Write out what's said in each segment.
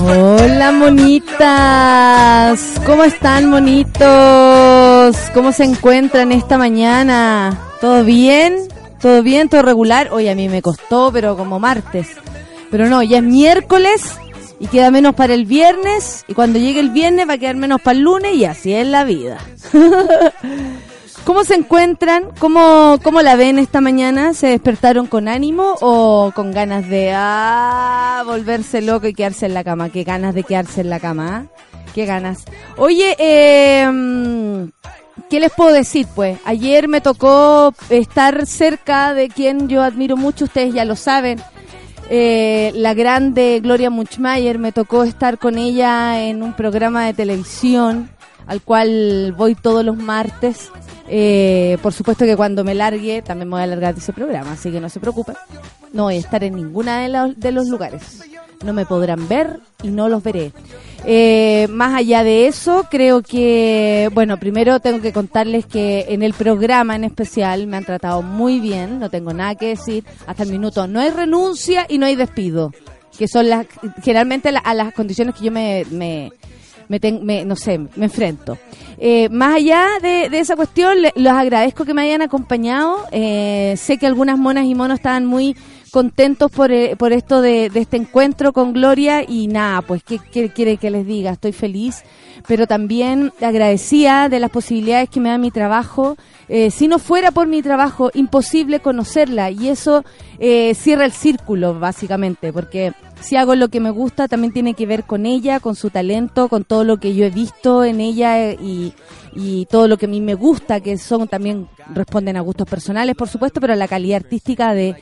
Hola monitas, ¿cómo están monitos? ¿Cómo se encuentran esta mañana? ¿Todo bien? ¿Todo bien? ¿Todo regular? Hoy a mí me costó, pero como martes. Pero no, ya es miércoles y queda menos para el viernes y cuando llegue el viernes va a quedar menos para el lunes y así es la vida. ¿Cómo se encuentran? ¿Cómo, ¿Cómo la ven esta mañana? ¿Se despertaron con ánimo o con ganas de ah, volverse loco y quedarse en la cama? ¿Qué ganas de quedarse en la cama? ¿ah? ¿Qué ganas? Oye, eh, ¿qué les puedo decir? Pues ayer me tocó estar cerca de quien yo admiro mucho, ustedes ya lo saben. Eh, la grande Gloria Muchmayer, me tocó estar con ella en un programa de televisión al cual voy todos los martes. Eh, por supuesto que cuando me largue también me voy a largar de ese programa, así que no se preocupen. No voy a estar en ninguna de, los, de los lugares. No me podrán ver y no los veré. Eh, más allá de eso, creo que, bueno, primero tengo que contarles que en el programa en especial me han tratado muy bien, no tengo nada que decir. Hasta el minuto no hay renuncia y no hay despido, que son las generalmente a las condiciones que yo me, me me, no sé, me enfrento. Eh, más allá de, esa cuestión, los agradezco que me hayan acompañado. Eh, sé que algunas monas y monos estaban muy contentos por, eh, por esto de, este encuentro con Gloria y nada, pues, ¿qué, quiere que les diga? Estoy feliz, pero también agradecía de las posibilidades que me da mi trabajo. si no fuera por mi trabajo, imposible conocerla y eso cierra el círculo, básicamente, porque si hago lo que me gusta, también tiene que ver con ella, con su talento, con todo lo que yo he visto en ella y, todo lo que a mí me gusta, que son también responden a gustos personales, por supuesto, pero la calidad artística de,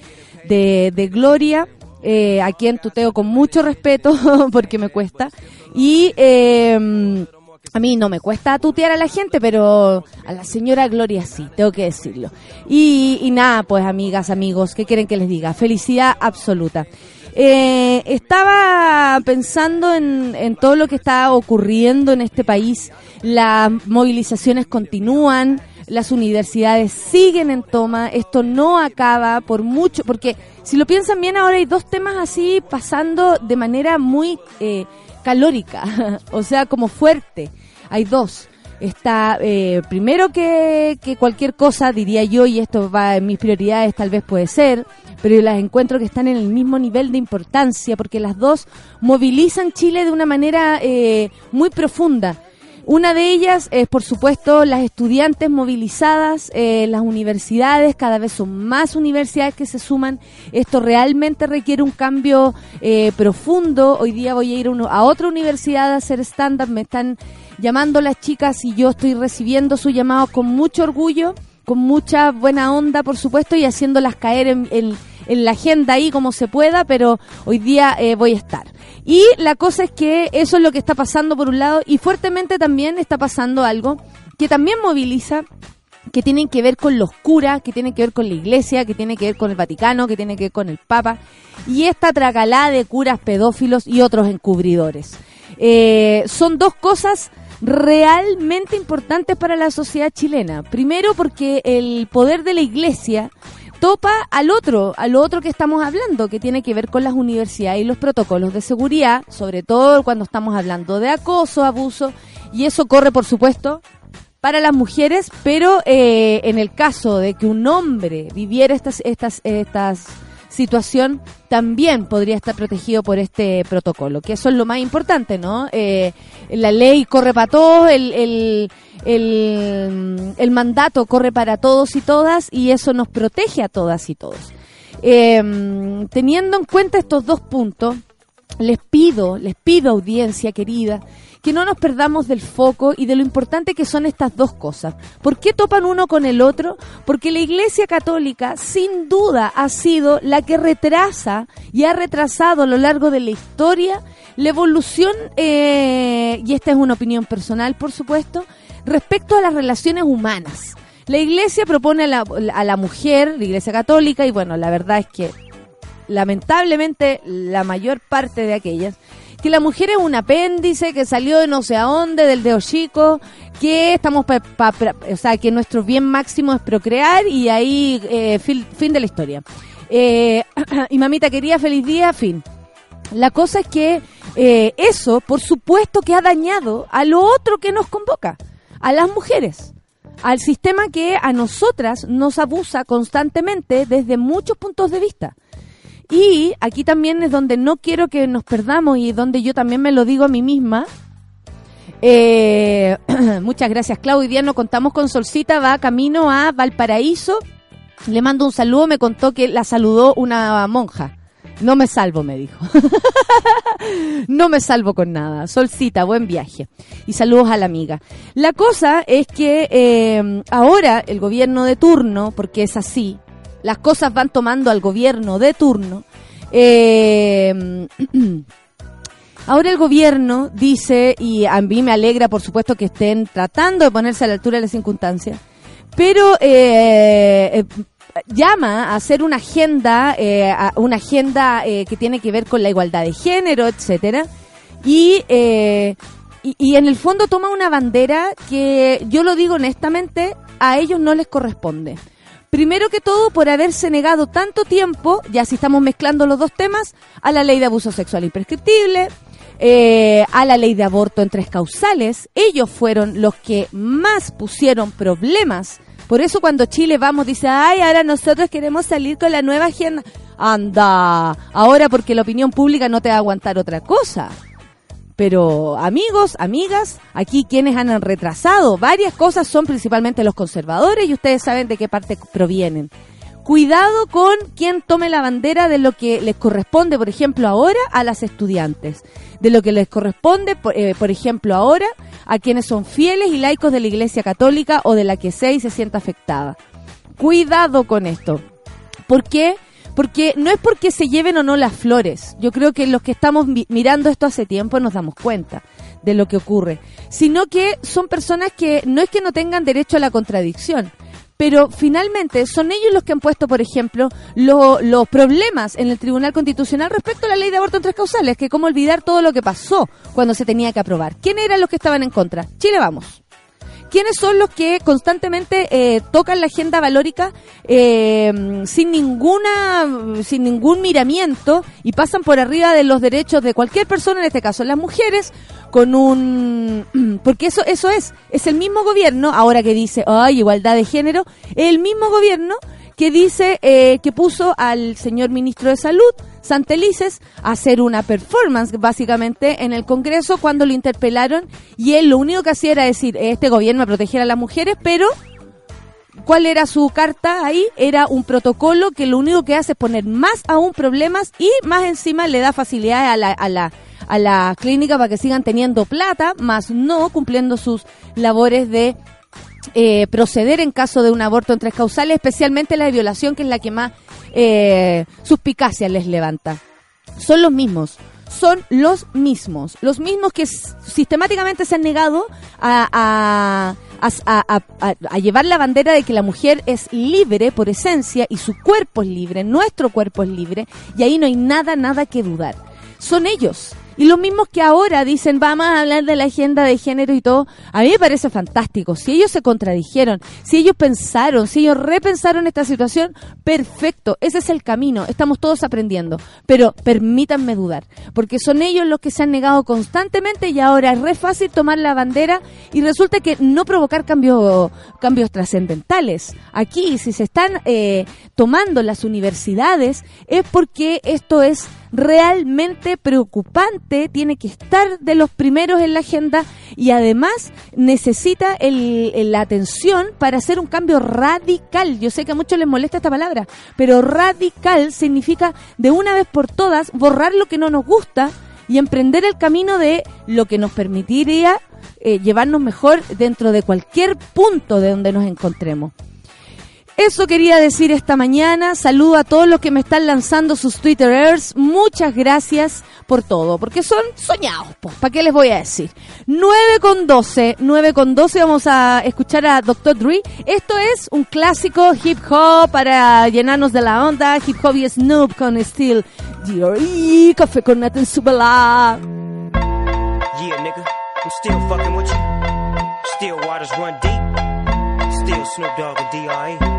de, Gloria, eh, a quien tuteo con mucho respeto, porque me cuesta. Y eh, a mí no me cuesta tutear a la gente, pero a la señora Gloria sí, tengo que decirlo. Y, y nada, pues amigas, amigos, ¿qué quieren que les diga? Felicidad absoluta. Eh, estaba pensando en, todo lo que está ocurriendo en este país. Las movilizaciones continúan, las universidades siguen en toma, esto no acaba por mucho, porque si lo piensan bien ahora hay dos temas así pasando de manera muy eh, calórica, o sea, como fuerte. Hay dos está eh, primero que, que, cualquier cosa, diría yo, y esto va en mis prioridades, tal vez puede ser, pero yo las encuentro que están en el mismo nivel de importancia, porque las dos movilizan Chile de una manera eh, muy profunda. Una de ellas es, por supuesto, las estudiantes movilizadas, eh, las universidades, cada vez son más universidades que se suman. Esto realmente requiere un cambio eh, profundo. Hoy día voy a ir a otra universidad a hacer stand-up. Me están llamando las chicas y yo estoy recibiendo su llamado con mucho orgullo, con mucha buena onda, por supuesto, y haciéndolas caer en, en, la agenda ahí como se pueda, pero hoy día eh, voy a estar. Y la cosa es que eso es lo que está pasando por un lado y fuertemente también está pasando algo que también moviliza que tienen que ver con los curas, que tienen que ver con la iglesia, que tiene que ver con el Vaticano, que tiene que ver con el Papa, y esta tracalá de curas pedófilos y otros encubridores. Eh, son dos cosas realmente importantes para la sociedad chilena. Primero porque el poder de la iglesia topa al otro, al otro que estamos hablando, que tiene que ver con las universidades y los protocolos de seguridad, sobre todo cuando estamos hablando de acoso, abuso, y eso corre, por supuesto, para las mujeres, pero eh, en el caso de que un hombre viviera estas, estas, estas situación también podría estar protegido por este protocolo, que eso es lo más importante, ¿no? Eh, la ley corre para todos, el, el, el, mandato corre para todos y todas y eso nos protege a todas y todos. Eh, teniendo en cuenta estos dos puntos, les pido, les pido audiencia querida, que no nos perdamos del foco y de lo importante que son estas dos cosas. ¿Por qué topan uno con el otro? Porque la Iglesia Católica sin duda ha sido la que retrasa y ha retrasado a lo largo de la historia la evolución, eh, y esta es una opinión personal por supuesto, respecto a las relaciones humanas. La Iglesia propone a la, mujer, la Iglesia Católica, y bueno, la verdad es que lamentablemente la mayor parte de aquellas, que la mujer es un apéndice que salió de no sé a dónde, del dedo chico, que estamos o sea, que nuestro bien máximo es procrear y ahí eh, fin, de la historia. Eh, y mamita quería feliz día, fin. La cosa es que eh, eso, por supuesto, que ha dañado a lo otro que nos convoca, a las mujeres, al sistema que a nosotras nos abusa constantemente desde muchos puntos de vista. Y aquí también es donde no quiero que nos perdamos y donde yo también me lo digo a mí misma. Eh, muchas gracias, Claudia. No contamos con Solcita, va camino a Valparaíso. Le mando un saludo, me contó que la saludó una monja. No me salvo, me dijo. no me salvo con nada. Solcita, buen viaje. Y saludos a la amiga. La cosa es que eh, ahora el gobierno de turno, porque es así, las cosas van tomando al gobierno de turno. Eh, ahora el gobierno dice, y a mí me alegra por supuesto que estén tratando de ponerse a la altura de las circunstancias, pero eh, eh, llama a hacer una agenda, una agenda que tiene que ver con la igualdad de género, etcétera, y, y en el fondo toma una bandera que yo lo digo honestamente, a ellos no les corresponde. Primero que todo, por haberse negado tanto tiempo, ya si estamos mezclando los dos temas, a la ley de abuso sexual imprescriptible, eh, a la ley de aborto en tres causales. Ellos fueron los que más pusieron problemas. Por eso cuando Chile vamos dice, ay, ahora nosotros queremos salir con la nueva agenda. Anda, ahora porque la opinión pública no te va a aguantar otra cosa. Pero amigos, amigas, aquí quienes han retrasado varias cosas son principalmente los conservadores y ustedes saben de qué parte provienen. Cuidado con quien tome la bandera de lo que les corresponde, por ejemplo, ahora a las estudiantes, de lo que les corresponde, por, eh, ejemplo, ahora a quienes son fieles y laicos de la Iglesia Católica o de la que sea y se sienta afectada. Cuidado con esto. ¿Por qué? Porque no es porque se lleven o no las flores. Yo creo que los que estamos mirando esto hace tiempo nos damos cuenta de lo que ocurre. Sino que son personas que no es que no tengan derecho a la contradicción. Pero finalmente son ellos los que han puesto, por ejemplo, los problemas en el Tribunal Constitucional respecto a la ley de aborto en tres causales, que cómo olvidar todo lo que pasó cuando se tenía que aprobar. ¿Quién eran los que estaban en contra? Chile vamos. ¿Quiénes son los que constantemente eh, tocan la agenda valórica eh, sin ninguna, sin ningún miramiento y pasan por arriba de los derechos de cualquier persona, en este caso las mujeres, con un, porque eso, eso es, es el mismo gobierno ahora que dice, ay, igualdad de género, el mismo gobierno que dice eh, que puso al señor ministro de Salud, Santelices, a hacer una performance básicamente en el Congreso cuando lo interpelaron y él lo único que hacía era decir, este gobierno a proteger a las mujeres, pero ¿cuál era su carta ahí? Era un protocolo que lo único que hace es poner más aún problemas y más encima le da facilidades a la, a la a la clínica para que sigan teniendo plata, más no cumpliendo sus labores de eh, proceder en caso de un aborto en tres causales, especialmente la de violación, que es la que más eh, suspicacia les levanta. Son los mismos, son los mismos, los mismos que sistemáticamente se han negado a, a, llevar la bandera de que la mujer es libre por esencia y su cuerpo es libre, nuestro cuerpo es libre, y ahí no hay nada, nada que dudar. Son ellos Y los mismos que ahora dicen, vamos a hablar de la agenda de género y todo, a mí me parece fantástico. Si ellos se contradijeron, si ellos pensaron, si ellos repensaron esta situación, perfecto, ese es el camino, estamos todos aprendiendo. Pero permítanme dudar, porque son ellos los que se han negado constantemente y ahora es re fácil tomar la bandera y resulta que no provocar cambios cambios trascendentales. Aquí, si se están eh, tomando las universidades, es porque esto es realmente preocupante, tiene que estar de los primeros en la agenda y además necesita el, la atención para hacer un cambio radical. Yo sé que a muchos les molesta esta palabra, pero radical significa de una vez por todas borrar lo que no nos gusta y emprender el camino de lo que nos permitiría eh, llevarnos mejor dentro de cualquier punto de donde nos encontremos. Eso quería decir esta mañana. Saludo a todos los que me están lanzando sus Twitterers. Muchas gracias por todo, porque son soñados. ¿Para qué les voy a decir? 9 con 12, 9 con 12 vamos a escuchar a Dr. Dre. Esto es un clásico hip hop para llenarnos de la onda. Hip hop y Snoop con Steel. Y café con Nathan Subala. Yeah, nigga, I'm still fucking with you. Still waters run deep. Still Snoop Dogg and D.R.E.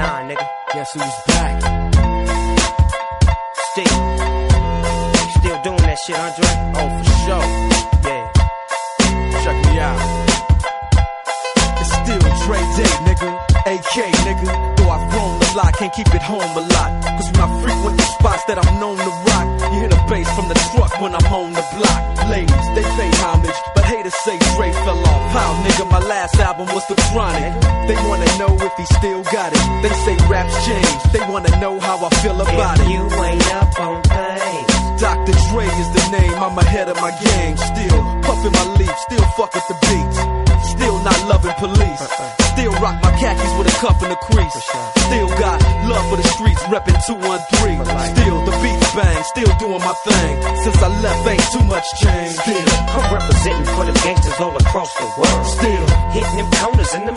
Nah, nigga. Guess who's back? Still. Still doing that shit, Andre? Oh, for sure. Yeah. Check me out. It's still Dre Day, nigga. AK, nigga. Though I've grown a lot, can't keep it home a lot. Cause when I frequent the spots that I'm known to rock, you hear the bass from the truck when I'm on the block. Ladies, they pay homage, but haters say Dre fell off. How, nigga, my last album was The Chronic. They wanna know if he still got it. They say raps change, they wanna know how I feel about if it. You ain't up on things. Dr. Dre is the name, I'm ahead of my game. Still puffin' my leaf, still fuck with the beats. Still not loving police. Still rock my khakis with a cuff and a crease. Still got love for the streets, reppin' 213. Still the beats bang, still doing my thing. Since I left, ain't too much change. Still, I'm representing for the gangsters all across the world. Still, hitting them corners and them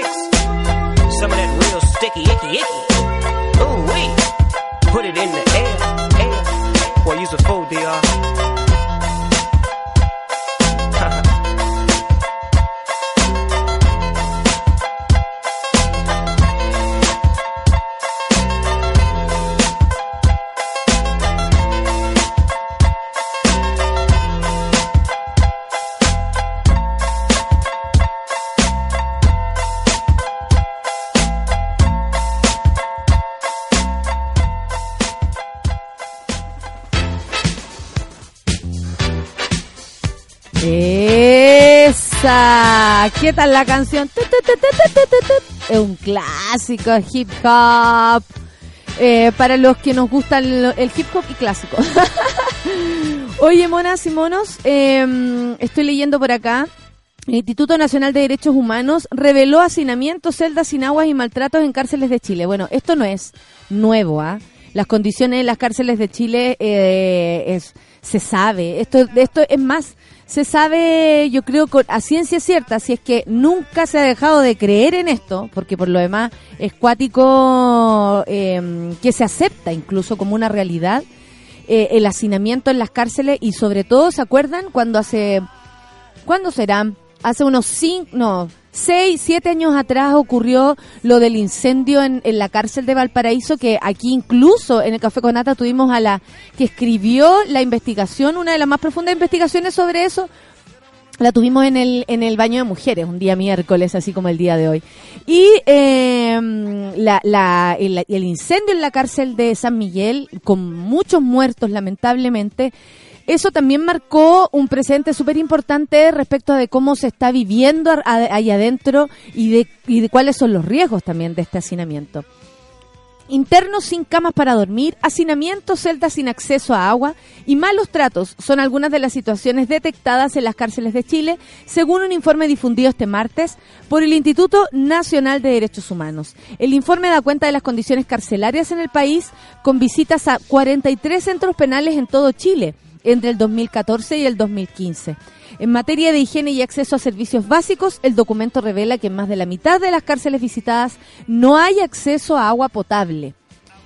Some of that real sticky, icky, icky. Ooh, wee. Put it in the air, air. Boy, use a fool, DR. Esa. ¿Qué tal la canción? Es un clásico hip hop. Eh, para los que nos gusta el, hip hop y clásico. Oye, monas y monos, eh, estoy leyendo por acá. El Instituto Nacional de Derechos Humanos reveló hacinamientos, celdas sin aguas y maltratos en cárceles de Chile. Bueno, esto no es nuevo, ¿ah? Las condiciones en las cárceles de Chile eh, se sabe. Esto es más, se sabe, yo creo, a ciencia cierta, si es que nunca se ha dejado de creer en esto, porque por lo demás es cuático eh, que se acepta incluso como una realidad, eh, el hacinamiento en las cárceles y sobre todo, ¿se acuerdan cuando hace, ¿cuándo será? Hace unos cinco, no, seis, siete años atrás ocurrió lo del incendio en, la cárcel de Valparaíso, que aquí incluso en el Café con Nata tuvimos a la que escribió la investigación, una de las más profundas investigaciones sobre eso, la tuvimos en el, en el baño de mujeres, un día miércoles, así como el día de hoy. Y eh, la, la, el incendio en la cárcel de San Miguel, con muchos muertos lamentablemente, eso también marcó un presente súper importante respecto de cómo se está viviendo ahí adentro y de, y de cuáles son los riesgos también de este hacinamiento. Internos sin camas para dormir, hacinamiento, celdas sin acceso a agua y malos tratos son algunas de las situaciones detectadas en las cárceles de Chile, según un informe difundido este martes por el Instituto Nacional de Derechos Humanos. El informe da cuenta de las condiciones carcelarias en el país, con visitas a 43 centros penales en todo Chile entre el 2014 y el 2015. En materia de higiene y acceso a servicios básicos, el documento revela que en más de la mitad de las cárceles visitadas no hay acceso a agua potable.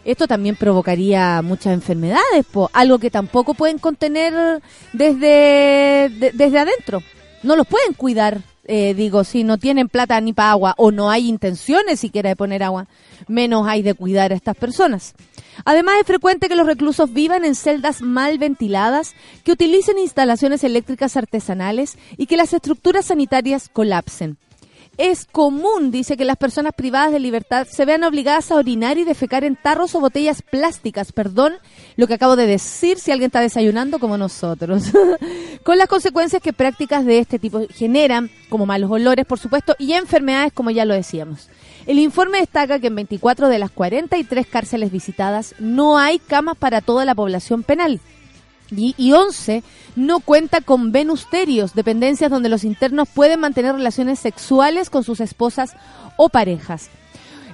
Esto también provocaría muchas enfermedades, algo que tampoco pueden contener desde, de- desde adentro. No los pueden cuidar, eh, digo, si no tienen plata ni para agua o no hay intenciones siquiera de poner agua, menos hay de cuidar a estas personas. Además, es frecuente que los reclusos vivan en celdas mal ventiladas, que utilicen instalaciones eléctricas artesanales y que las estructuras sanitarias colapsen. Es común, dice, que las personas privadas de libertad se vean obligadas a orinar y defecar en tarros o botellas plásticas. Perdón lo que acabo de decir si alguien está desayunando como nosotros. Con las consecuencias que prácticas de este tipo generan, como malos olores, por supuesto, y enfermedades, como ya lo decíamos. El informe destaca que en 24 de las 43 cárceles visitadas no hay camas para toda la población penal. Y, y 11 no cuenta con venusterios, dependencias donde los internos pueden mantener relaciones sexuales con sus esposas o parejas.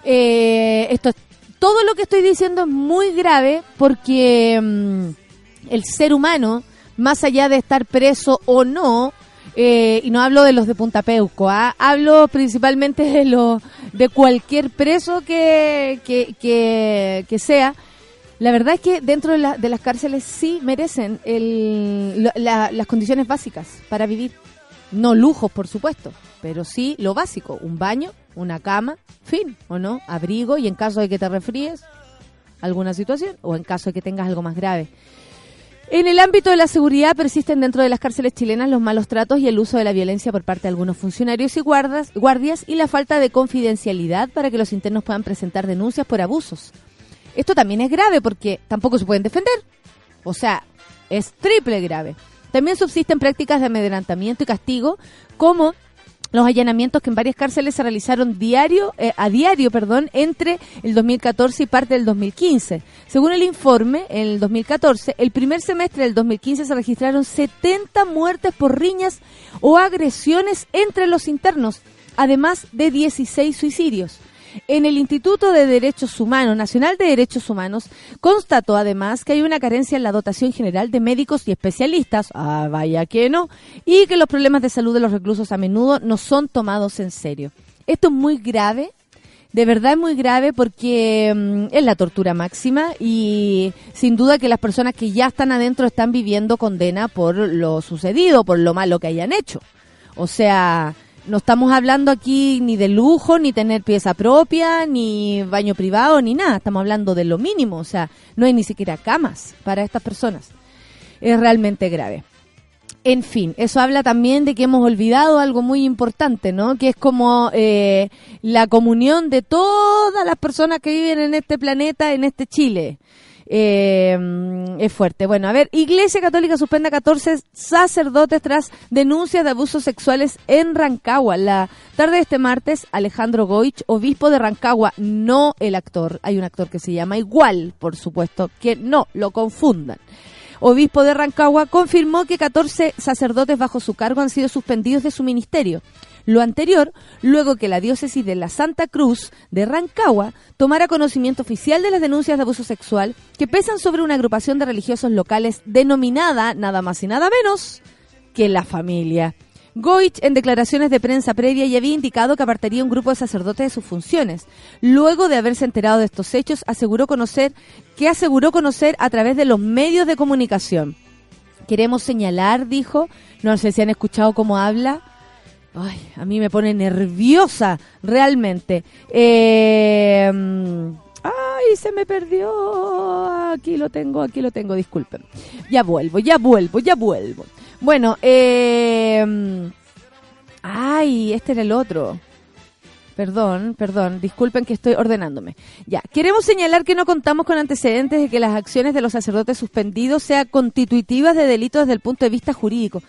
Eh, esto es- todo lo que estoy diciendo es muy grave porque mm, el ser humano, más allá de estar preso o no, eh, y no hablo de los de Punta Peuco, ¿ah? hablo principalmente de los de cualquier preso que, que, que, que sea. La verdad es que dentro de, la- de las cárceles sí merecen el, las condiciones básicas para vivir. No lujos, por supuesto, pero sí lo básico. Un baño, una cama, fin, ¿o no? Abrigo y en caso de que te refríes, alguna situación, o en caso de que tengas algo más grave. En el ámbito de la seguridad persisten dentro de las cárceles chilenas los malos tratos y el uso de la violencia por parte de algunos funcionarios y guardas, guardias y la falta de confidencialidad para que los internos puedan presentar denuncias por abusos. Esto también es grave porque tampoco se pueden defender. O sea, es triple grave. También subsisten prácticas de amedrentamiento y castigo, como los allanamientos que en varias cárceles se realizaron diario, eh, a diario perdón, entre el 2014 y parte del 2015. Según el informe, en el 2014, el primer semestre del 2015 se registraron 70 muertes por riñas o agresiones entre los internos, además de 16 suicidios. En el Instituto de Derechos Humanos, Nacional de Derechos Humanos, constató además que hay una carencia en la dotación general de médicos y especialistas, ah, vaya que no, y que los problemas de salud de los reclusos a menudo no son tomados en serio. Esto es muy grave, de verdad es muy grave porque mm, es la tortura máxima y sin duda que las personas que ya están adentro están viviendo condena por lo sucedido, por lo malo que hayan hecho. O sea, no estamos hablando aquí ni de lujo, ni tener pieza propia, ni baño privado, ni nada. Estamos hablando de lo mínimo. O sea, no hay ni siquiera camas para estas personas. Es realmente grave. En fin, eso habla también de que hemos olvidado algo muy importante, ¿no? Que es como eh, la comunión de todas las personas que viven en este planeta, en este Chile. Eh, es fuerte. Bueno, a ver, Iglesia Católica suspende a 14 sacerdotes tras denuncias de abusos sexuales en Rancagua. La tarde de este martes, Alejandro Goich, obispo de Rancagua, no el actor, hay un actor que se llama igual, por supuesto, que no lo confundan obispo de Rancagua, confirmó que 14 sacerdotes bajo su cargo han sido suspendidos de su ministerio. Lo anterior, luego que la diócesis de la Santa Cruz de Rancagua tomara conocimiento oficial de las denuncias de abuso sexual que pesan sobre una agrupación de religiosos locales denominada nada más y nada menos que la familia. Goich, en declaraciones de prensa previa, ya había indicado que apartaría un grupo de sacerdotes de sus funciones. Luego de haberse enterado de estos hechos, aseguró conocer que aseguró conocer a través de los medios de comunicación. Queremos señalar, dijo, no sé si han escuchado cómo habla. Ay, a mí me pone nerviosa, realmente. Eh, ay, se me perdió. Aquí lo tengo, aquí lo tengo, disculpen. Ya vuelvo, ya vuelvo, ya vuelvo. Bueno, eh... Ay, este era el otro. Perdón, perdón, disculpen que estoy ordenándome. Ya, queremos señalar que no contamos con antecedentes de que las acciones de los sacerdotes suspendidos sean constitutivas de delitos desde el punto de vista jurídico.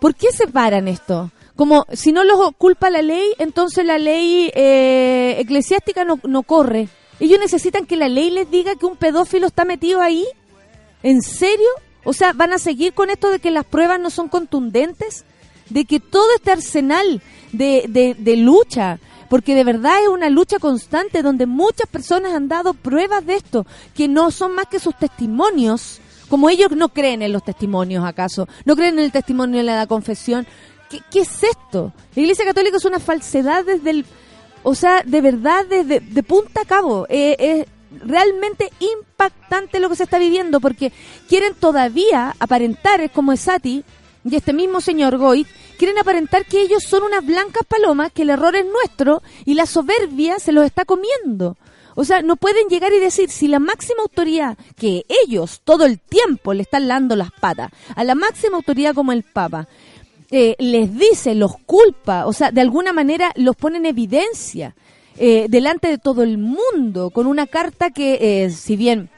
¿Por qué separan esto? Como si no los culpa la ley, entonces la ley eh, eclesiástica no, no corre. Ellos necesitan que la ley les diga que un pedófilo está metido ahí. ¿En serio? O sea, ¿van a seguir con esto de que las pruebas no son contundentes? De que todo este arsenal de, de, de lucha, porque de verdad es una lucha constante donde muchas personas han dado pruebas de esto, que no son más que sus testimonios, como ellos no creen en los testimonios acaso, no creen en el testimonio de la confesión. ¿Qué, es esto? La Iglesia Católica es una falsedad desde el... O sea, de verdad, desde de punta a cabo. Eh, es realmente impactante lo que se está viviendo porque quieren todavía aparentar, es como Esati y este mismo señor Goit, quieren aparentar que ellos son unas blancas palomas, que el error es nuestro y la soberbia se los está comiendo. O sea, no pueden llegar y decir si la máxima autoridad, que ellos todo el tiempo le están dando las patas, a la máxima autoridad como el Papa, eh, les dice, los culpa, o sea, de alguna manera los pone en evidencia eh, delante de todo el mundo con una carta que, eh, si bien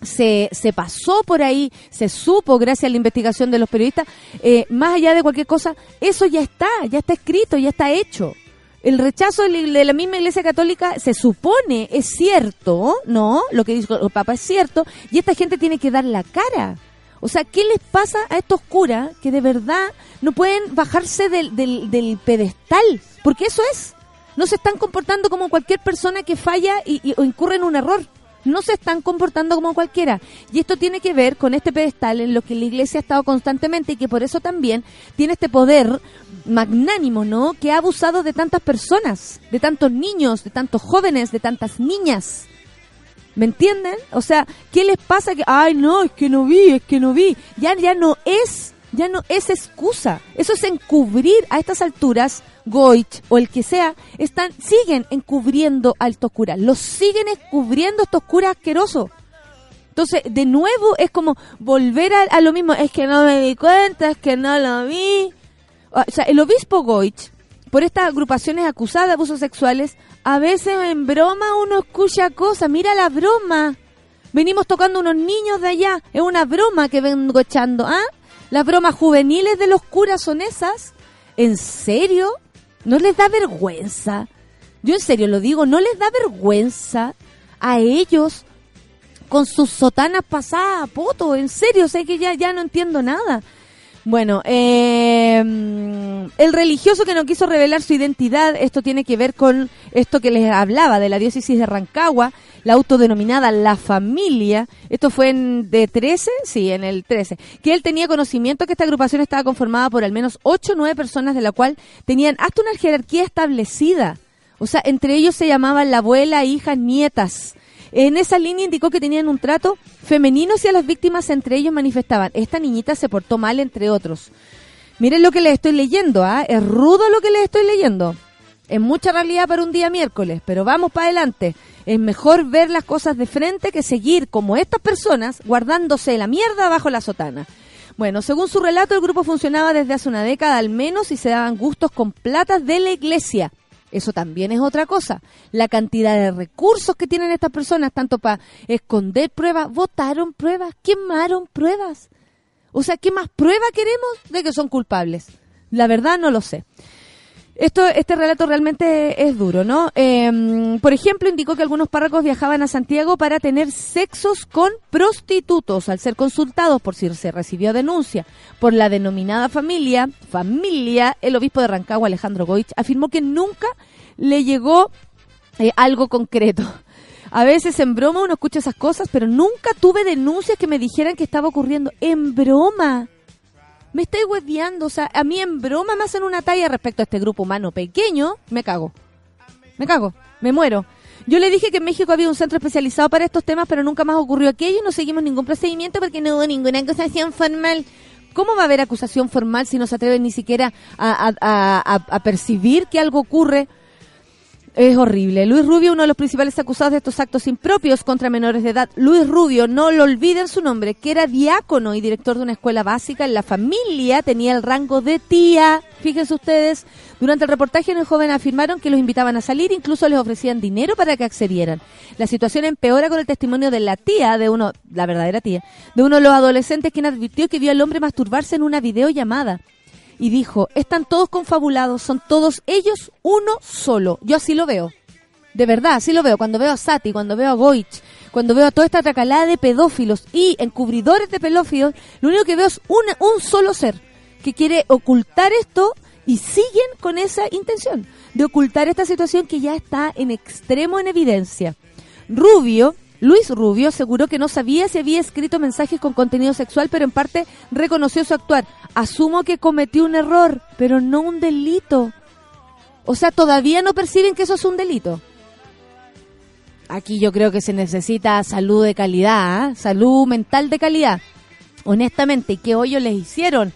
se, se pasó por ahí, se supo gracias a la investigación de los periodistas, eh, más allá de cualquier cosa, eso ya está, ya está escrito, ya está hecho. El rechazo de la misma Iglesia Católica se supone es cierto, ¿no? Lo que dijo el Papa es cierto, y esta gente tiene que dar la cara. O sea, ¿qué les pasa a estos curas que de verdad no pueden bajarse del, del, pedestal? Porque eso es no se están comportando como cualquier persona que falla y, o incurre en un error. No se están comportando como cualquiera. Y esto tiene que ver con este pedestal en lo que la iglesia ha estado constantemente y que por eso también tiene este poder magnánimo, ¿no? Que ha abusado de tantas personas, de tantos niños, de tantos jóvenes, de tantas niñas. ¿Me entienden? O sea, ¿qué les pasa que, ay, no, es que no vi, es que no vi? Ya, ya no es, ya no es excusa. Eso es encubrir a estas alturas Goich o el que sea, están, siguen encubriendo a estos curas, los siguen encubriendo estos curas asquerosos. Entonces, de nuevo es como volver a, lo mismo, es que no me di cuenta, es que no lo vi. O sea, el obispo Goich, por estas agrupaciones acusadas de abusos sexuales, a veces en broma uno escucha cosas, mira la broma. Venimos tocando unos niños de allá, es una broma que vengo echando, ¿ah? Las bromas juveniles de los curas son esas. ¿En serio? ¿No les da vergüenza? Yo en serio lo digo, ¿no les da vergüenza a ellos con sus sotanas pasadas a poto? En serio, sé que ya, ya no entiendo nada. Bueno, eh, el religioso que no quiso revelar su identidad, esto tiene que ver con esto que les hablaba de la diócesis de Rancagua, la autodenominada La Familia, esto fue en de 13, sí, en el 13, que él tenía conocimiento que esta agrupación estaba conformada por al menos 8 o 9 personas, de la cual tenían hasta una jerarquía establecida. O sea, entre ellos se llamaban la abuela, hijas, nietas. En esa línea indicó que tenían un trato femenino hacia las víctimas, entre ellos manifestaban, esta niñita se portó mal, entre otros. Miren lo que les estoy leyendo, ¿ah? Es rudo lo que les estoy leyendo. Es mucha realidad para un día miércoles, pero vamos para adelante. Es mejor ver las cosas de frente que seguir como estas personas guardándose la mierda bajo la sotana. Bueno, según su relato, el grupo funcionaba desde hace una década al menos y se daban gustos con platas de la iglesia. Eso también es otra cosa. La cantidad de recursos que tienen estas personas, tanto para esconder pruebas, votaron pruebas, quemaron pruebas. O sea, ¿qué más prueba queremos de que son culpables? La verdad no lo sé. Esto, este relato realmente es duro, ¿no? Em, por ejemplo, indicó que algunos párrocos viajaban a Santiago para tener sexos con prostitutos. Al ser consultados por si se recibió denuncia por la denominada familia, familia, el obispo de Rancagua, Alejandro Goich, afirmó que nunca le llegó eh, algo concreto. A veces en broma uno escucha esas cosas, pero nunca tuve denuncias que me dijeran que estaba ocurriendo. En broma me estoy hueveando. O sea, a mí en broma me hacen una talla respecto a este grupo humano pequeño, me cago. Me cago, me muero. Yo le dije que en México había un centro especializado para estos temas, pero nunca más ocurrió aquello y no seguimos ningún procedimiento porque no hubo ninguna acusación formal. ¿Cómo va a haber acusación formal si no se atreven ni siquiera a percibir que algo ocurre? Es horrible. Luis Rubio, uno de los principales acusados de estos actos impropios contra menores de edad. Luis Rubio, no lo olviden su nombre, que era diácono y director de una escuela básica en la familia, tenía el rango de tía. Fíjense ustedes, durante el reportaje los jóvenes afirmaron que los invitaban a salir, incluso les ofrecían dinero para que accedieran. La situación empeora con el testimonio de la tía, de uno, la verdadera tía, de uno de los adolescentes quien advirtió que vio al hombre masturbarse en una videollamada y dijo, están todos confabulados, son todos ellos uno solo. Yo así lo veo. De verdad, así lo veo. Cuando veo a Sati, cuando veo a Goich, cuando veo a toda esta tracalada de pedófilos y encubridores de pedófilos, lo único que veo es un solo ser que quiere ocultar esto y siguen con esa intención de ocultar esta situación que ya está en extremo en evidencia. Rubio Luis Rubio aseguró que no sabía si había escrito mensajes con contenido sexual, pero en parte reconoció su actuar. Asumo que cometió un error, pero no un delito. O sea, todavía no perciben que eso es un delito. Aquí yo creo que se necesita salud de calidad, ¿ah? salud mental de calidad. Honestamente, ¿qué hoyo les hicieron?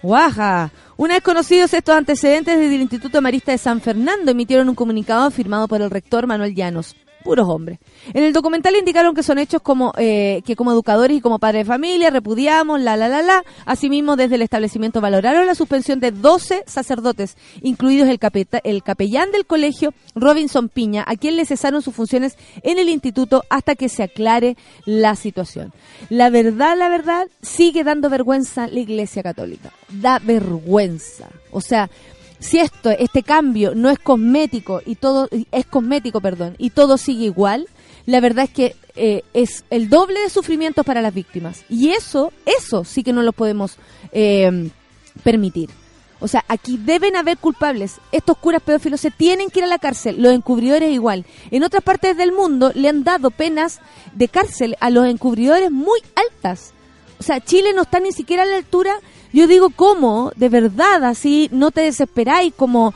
¡Guaja! Una vez conocidos estos antecedentes desde el Instituto Marista de San Fernando, emitieron un comunicado firmado por el rector Manuel Llanos puros hombres. En el documental indicaron que son hechos como eh, que como educadores y como padres de familia repudiamos, la, la, la, la. Asimismo, desde el establecimiento valoraron la suspensión de 12 sacerdotes, incluidos el, el capellán del colegio, Robinson Piña, a quien le cesaron sus funciones en el instituto hasta que se aclare la situación. La verdad, la verdad, sigue dando vergüenza la Iglesia Católica. Da vergüenza. O sea, si esto, este cambio no es cosmético y todo es cosmético, perdón, y todo sigue igual, la verdad es que eh, es el doble de sufrimientos para las víctimas. Y eso, eso sí que no lo podemos eh, permitir. O sea, aquí deben haber culpables. Estos curas pedófilos se tienen que ir a la cárcel. Los encubridores igual. En otras partes del mundo le han dado penas de cárcel a los encubridores muy altas. O sea, Chile no está ni siquiera a la altura yo digo, ¿cómo? De verdad, así no te desesperáis como,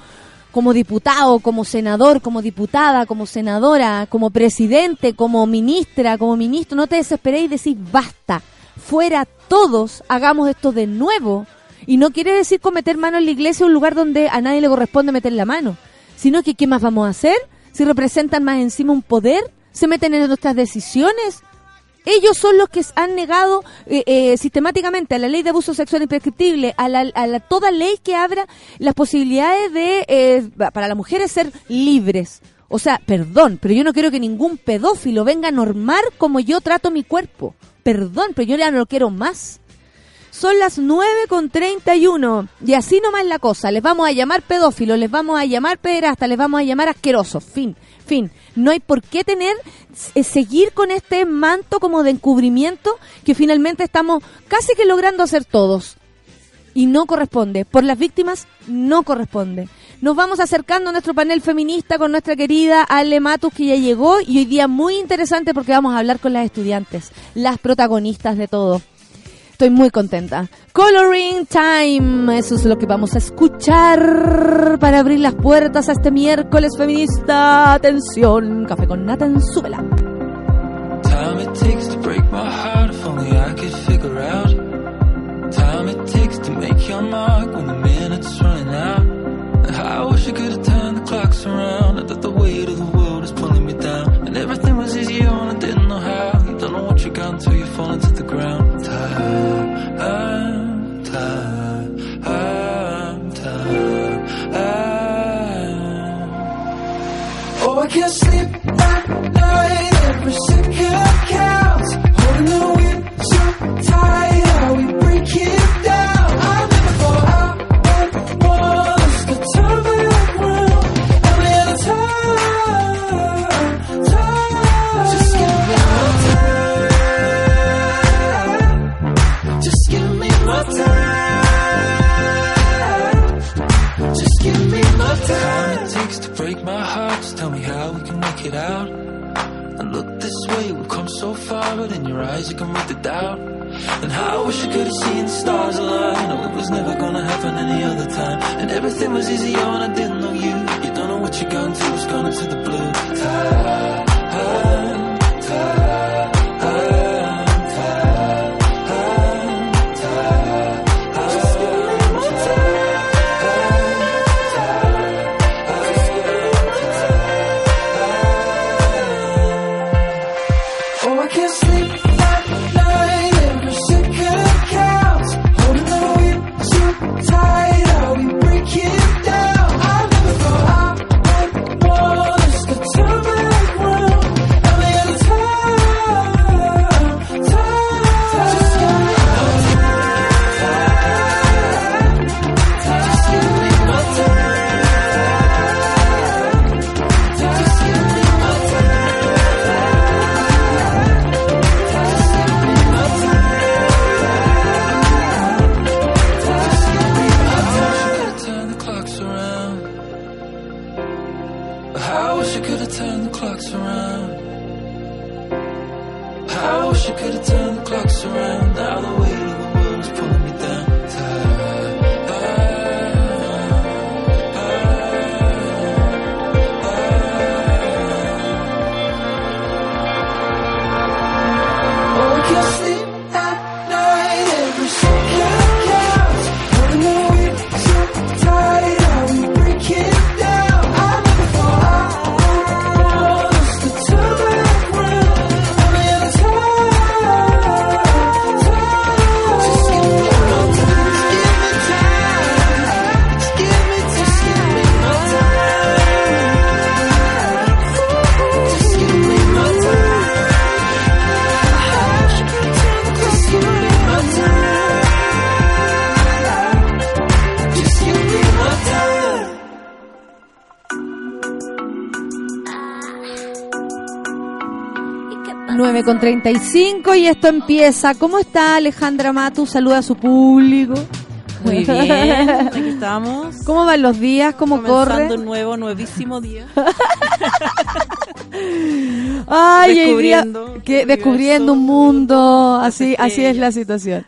como diputado, como senador, como diputada, como senadora, como presidente, como ministra, como ministro, no te desesperéis y decís, basta, fuera todos, hagamos esto de nuevo. Y no quiere decir cometer mano en la iglesia, un lugar donde a nadie le corresponde meter la mano, sino que ¿qué más vamos a hacer? Si representan más encima un poder, se meten en nuestras decisiones, ellos son los que han negado eh, eh, sistemáticamente a la ley de abuso sexual imprescriptible, a, la, a toda ley que abra las posibilidades de eh, para las mujeres ser libres. O sea, perdón, pero yo no quiero que ningún pedófilo venga a normar como yo trato mi cuerpo. Perdón, pero yo ya no lo quiero más. Son las 9 con 31 y así nomás la cosa. Les vamos a llamar pedófilos, les vamos a llamar pederastas, les vamos a llamar asquerosos. Fin, fin. No hay por qué tener, eh, seguir con este manto como de encubrimiento que finalmente estamos casi que logrando hacer todos. y no corresponde. Por las víctimas no corresponde. Nos vamos acercando a nuestro panel feminista con nuestra querida Ale Matus que ya llegó y hoy día muy interesante porque vamos a hablar con las estudiantes, las protagonistas de todo. Estoy muy contenta. Coloring Time, eso es lo que vamos a escuchar para abrir las puertas a este miércoles feminista. Atención, café con nata en súbela. Time it takes to break my heart, if only I could figure out. Time it takes to make your mark when the minute's running out. I wish I could have turned the clocks around, and that the weight of the can't sleep at night. Every second counts. Holding the whip so tight. How we break out. And look this way, we've come so far, but in your eyes you can read the doubt. And how I wish I could have seen the stars align. Oh, it was never gonna happen any other time. And everything was easier when I didn't know you. You don't know what you're going to, it's gone into the blue. Time, time, time, 9 con 35 y esto empieza. ¿Cómo está Alejandra Matu? Saluda a su público. Muy bien, aquí estamos. ¿Cómo van los días? ¿Cómo corre? Comenzando un nuevo, nuevísimo día. Ay, hoy día- Descubriendo que, descubriendo un mundo, así, así es la situación.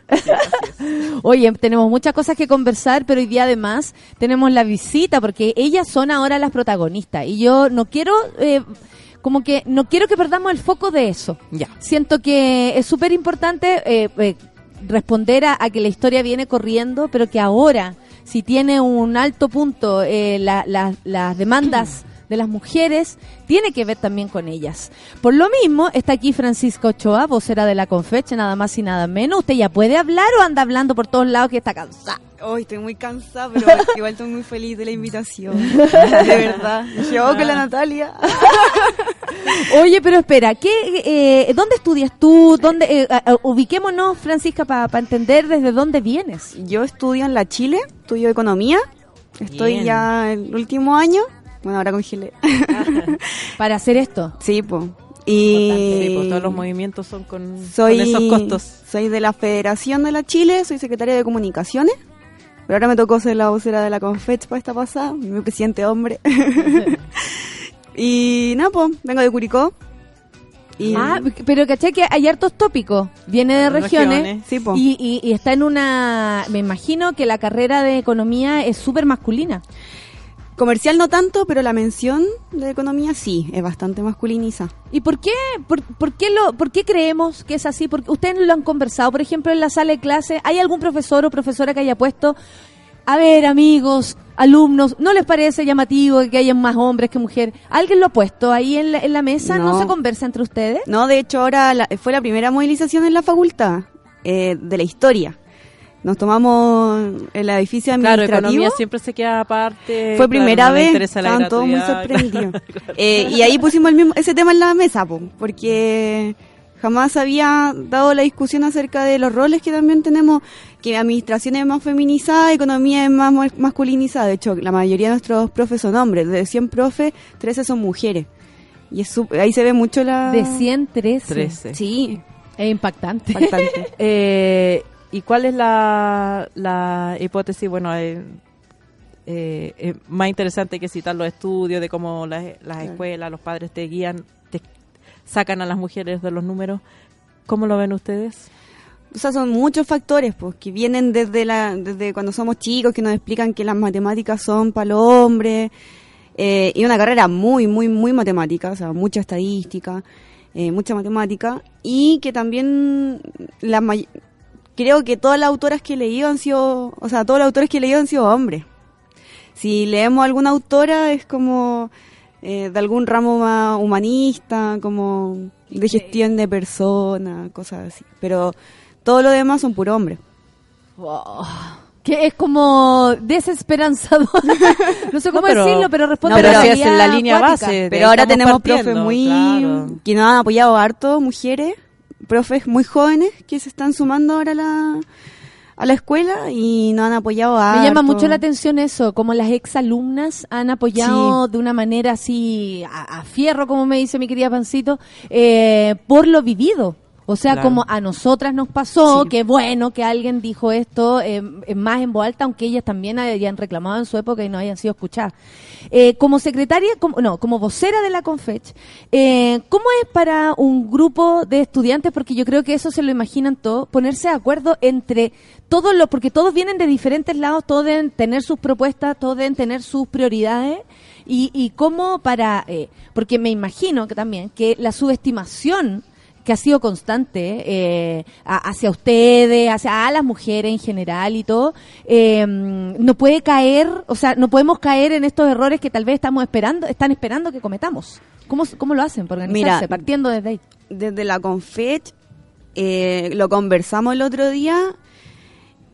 Oye, tenemos muchas cosas que conversar, pero hoy día además tenemos la visita porque ellas son ahora las protagonistas y yo no quiero, eh, como que no quiero que perdamos el foco de eso. Ya. Siento que es súper importante eh, eh, responder a, a que la historia viene corriendo, pero que ahora, si tiene un alto punto eh, la- la- las demandas de las mujeres, tiene que ver también con ellas. Por lo mismo, está aquí Francisco Ochoa, vocera de la Confeche, nada más y nada menos. ¿Usted ya puede hablar o anda hablando por todos lados que está cansada? Hoy estoy muy cansada, pero igual estoy muy feliz de la invitación. De verdad. Llegó con la Natalia. Oye, pero espera, ¿qué, eh, ¿dónde estudias tú? ¿Dónde, eh, ubiquémonos, Francisca, para entender desde dónde vienes. Yo estudio en la Chile, estudio economía. Estoy Bien. ya en el último año. Bueno, ahora congelé. Para hacer esto. sí, pues. Y sí, pues, todos los movimientos son con, soy, con esos costos. soy de la Federación de la Chile, soy secretaria de Comunicaciones. Pero ahora me tocó ser la vocera de la Confech para esta pasada, mi presidente hombre. y nada, pues, vengo de Curicó. Y Ah, pero caché que hay hartos tópicos. Viene de regiones. Regiones. sí, po. Y, y- y está en una. Me imagino que la carrera de economía es súper masculina. Comercial no tanto, pero la mención de economía sí, es bastante masculiniza. ¿Y por qué, por, por qué lo, por qué creemos que es así? Porque ustedes lo han conversado, por ejemplo, en la sala de clase, ¿hay algún profesor o profesora que haya puesto, a ver, amigos, alumnos, ¿no les parece llamativo que hayan más hombres que mujeres? ¿Alguien lo ha puesto ahí en la, en la mesa? ¿No, No. se conversa entre ustedes? No, de hecho ahora la- fue la primera movilización en la facultad eh, de la historia. Nos tomamos el edificio Claro, administrativo. economía siempre se queda aparte. Fue claro, primera le vez, estaban todos muy sorprendidos. Eh, y ahí pusimos el mismo, ese tema en la mesa, po, porque jamás había dado la discusión acerca de los roles que también tenemos, que administración es más feminizada, economía es más masculinizada. De hecho, la mayoría de nuestros profes son hombres, de 100 profes, 13 son mujeres. Y es ahí se ve mucho la... De 113. 13. Sí, Es impactante. impactante. Eh, ¿Y cuál es la, la hipótesis? Bueno, eh, eh, es más interesante que citar los estudios de cómo las, las escuelas, los padres te guían, te sacan a las mujeres de los números. ¿Cómo lo ven ustedes? O sea, son muchos factores, pues, que vienen desde la, desde cuando somos chicos, que nos explican que las matemáticas son para los hombres, eh, y una carrera muy, muy, muy matemática, o sea, mucha estadística, eh, mucha matemática, y que también la creo que todas las autoras que he leído han sido, o sea, todos los autores que he leído han sido hombres. Si leemos alguna autora es como eh, de algún ramo más humanista, como de gestión de personas, cosas así. Pero todo lo demás son puro hombres. Wow. Que es como desesperanzador. no sé cómo No, pero- decirlo, pero responde No, a la si es en la línea acuática. base. Pero ahora tenemos profes muy... claro. que nos han apoyado harto, mujeres, profes muy jóvenes que se están sumando ahora a la, a la escuela y nos han apoyado harto. Me llama mucho la atención eso, como las exalumnas han apoyado de una manera así a, a fierro, como me dice mi querida Pancito, eh, por lo vivido. O sea, Claro. como a nosotras nos pasó, Sí. que bueno que alguien dijo esto eh, eh, más en voz alta, aunque ellas también hayan reclamado en su época y no hayan sido escuchadas. Eh, como secretaria, como, no, como vocera de la Confech, eh, ¿cómo es para un grupo de estudiantes, porque yo creo que eso se lo imaginan todos, ponerse de acuerdo entre todos los, porque todos vienen de diferentes lados, todos deben tener sus propuestas, todos deben tener sus prioridades, y, y cómo para, eh, porque me imagino que también que la subestimación que ha sido constante eh, a- hacia ustedes, hacia a las mujeres en general y todo, eh, no puede caer, o sea, no podemos caer en estos errores que tal vez estamos esperando, están esperando que cometamos. ¿Cómo, cómo lo hacen? Por organizarse, Mira, partiendo desde ahí. Desde la Confech eh, lo conversamos el otro día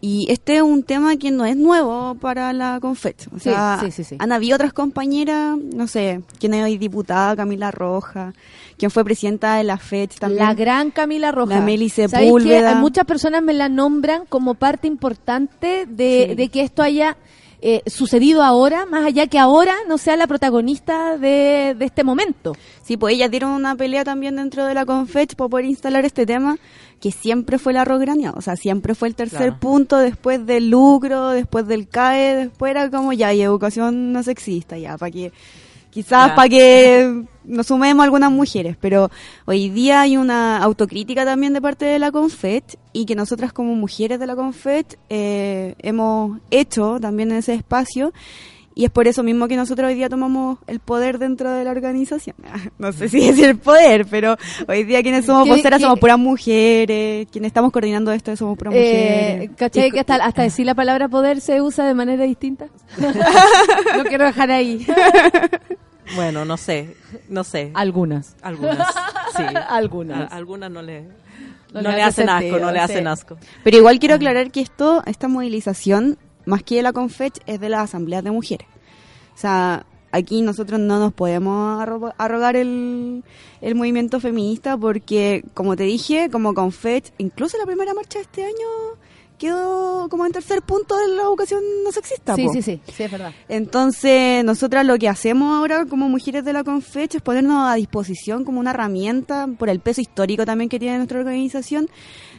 y este es un tema que no es nuevo para la Confech. O Sí, sea, sí, sí, sí. han habido otras compañeras, no sé, quien es hoy diputada, Camila Roja, quien fue presidenta de la FED también. La gran Camila Rojas. La Meli ¿Sabéis Sepúlveda. muchas personas me la nombran como parte importante de que esto haya eh, sucedido ahora, más allá que ahora no sea la protagonista de, de este momento. Sí, pues ellas dieron una pelea también dentro de la Confech por poder instalar este tema, que siempre fue el arroz graneado, o sea, siempre fue el tercer Claro. punto después del lucro, después del CAE, después era como ya, y educación no sexista, ya, para que, quizás para que nos sumemos algunas mujeres, pero hoy día hay una autocrítica también de parte de la Confech y que nosotras como mujeres de la Confech eh, hemos hecho también en ese espacio y es por eso mismo que nosotros hoy día tomamos el poder dentro de la organización. No sé si es el poder, pero hoy día quienes somos ¿Qué- voceras somos puras mujeres, quienes estamos coordinando esto somos puras Eh, mujeres. ¿Cachai Y- que hasta, hasta decir la palabra poder se usa de manera distinta? no quiero dejar ahí. Bueno, no sé, no sé. Algunas. Algunas, sí. Algunas. A- algunas no le, No no le le hace hacen sentido, asco, no le hacen asco. Pero igual quiero aclarar que esto, esta movilización, más que de la Confech, es de las asambleas de mujeres. O sea, aquí nosotros no nos podemos arro- arrogar el, el movimiento feminista porque, como te dije, como Confech, incluso la primera marcha de este año, quedó como en tercer punto de la educación no sexista. Sí, po. sí, sí, sí, es verdad. Entonces, nosotras lo que hacemos ahora como mujeres de la Confecha es ponernos a disposición como una herramienta, por el peso histórico también que tiene nuestra organización,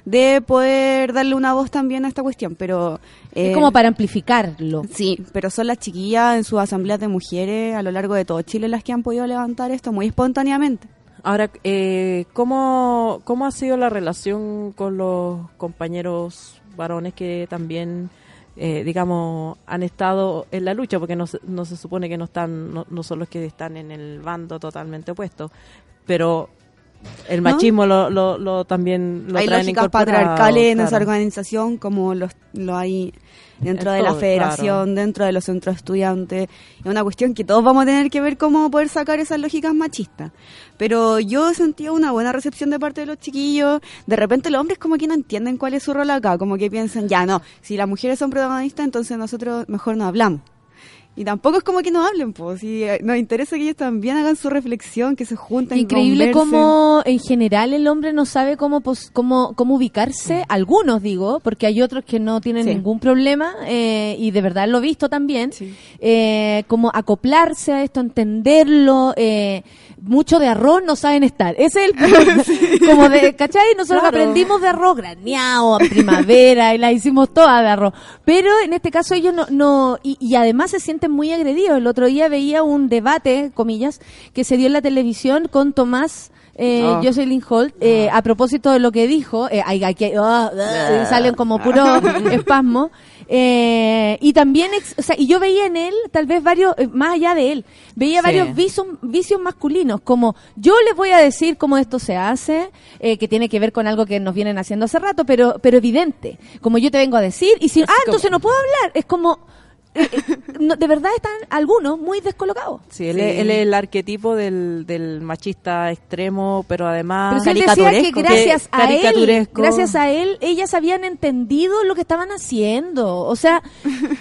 de poder darle una voz también a esta cuestión. Pero es eh, como para amplificarlo. Sí, pero son las chiquillas en sus asambleas de mujeres a lo largo de todo Chile las que han podido levantar esto muy espontáneamente. Ahora, eh, ¿cómo, ¿cómo ha sido la relación con los compañeros varones que también, eh, digamos, han estado en la lucha? Porque no, se- no se supone que no están, no, no son los que están en el bando totalmente opuesto, pero el machismo lo, lo, lo también lo hay traen lógicas patriarcales en esa organización como los, lo hay dentro En de la federación, dentro de los centros estudiantes. Es una cuestión que todos vamos a tener que ver cómo poder sacar esas lógicas machistas. Pero yo he sentido una buena recepción de parte de los chiquillos. De repente los hombres como que no entienden cuál es su rol acá, como que piensan, ya no, si las mujeres son protagonistas, entonces nosotros mejor no hablamos. Y tampoco es como que no hablen, pues. Eh, nos interesa que ellos también hagan su reflexión, que se junten. Increíble cómo en general el hombre no sabe cómo pos- cómo, cómo ubicarse, algunos digo, porque hay otros que no tienen Sí. ningún problema y y de verdad lo he visto también, Sí. eh, como acoplarse a esto, entenderlo, eh, mucho de arroz no saben estar. Ese es el punto. como de, ¿cachai? Nosotros Claro. aprendimos de arroz graneado, primavera, y la hicimos todas de arroz. Pero en este caso ellos no, no y, y además se sienten muy agredidos. El otro día veía un debate, comillas, que se dio en la televisión con Tomás eh, Oh. Jocelyn Holt, eh, a propósito de lo que dijo, eh, hay, hay que- ah, ah, salen como puro espasmo, eh, y también, ex- o sea, y yo veía en él, tal vez varios, eh, más allá de él, veía Sí. varios vicios, vicios masculinos, como yo les voy a decir cómo esto se hace, eh, que tiene que ver con algo que nos vienen haciendo hace rato, pero, pero evidente, como yo te vengo a decir, y si, ah, entonces no puedo hablar, es como, no, de verdad están algunos muy descolocados. Sí, él, Sí. Es, él es el arquetipo del, del machista extremo, pero además... Pero si él decía que gracias Que- a él, gracias a él, ellas habían entendido lo que estaban haciendo. O sea,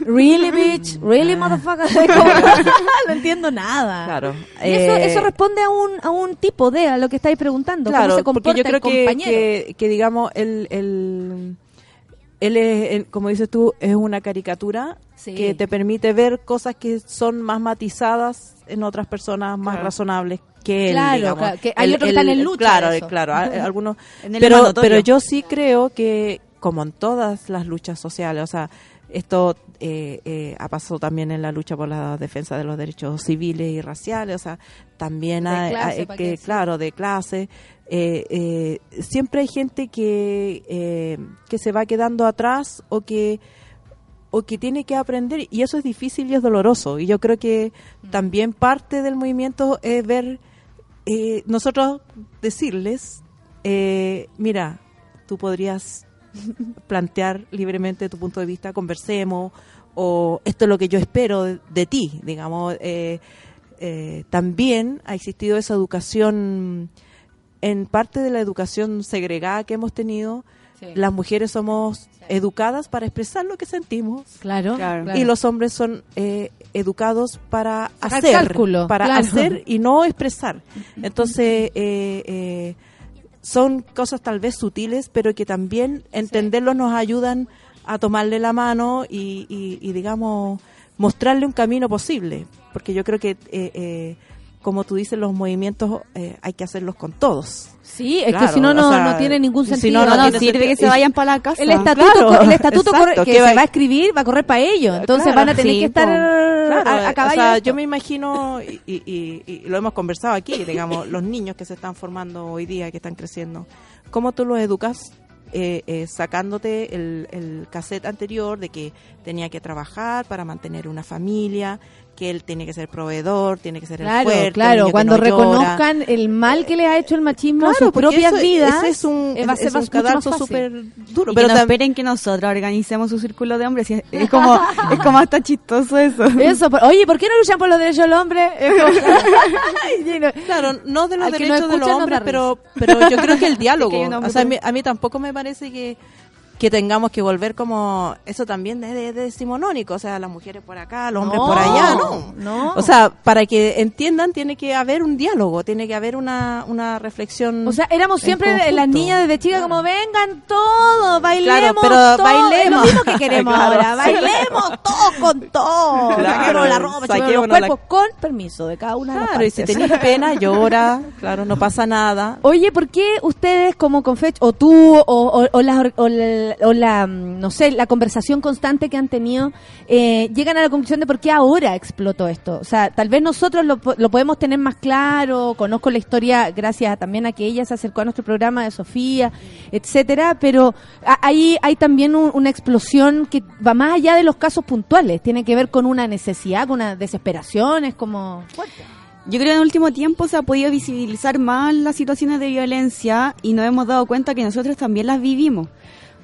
really bitch, really motherfucker. Como, no entiendo nada. Claro. Y eso, Eh, eso responde a un, a un tipo de, a lo que estáis preguntando. cómo Claro, se porque yo creo el que, compañero. que, que, digamos, él, él, él es, como dices tú, es una caricatura Sí. que te permite ver cosas que son más matizadas en otras personas más Claro. razonables que él. Claro, digamos. claro, que hay otros que están en lucha Claro, eso. claro, algunos. Pero, mandatorio. pero yo sí creo que, como en todas las luchas sociales, o sea, esto eh, eh, ha pasado también en la lucha por la defensa de los derechos civiles y raciales, o sea, también hay, clase, hay- pa' que, claro, de clase. eh, eh, siempre hay gente que, eh, que se va quedando atrás o que o que tiene que aprender y eso es difícil y es doloroso y yo creo que Mm. también parte del movimiento es ver eh, nosotros decirles mira tú podrías plantear libremente tu punto de vista conversemos o esto es lo que yo espero de, de ti digamos eh, eh, también ha existido esa educación en parte de la educación segregada que hemos tenido Sí. las mujeres somos educadas para expresar lo que sentimos Claro, Claro. claro. y los hombres son eh, educados para Sacar hacer, cálculo, para claro. hacer y no expresar. Entonces eh, eh, son cosas tal vez sutiles, pero que también entenderlos nos ayudan a tomarle la mano y, y- y, digamos mostrarle un camino posible, porque yo creo que eh, eh, como tú dices los movimientos eh, hay que hacerlos con todos. Sí, es que si no, no, o sea, no tiene ningún si sentido. no, No, no no sirve que se vayan para la casa. El estatuto, Claro, el estatuto exacto, que, que se va- va a escribir va a correr para ellos. Entonces Claro, van a tener sí, que estar a, a o caballo sea, de esto. yo me imagino, y, y- y- y lo hemos conversado aquí, digamos, los niños que se están formando hoy día, que están creciendo, ¿cómo tú los educas? Eh, eh, sacándote el, el cassette anterior de que tenía que trabajar para mantener una familia, que él tiene que ser proveedor, tiene que ser Claro, el fuerte, claro, cuando no llora. reconozcan el mal que le ha hecho el machismo a Claro, sus porque propias eso- vidas, ese es un, eh, va a ser es un cadalso súper duro. Y Pero que no esperen que nosotros organicemos su círculo de hombres. y Es, es como, es como hasta chistoso eso. Eso, por- oye, ¿por qué no luchan por los derechos del hombre? No. Claro, no de los Al derechos de escucha los hombres, pero, pero yo creo que el diálogo, que un o sea, a mí, a mí tampoco me parece que que tengamos que volver como eso también de, de- decimonónico, o sea, las mujeres por acá, los hombres No, por allá, no. no. O sea, para que entiendan tiene que haber un diálogo, tiene que haber una, una reflexión. O sea, éramos siempre las niñas desde chicas como vengan todos, bailemos pero todo, bailemos. es lo mismo que queremos Claro, ahora, sí. bailemos todos con todo, Claro, la ropa, los la- cuerpos con permiso de cada una de las Claro, y si tenés pena, llora, claro, no pasa nada. Oye, ¿por qué ustedes como Confech, o tú, o, o- o o la- o la, mm, no sé, la conversación constante que han tenido, eh, llegan a la conclusión de por qué ahora explotó esto? O sea, tal vez nosotros lo, po- lo podemos tener más claro, conozco la historia gracias también a que ella se acercó a nuestro programa de Sofía, etcétera, pero ahí hay también un- una explosión que va más allá de los casos puntuales, tiene que ver con una necesidad, con una desesperación, es como... Yo creo que en el último tiempo se ha podido visibilizar más las situaciones de violencia y nos hemos dado cuenta que nosotros también las vivimos.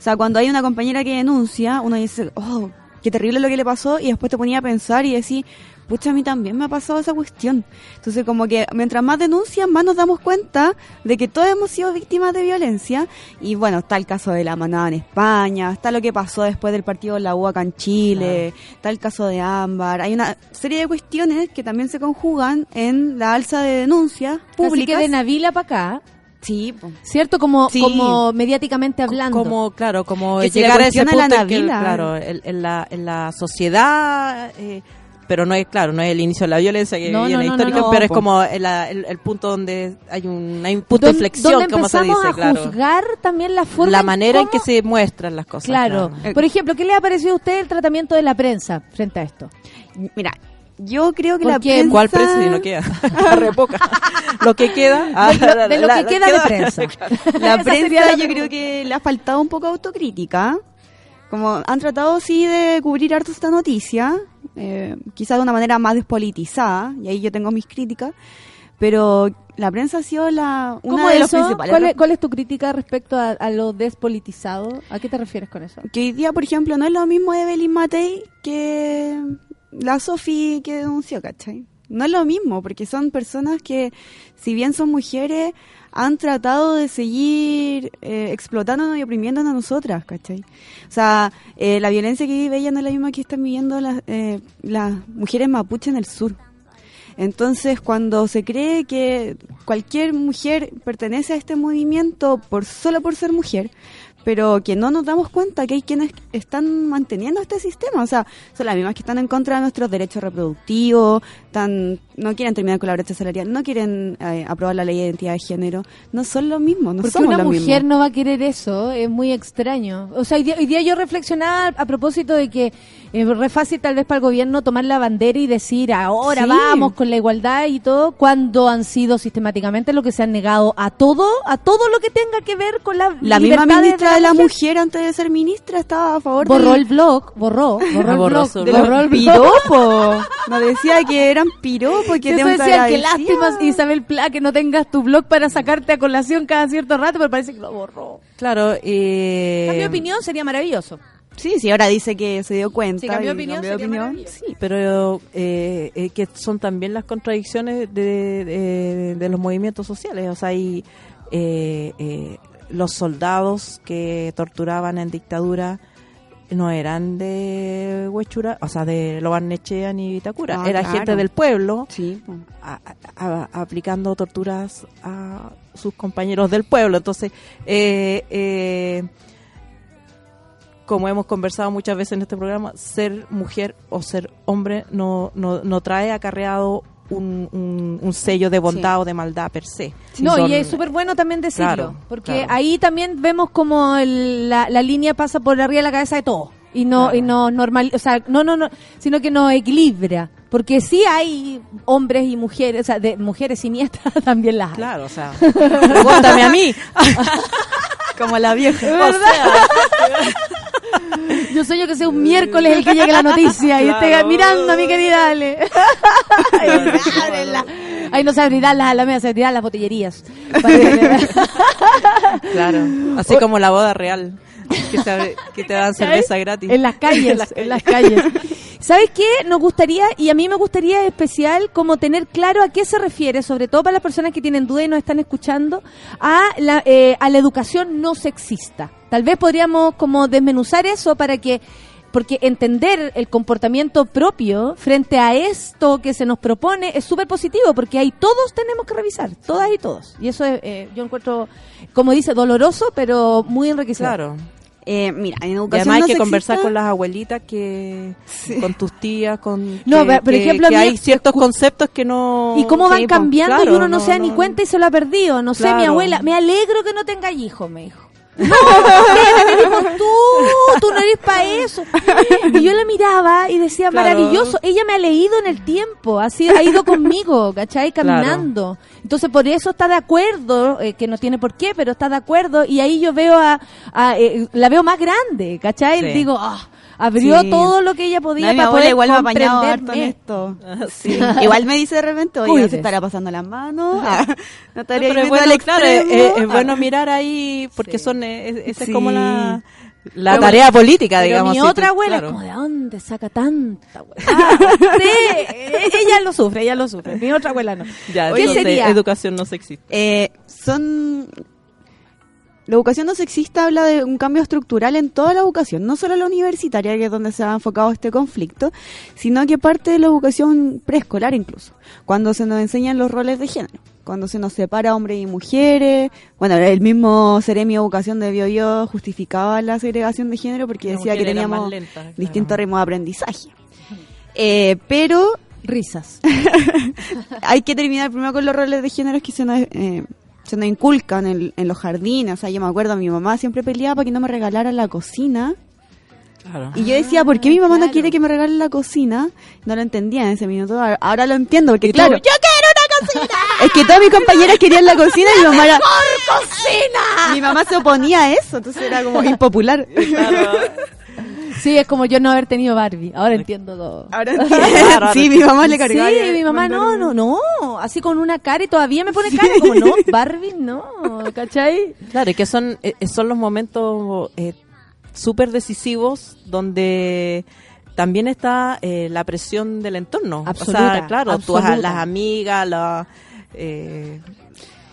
O sea, cuando hay una compañera que denuncia, uno dice, oh, qué terrible lo que le pasó, y después te ponía a pensar y decir, pucha, a mí también me ha pasado esa cuestión. Entonces, como que mientras más denuncias, más nos damos cuenta de que todos hemos sido víctimas de violencia. Y bueno, está el caso de la manada en España, está lo que pasó después del partido de la U acá en Chile, está el caso de Ámbar. Hay una serie de cuestiones que también se conjugan en la alza de denuncias Así públicas. que de Navila para acá, Sí, po. ¿cierto? Como, Sí. como mediáticamente hablando. Como, claro, como Que llegar a ese punto la en que, claro, en, en la, en la sociedad, eh, pero no es, claro, no es el inicio de la violencia que No, viene no, histórica, no, no, pero es como el, el- el punto donde hay un, hay un punto de inflexión, como se dice, a claro. juzgar también la forma La en manera en cómo- que se muestran las cosas. Claro. claro. Por ejemplo, ¿qué le ha parecido a usted el tratamiento de la prensa frente a esto? Mira, yo creo que ¿Por la qué? prensa... ¿Cuál precio si no queda? Re poca. Lo que queda. ah, De lo- de lo la- que la- queda de prensa. La prensa yo creo que le ha faltado un poco de autocrítica. Como han tratado sí de cubrir harto esta noticia, eh, quizás de una manera más despolitizada, y ahí yo tengo mis críticas, pero la prensa ha sido la, una ¿Cómo de los eso? principales. ¿Cuál es, cuál es tu crítica respecto a, a lo despolitizado? ¿A qué te refieres con eso? Que hoy día, por ejemplo, no es lo mismo Evelyn Matei que la Sofi que denunció, ¿cachai? No es lo mismo, porque son personas que, si bien son mujeres, han tratado de seguir eh, explotándonos y oprimiéndonos a nosotras, ¿cachai? O sea, eh, la violencia que vive ella no es la misma que están viviendo las, eh, las mujeres mapuche en el sur. Entonces, cuando se cree que cualquier mujer pertenece a este movimiento por solo por ser mujer, pero que no nos damos cuenta que hay quienes están manteniendo este sistema, o sea, son las mismas que están en contra de nuestros derechos reproductivos, tan, no quieren terminar con la brecha salarial, no quieren eh, aprobar la ley de identidad de género, no son lo mismo, no Porque somos una lo mujer mismo. no va a querer eso, es muy extraño. O sea, hoy día, hoy día yo reflexionaba a propósito de que es re fácil tal vez para el gobierno tomar la bandera y decir ahora Sí. vamos con la igualdad y todo, cuando han sido sistemáticamente lo que se han negado a todo, a todo lo que tenga que ver con la La misma ministra de la mujer antes de ser ministra estaba a favor Borró del- el blog, borró, borró el Borró blog, de borró el blog. piropos. Nos decía que eran piropos, que te decía que agradecía. lástima Isabel Pla que no tengas tu blog para sacarte a colación cada cierto rato, pero parece que lo borró. Claro, eh, En mi opinión sería maravilloso. Sí, sí, ahora dice que se dio cuenta. Sí, cambió opinión, cambió sería opinión. Sí, pero eh, eh, que son también las contradicciones de, de- de los movimientos sociales. O sea, hay eh, eh, los soldados que torturaban en dictadura no eran de Huechura, o sea, de Lobarnechea ni Vitacura. Ah, Era claro. gente del pueblo Sí, po. a- a- a- aplicando torturas a sus compañeros del pueblo. Entonces, eh, eh, como hemos conversado muchas veces en este programa, ser mujer o ser hombre no, no, no trae acarreado un, un- un sello de bondad Sí. o de maldad per se. No, Son- y es súper bueno también decirlo, Claro, porque claro. ahí también vemos como el- la, la línea pasa por arriba de la cabeza de todo y no Claro. y no normal, o sea, no no no, sino que nos equilibra, porque sí hay hombres y mujeres, o sea, de mujeres siniestras también las hay. Claro, o sea, pregúntame a mí. Como la vieja. Yo sueño que sea un miércoles el que llegue la noticia y esté mirando a mi querida Ale. Ay, ábrenla. Ahí no se abrirán las alamedas, se abrirán las que- Claro, así como la boda real, que te, abre- que te dan cerveza gratis. En las calles, en las calles. ¿Sabes qué? Nos gustaría, y a mí me gustaría especial, como tener claro a qué se refiere, sobre todo para las personas que tienen duda y nos están escuchando, a la, eh, a la educación no sexista. Tal vez podríamos como desmenuzar eso para que porque entender el comportamiento propio frente a esto que se nos propone es súper positivo, porque ahí todos tenemos que revisar, todas y todos. Y eso es, eh, yo encuentro, como dice, doloroso, pero muy enriquecedor. Claro. Eh, mira, en Y educación además hay que conversar con las abuelitas, que con tus tías, con No, que- pero, por que- ejemplo, que mí- hay ciertos conceptos que no Y cómo van Sí, cambiando y claro, uno no, se da ni cuenta y se lo ha perdido. No sé, mi abuela, me alegro que no tenga hijos, me dijo. No, me dijo, tú, tú no eres para eso. Y yo la miraba y decía, Claro. maravilloso, ella me ha leído en el tiempo, así ha ido conmigo, ¿cachai? Claro. Caminando. Entonces por eso está de acuerdo, eh, que no tiene por qué, pero está de acuerdo y ahí yo veo a, a, eh, la veo más grande, ¿cachai? Sí. Digo, ah, abrió Sí. todo lo que ella podía No, para poder igual me ha apañado harto en comprenderme. esto. Sí. Igual me dice de repente, oye, se estará pasando las manos. Ah, no No, estaría yendo bueno, al claro, es, Ah. bueno mirar ahí porque son eh, es- esa Sí. es como la la Pero tarea política, Pero digamos. mi otra abuela claro. como, ¿de dónde saca tanta abuela? Ah, sí, ella lo sufre, ella lo sufre. Mi otra abuela no. Ya, ¿Qué entonces, sería? educación no sexista. Eh, son... La educación no sexista habla de un cambio estructural en toda la educación, no solo la universitaria, que es donde se ha enfocado este conflicto, sino que parte de la educación preescolar incluso, cuando se nos enseñan los roles de género, cuando se nos separa hombres y mujeres. Bueno, el mismo Seremi Educación de Bio justificaba la segregación de género porque La decía que teníamos lenta, claro. distintos ritmos de aprendizaje. Eh, pero Risas. hay que terminar primero con los roles de género que se nos, eh, se nos inculcan en, en los jardines. O sea, yo me acuerdo, mi mamá siempre peleaba para que no me regalaran la cocina. Claro. Y yo decía, ¿por qué mi mamá claro. no quiere que me regalen la cocina? No lo entendía en ese minuto. Ahora- lo entiendo, porque claro, ¡yo quiero una cocina! es que todas mis compañeras querían la cocina y mi mamá era... cocina! Mi mamá se oponía a eso, entonces era como impopular. Sí, es como yo no haber tenido Barbie. Ahora entiendo todo. Ahora entiendo. Sí, mi mamá le Sí, cargaba. mi mamá no, no, no. Así con una cara y todavía me pone cara. Como no, Barbie no. ¿Cachai? Claro, y que son, eh, son los momentos eh, súper decisivos donde también está eh, la presión del entorno. o Absoluta, sea, claro, tú, absoluta. las amigas, la, eh,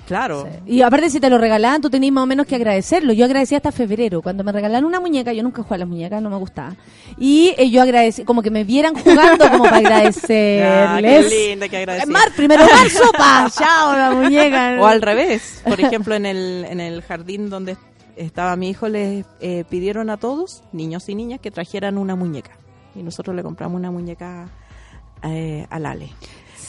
claro. Y aparte si te lo regalaban, tú tenías más o menos que agradecerlo. Yo agradecí hasta febrero. Cuando me regalaron una muñeca, yo nunca jugué a las muñecas, no me gustaba. Y eh, yo agradecí, como que me vieran jugando como para agradecerles. qué linda, qué agradecida. Mar, primero marzo, pa, chao, la muñeca. O al revés, por ejemplo, en el, en el jardín donde estaba mi hijo, les eh, pidieron a todos, niños y niñas, que trajeran una muñeca. Y nosotros le compramos una muñeca eh, al Ale.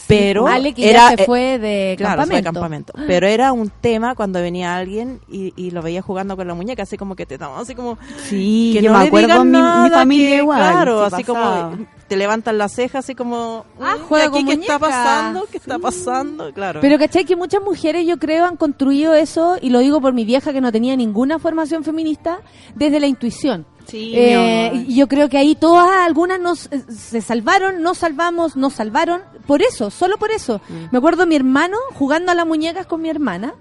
Pero Ale que era, ya se eh, fue de Claro, fue de campamento. campamento. Pero era un tema cuando venía alguien y, y lo veía jugando con la muñeca, así como que te daba así como... Sí, que yo no me acuerdo digan mi, mi nada, familia que, igual. Claro, sí así pasaba. como te levantan las cejas, así como... Ah, "Mm, juega ¿y aquí con ¿Qué está muñeca". pasando? ¿Qué está pasando? Claro. Pero ¿cachai? Que muchas mujeres yo creo han construido eso, y lo digo por mi vieja que no tenía ninguna formación feminista, desde la intuición. Sí, Eh, yo creo que ahí todas, algunas nos, eh, se salvaron, nos salvamos, nos salvaron, por eso, solo por eso. Mm. Me acuerdo mi hermano jugando a las muñecas con mi hermana,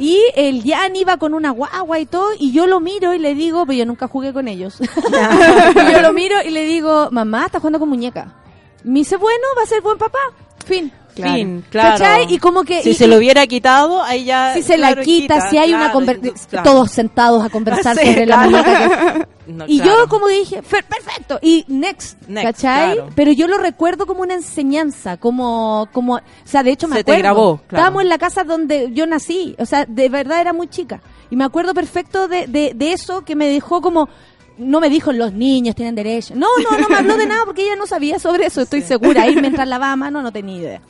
y el Jan iba con una guagua y todo, y yo lo miro y le digo, pero yo nunca jugué con ellos. Yo lo miro y le digo, mamá, estás jugando con muñeca. Me dice, bueno, va a ser buen papá. Fin. Fin, claro. ¿Cachai? Y como que... si y- se lo hubiera quitado, ahí ya. si se claro, la quita, si hay una conversación, todos sentados a conversar Sí, sobre la muñeca. que- No, y yo como dije, "Fer- perfecto, y next, Next, ¿cachai? Pero yo lo recuerdo como una enseñanza, como, como, o sea, de hecho me Se te acuerdo. grabó, claro. Estábamos en la casa donde yo nací, o sea, de verdad era muy chica. Y me acuerdo perfecto de, de, de eso que me dejó como, no me dijo los niños tienen derecho. No, no, no me habló de nada porque ella no sabía sobre eso, estoy segura. Ahí mientras lavaba mano no tenía idea.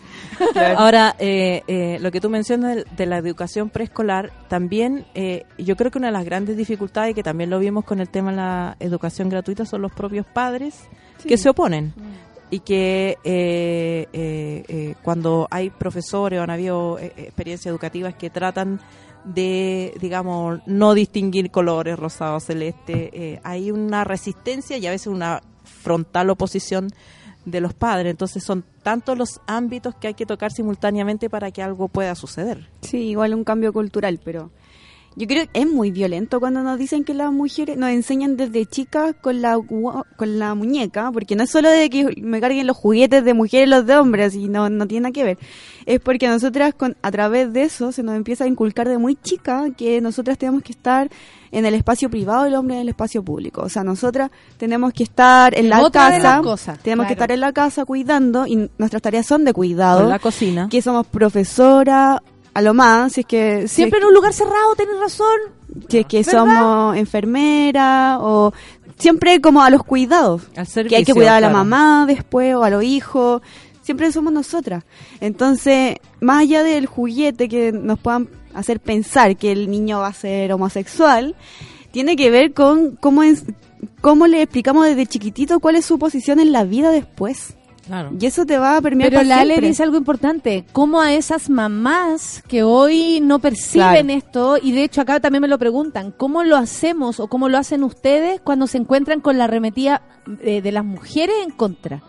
Ahora, eh, eh, lo que tú mencionas de, de la educación preescolar, también eh, yo creo que una de las grandes dificultades, y que también lo vimos con el tema de la educación gratuita, son los propios padres que se oponen. Y que eh, eh, eh, cuando hay profesores o han habido experiencias educativas que tratan de, digamos, no distinguir colores, rosado, celeste, eh, hay una resistencia y a veces una frontal oposición de los padres. Entonces son tantos los ámbitos que hay que tocar simultáneamente para que algo pueda suceder. Sí, igual un cambio cultural, pero Yo creo que es muy violento cuando nos dicen que las mujeres nos enseñan desde chicas con la con la muñeca, porque no es solo de que me carguen los juguetes de mujeres y los de hombres, y no, no tiene nada que ver. Es porque a nosotras con, a través de eso se nos empieza a inculcar de muy chica que nosotras tenemos que estar en el espacio privado y el hombre en el espacio público. O sea, nosotras tenemos que estar en la Otra casa, cosas, tenemos que estar en la casa cuidando y nuestras tareas son de cuidado la cocina. que somos profesora, a lo más, si es que... si Siempre en un lugar cerrado, tenés razón. si es que ¿Verdad? somos enfermera o siempre como a los cuidados. Al que hay que cuidar a la mamá después o a los hijos. Siempre somos nosotras. Entonces, más allá del juguete que nos puedan hacer pensar que el niño va a ser homosexual, tiene que ver con cómo, es, cómo le explicamos desde chiquitito cuál es su posición en la vida después. Claro. Y eso te va a permear Pero la Ale dice algo importante, cómo a esas mamás que hoy no perciben Claro. esto, y de hecho acá también me lo preguntan, ¿cómo lo hacemos o cómo lo hacen ustedes cuando se encuentran con la arremetida eh, de las mujeres en contra?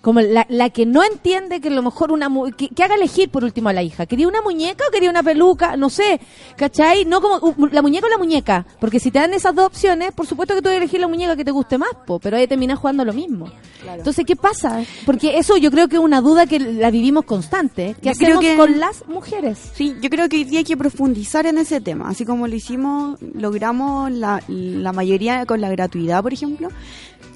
Como la, la que no entiende que a lo mejor una mu- que, que haga elegir por último a la hija. ¿Quería una muñeca o quería una peluca? No sé, ¿cachai? No como uh, la muñeca o la muñeca. Porque si te dan esas dos opciones, por supuesto que tú vas a elegir la muñeca que te guste más, po, pero ahí terminas jugando lo mismo. Entonces, ¿qué pasa? Porque eso yo creo que es una duda que la vivimos constante. ¿Qué Yo creo hacemos que- con las mujeres? Sí, yo creo que hoy día hay que profundizar en ese tema, así como lo hicimos, logramos la, la mayoría con la gratuidad, por ejemplo,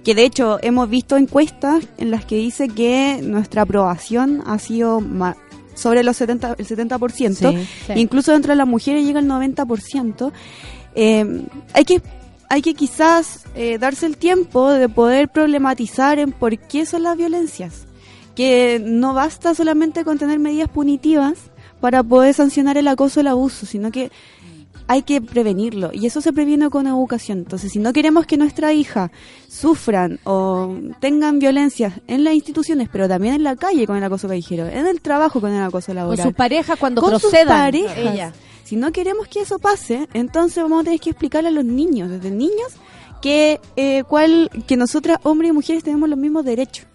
que de hecho hemos visto encuestas en las que dice que nuestra aprobación ha sido ma- sobre los 70, el 70%, Sí, sí. incluso dentro de las mujeres llega el 90%. Eh, hay que hay que quizás eh, darse el tiempo de poder problematizar en por qué son las violencias. Que no basta solamente con tener medidas punitivas para poder sancionar el acoso o el abuso, sino que hay que prevenirlo. Y eso se previene con educación. Entonces, si no queremos que nuestra hija sufran o tengan violencias en las instituciones, pero también en la calle con el acoso callejero, en el trabajo con el acoso Con laboral, sus parejas cuando con sus procedan. parejas. Ella. Si no queremos que eso pase, entonces vamos a tener que explicarle a los niños, desde niños, que eh, cuál, que nosotras, hombres y mujeres, tenemos los mismos derechos.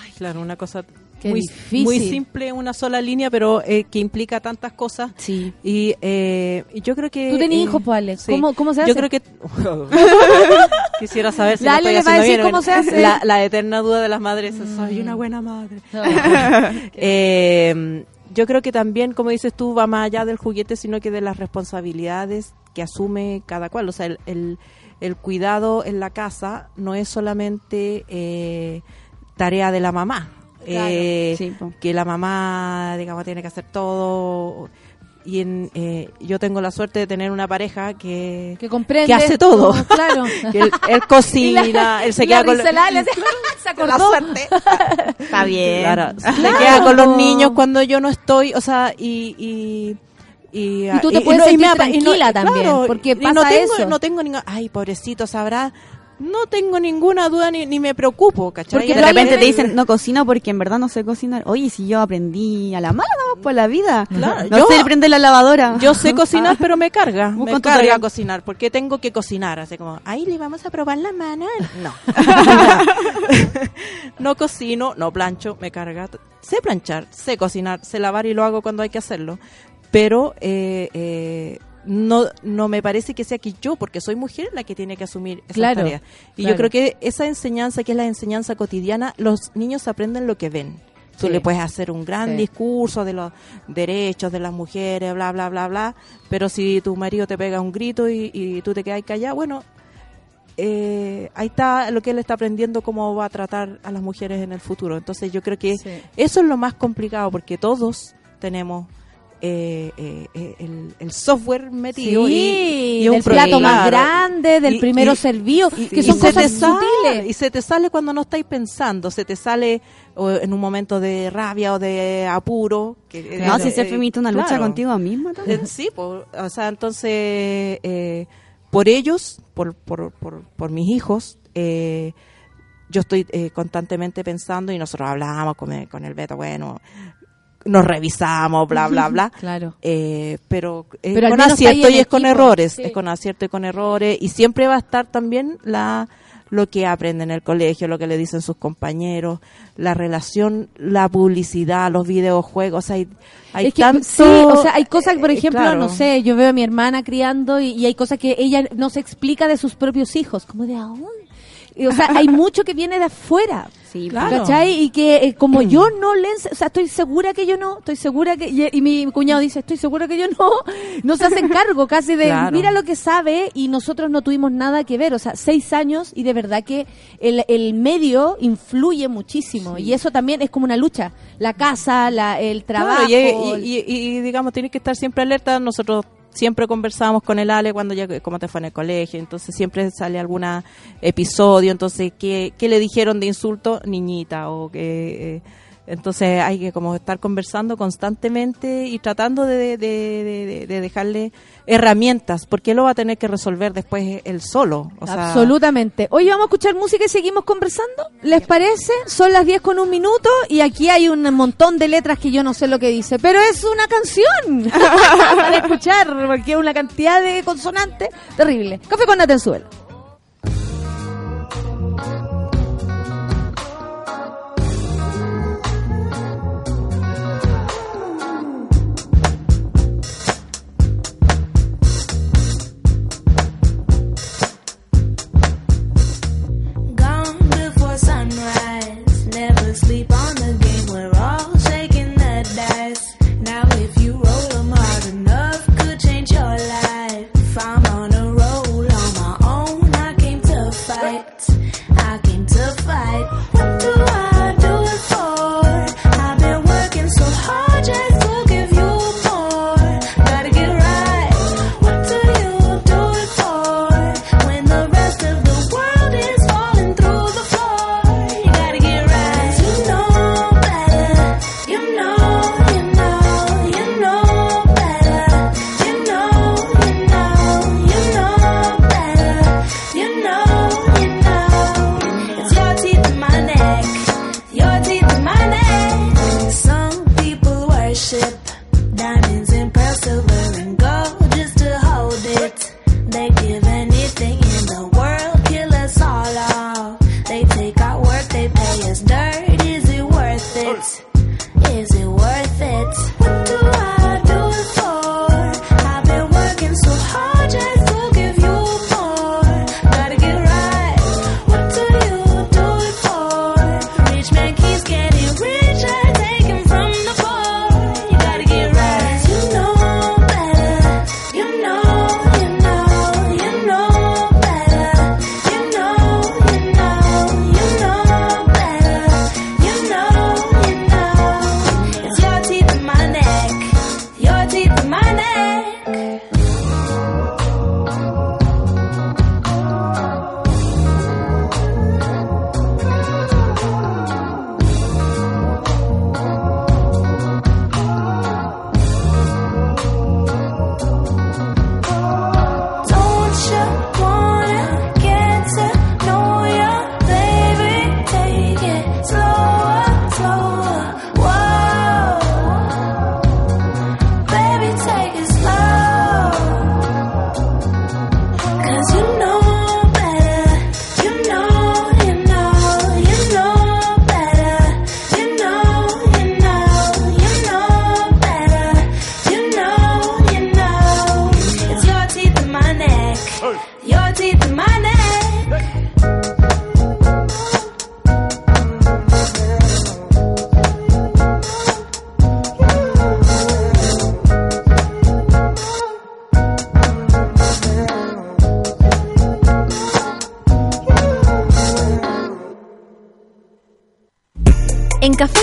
Ay, claro, una cosa Qué muy, difícil. muy simple, una sola línea, pero eh, que implica tantas cosas. Sí. Y, eh, yo creo que... Tú tenías eh, hijos, pues, sí. ¿Cómo- cómo se Yo hace? creo que... Quisiera saber si La lo Ale estoy le va a decir bien. cómo se hace. La, la eterna duda de las madres, soy una buena madre. Eh, yo creo que también, como dices tú, va más allá del juguete, sino que de las responsabilidades que asume cada cual. O sea, el, el, el cuidado en la casa no es solamente eh, tarea de la mamá. Claro, Eh, sí, que la mamá, digamos, tiene que hacer todo. Y en, eh, yo tengo la suerte de tener una pareja que, Que comprende. que hace todo. esto, Claro. que él, él cocina, él se queda con... la Ale, se acordó. Está bien. Claro, se queda con los niños cuando yo no estoy, o sea, y... y y, Y tú te y- y puedes y sentir tranquila también, porque y no pasa tengo, eso. No tengo ninguna, ay, pobrecito, sabrá, no tengo ninguna duda ni, ni me preocupo, ¿cachai? Porque de repente te dicen, no cocino porque en verdad no sé cocinar. Oye, si yo aprendí a la mala, no, por la vida. Claro, no yo- sé prender la lavadora. Yo sé cocinar, pero me carga. Me carga tutorial. cocinar, porque tengo que cocinar. Así como, ahí le vamos a probar la mano. No. no cocino, no plancho, me carga. Sé planchar, sé cocinar, sé lavar y lo hago cuando hay que hacerlo. Pero eh, eh, no, no me parece que sea que yo, porque soy mujer, la que tiene que asumir esa Claro, tarea. Y claro. yo creo que esa enseñanza, que es la enseñanza cotidiana, los niños aprenden lo que ven. Tú Sí. le puedes hacer un gran Sí. discurso de los derechos de las mujeres, bla, bla, bla, bla, pero si tu marido te pega un grito y, y tú te quedas callada, bueno, eh, ahí está lo que él está aprendiendo cómo va a tratar a las mujeres en el futuro. Entonces yo creo que Sí. eso es lo más complicado porque todos tenemos eh, eh, eh, el, el software metido Sí, y, y un plato más grande, del Y- primero servido, y- que son se cosas sutiles. y se te sale cuando no estáis pensando, se te sale o en un momento de rabia o de apuro. Que, No, si ser eh, feminista una lucha claro. contigo misma sí, po, o sea, entonces, por ellos, por, por, por, por mis hijos, eh, yo estoy eh, constantemente pensando y nosotros hablábamos con, el- con el Beto, bueno, nos revisamos, bla, bla, bla. Claro. Eh, pero es Pero con acierto y es con errores, sí. es con acierto y con errores y siempre va a estar también la lo que aprenden en el colegio, lo que le dicen sus compañeros, la relación, la publicidad, los videojuegos, hay, hay Es que, tanto... sí, o sea, hay cosas, por eh, ejemplo, claro. no sé, yo veo a mi hermana criando y, y hay cosas que ella no se explica de sus propios hijos, como de aún. Y, O sea, hay mucho que viene de afuera. Sí, Claro. ¿Cachai? Y que eh, como yo no le... O sea, estoy segura que yo no, estoy segura que... Y, y mi cuñado dice, estoy segura que yo no. No se hacen cargo casi de, Claro. mira lo que sabe y nosotros no tuvimos nada que ver. O sea, seis años y de verdad que el, el medio influye muchísimo. Y eso también es como una lucha. La casa, la, el trabajo... Claro, y, y- y- y, digamos, tienes que estar siempre alerta. Nosotros siempre conversábamos con el Ale cuando ya, cómo te fue en el colegio, entonces siempre sale algún episodio, entonces, ¿qué, qué le dijeron de insulto? Niñita, o que... eh, entonces hay que como estar conversando constantemente y tratando de, de- de- de- de dejarle herramientas, porque él lo va a tener que resolver después él solo. Absolutamente. Hoy vamos a escuchar música y seguimos conversando. ¿Les parece? Son las 10 con un minuto y aquí hay un montón de letras que yo no sé lo que dice, pero es una canción para escuchar, porque es una cantidad de consonantes terrible. Café con Natenzuela.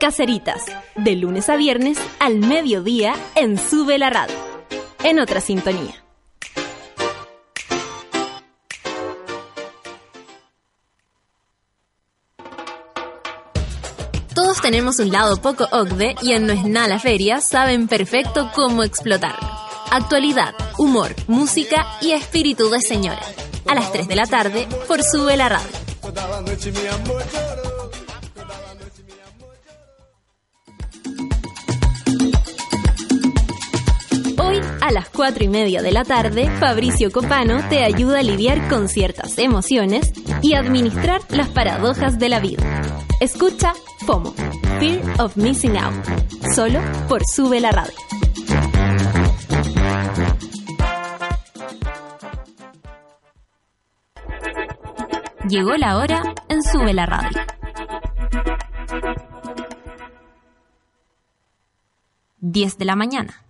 Caceritas, de lunes a viernes al mediodía en Sube la Radio. En otra sintonía. Todos Todos tenemos un lado poco OCDE y en No es nada la feria saben perfecto cómo explotarlo. Actualidad, humor, música y espíritu de señora. A las 3 de la tarde por Sube la Radio. Hoy, a las 4 y media de la tarde, Fabricio Copano te ayuda a lidiar con ciertas emociones y administrar las paradojas de la vida. Escucha FOMO, Fear of Missing Out, solo por Sube la Radio. Llegó la hora en Sube la Radio. Diez de la mañana.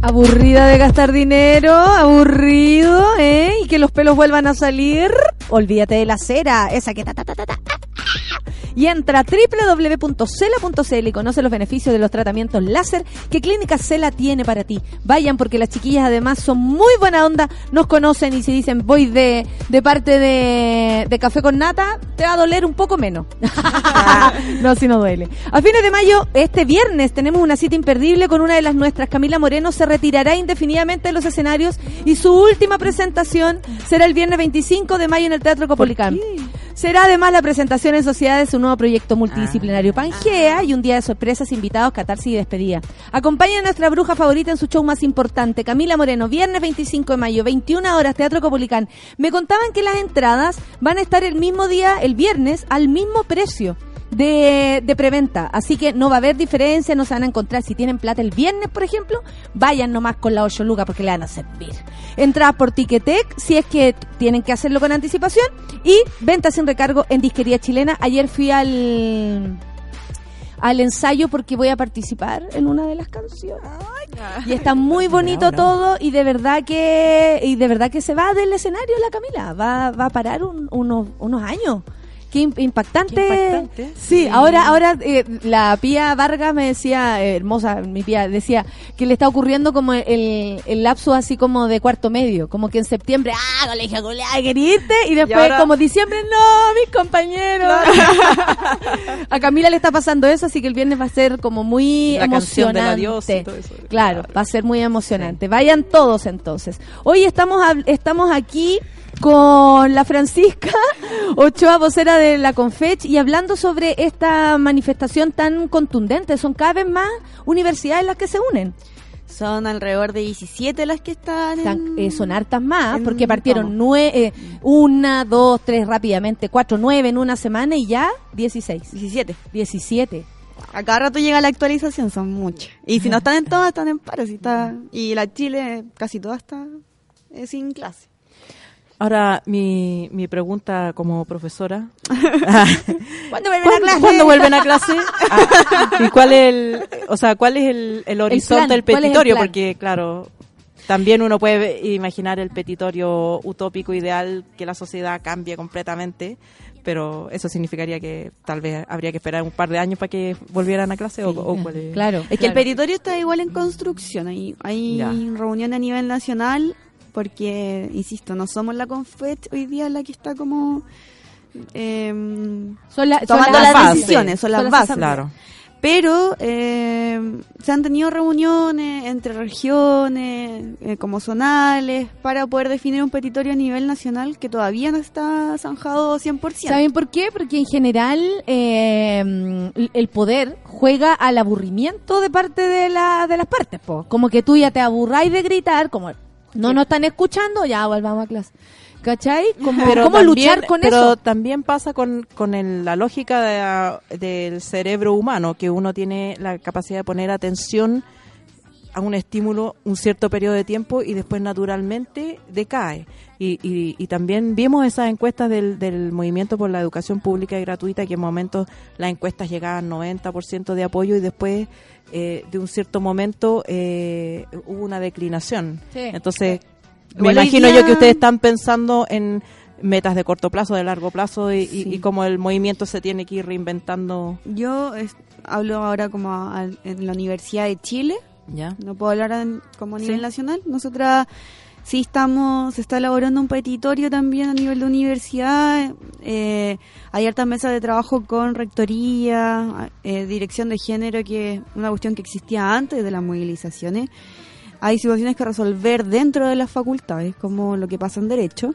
Aburrida de gastar dinero, aburrido, ¿eh? Y que los pelos vuelvan a salir. Olvídate de la cera, esa que ta. Y entra a www.cela.cl y conoce los beneficios de los tratamientos láser que Clínica Cela tiene para ti. Vayan porque las chiquillas además son muy buena onda, nos conocen y si dicen voy de, de parte de, de Café con Nata, te va a doler un poco menos. no, si no duele. A fines de mayo, este viernes, tenemos una cita imperdible con una de las nuestras. Camila Moreno se retirará indefinidamente de los escenarios y su última presentación será el viernes 25 de mayo en el Teatro Copolicán. Será además la presentación en sociedad de su nuevo proyecto multidisciplinario Pangea y un día de sorpresas, invitados, catarsis y despedida. Acompaña a nuestra bruja favorita en su show más importante, Camila Moreno, viernes 25 de mayo, 21 horas, Teatro Copolicán. Me contaban que las entradas van a estar el mismo día, el viernes, al mismo precio. De, de preventa, así que no va a haber diferencia, no se van a encontrar. Si tienen plata el viernes, por ejemplo, vayan nomás con la 8 lucas porque le van a servir. Entradas por Ticketek, si es que tienen que hacerlo con anticipación, y venta sin recargo en Disquería Chilena. Ayer fui al al ensayo porque voy a participar en una de las canciones. Y está muy bonito todo y de verdad que y de verdad que se va del escenario la Camila, va, va a parar un- unos, unos años. Qué im- impactante. Qué impactante. Sí, Sí. ahora ahora eh, la Pía Vargas me decía, eh, hermosa, mi Pía, decía que le está ocurriendo como el, el lapso así como de cuarto medio, como que en septiembre, ah, colegio, colegio, quería irte, y después ahora- como diciembre, no, mis compañeros. a Camila le está pasando eso, así que el viernes va a ser como muy La canción del emocionante. adiós y todo eso. Claro, Claro. va a ser muy emocionante. Vayan todos entonces. Hoy estamos estamos aquí con la Francisca Ochoa, vocera de la Confech, y hablando sobre esta manifestación tan contundente. Son cada vez más universidades las que se unen. Son alrededor de 17 las que están. En- eh, son hartas más, en- porque partieron vamos. nue- eh, una, dos, tres rápidamente, cuatro, nueve en una semana y ya 16. 17. 17. A cada rato llega la actualización, son muchas. Y si no están en todas, están en paro. si está... Y la Chile, casi toda está eh, sin clase. Ahora, mi, mi pregunta como profesora. ¿Cuándo vuelven ¿Cuándo, cuándo vuelven a clase? Ah, ¿Y cuál es el, o sea, cuál es el, el horizonte del ¿cuál es el petitorio? Porque, claro, también uno puede imaginar el petitorio utópico ideal que la sociedad cambie completamente, pero eso significaría que tal vez habría que esperar un par de años para que volvieran a clase o, o cuál es- Claro. Es que el petitorio está igual en construcción. Hay, hay Ya. reunión a nivel nacional porque, insisto, no somos la Confet hoy día la que está como em, Son la- son tomando las las bases. decisiones, son las Son las bases. Claro. Pero eh, se han tenido reuniones entre regiones, eh, como zonales, para poder definir un petitorio a nivel nacional que todavía no está zanjado 100%. ¿Saben por qué? Porque en general eh, el poder juega al aburrimiento de parte de, la, de las partes. po. Como que tú ya te aburráis de gritar, como no nos están escuchando, ya volvamos a clase. ¿Cachai? ¿Cómo también- luchar con pero eso? también pasa con, con el- la lógica de- del cerebro humano, que uno tiene la capacidad de poner atención a un estímulo un cierto periodo de tiempo y después naturalmente decae. Y, y, y también vimos esas encuestas del, del movimiento por la educación pública y gratuita, que en momentos las encuestas llegaban 90% de apoyo y después eh, de un cierto momento eh, hubo una declinación. Sí. Entonces, me Igual imagino día- yo que ustedes están pensando en metas de corto plazo, de largo plazo y, Sí. y cómo el movimiento se tiene que ir reinventando. Yo es- hablo ahora como a- en la Universidad de Chile, ¿Ya? no puedo hablar en- como a nivel Sí. nacional. Nosotras sí estamos, se está elaborando un petitorio también a nivel de universidad. eh, hay hartas mesas de trabajo con rectoría, eh, dirección de género, que es una cuestión que existía antes de las movilizaciones. Hay situaciones que resolver dentro de las facultades, como lo que pasa en Derecho.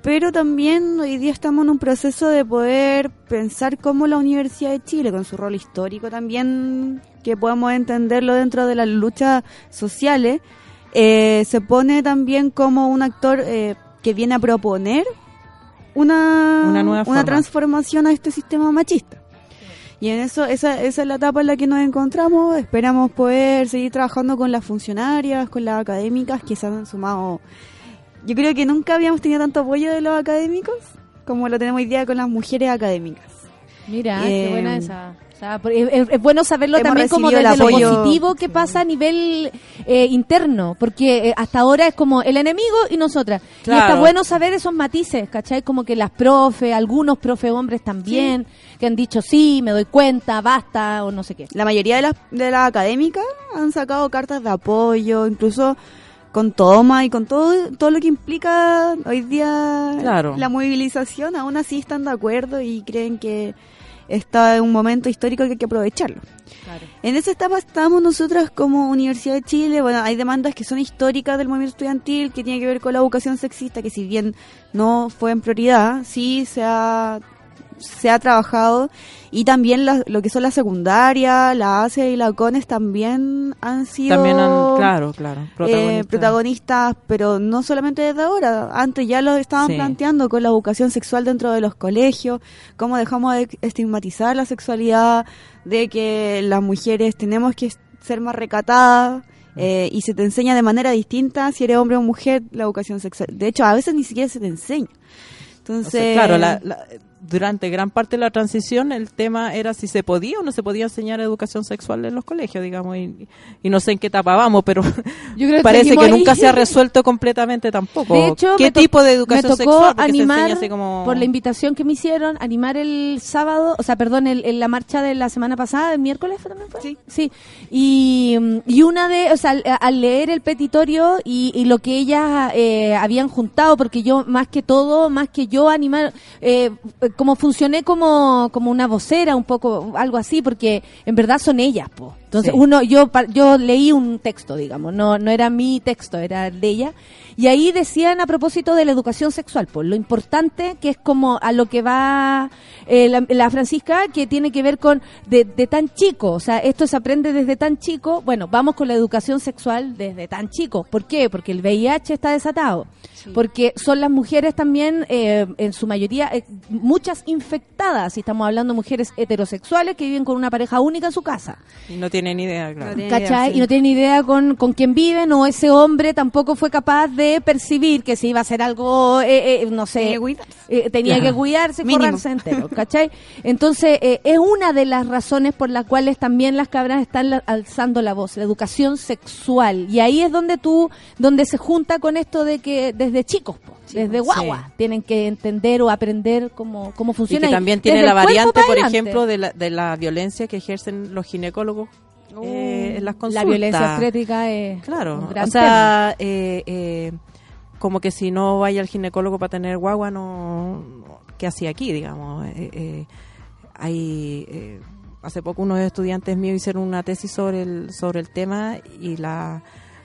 Pero también hoy día estamos en un proceso de poder pensar cómo la Universidad de Chile, con su rol histórico también, que podemos entenderlo dentro de las luchas sociales, eh, se pone también como un actor eh, que viene a proponer una, Una nueva forma. transformación a este sistema machista. Y en eso, esa, esa es la etapa en la que nos encontramos. Esperamos poder seguir trabajando con las funcionarias, con las académicas que se han sumado. Yo creo que nunca habíamos tenido tanto apoyo de los académicos como lo tenemos hoy día con las mujeres académicas. Mira, Eh, qué buena esa. O sea, por- es, bueno saberlo hemos también como desde lo positivo que pasa a nivel eh, interno, porque eh, hasta ahora es como el enemigo y nosotras. Y está bueno saber esos matices, ¿cachai? Como que las profes, algunos profe hombres también, que han dicho sí, me doy cuenta, basta, o no sé qué. La mayoría de las, de las académicas han sacado cartas de apoyo, incluso con toma y con todo, todo lo que implica hoy día Claro. la movilización, aún así están de acuerdo y creen que está en un momento histórico que hay que aprovecharlo. En esa etapa estamos nosotras como Universidad de Chile. Bueno, hay demandas que son históricas del movimiento estudiantil, que tiene que ver con la educación sexista, que si bien no fue en prioridad, sí se ha, se ha trabajado. Y también la- lo que son la secundaria, la ACE y la CONES también han sido También han, claro, claro, eh, protagonistas. pero no solamente desde ahora. Antes ya lo estaban Sí. planteando con la educación sexual dentro de los colegios, cómo dejamos de estigmatizar la sexualidad, de que las mujeres tenemos que ser más recatadas. eh, y se te enseña de manera distinta si eres hombre o mujer la educación sexual. De hecho, a veces ni siquiera se te enseña. O Entonces, sea, claro, la- la- durante gran parte de la transición el tema era si se podía o no se podía enseñar educación sexual en los colegios, digamos, y, y no sé en qué etapa vamos, pero Yo creo que parece que nunca se ha resuelto completamente tampoco. De hecho, ¿Qué tipo de educación me tocó sexual? Porque se animar, enseña así como... por la invitación que me hicieron, animar el sábado, o sea, perdón, el, en la marcha de la semana pasada, el miércoles también fue. Sí. Sí. Y, mm, y una de, o sea, al, al leer el petitorio y, y lo que ellas eh, habían juntado, porque yo más que todo, más que yo animar, eh, como funcioné como, como una vocera, un poco, algo así, porque en verdad son ellas, po. Entonces, Sí. uno, yo, yo leí un texto, digamos, no, no era mi texto, era el de ella. Y ahí decían a propósito de la educación sexual, pues lo importante que es como a lo que va eh, la, la Francisca, que tiene que ver con de, de tan chico, o sea, esto se aprende desde tan chico. Bueno, vamos con la educación sexual desde tan chico. ¿Por qué? Porque el VIH está desatado. Porque son las mujeres también, eh, en su mayoría, eh, muchas infectadas, si estamos hablando de mujeres heterosexuales que viven con una pareja única en su casa. Y tienen idea, claro. No tienen ¿Cachai? idea, sí. Y no tienen idea con, con quién viven o ese hombre tampoco fue capaz de percibir que se iba a hacer algo, eh, eh, no sé, que eh, tenía Ajá. que cuidarse forrarse entero, ¿cachai? Entonces, eh, es una de las razones por las cuales también las cabras están la- alzando la voz, la educación sexual. Y ahí es donde tú, donde se junta con esto de que desde chicos, po, desde guagua, Sí. tienen que entender o aprender cómo, cómo Y funciona. que y también tiene la variante, por ejemplo, de la, de la violencia que ejercen los ginecólogos eh, en las consultas. La violencia obstétrica es Claro, un gran o sea, eh, eh, como que si no vaya al ginecólogo para tener guagua, no, ¿qué hacía aquí, digamos? Hay, hace poco unos estudiantes míos hicieron una tesis sobre el, sobre el tema y la,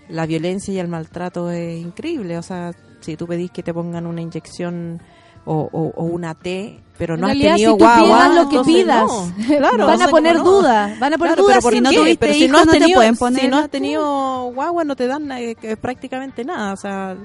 la violencia y el maltrato es increíble, o sea, si tú pedís que te pongan una inyección o, o- o una T, pero En no has realidad, tenido si tú guagua, pidas lo que pidas, no. Claro, van a poner no. dudas, van a poner Claro, dudas pero porque si no ¿qué? tuviste pero si no has no te tenido, pueden si poner no has tenido guagua no te dan eh, que prácticamente nada, o sea,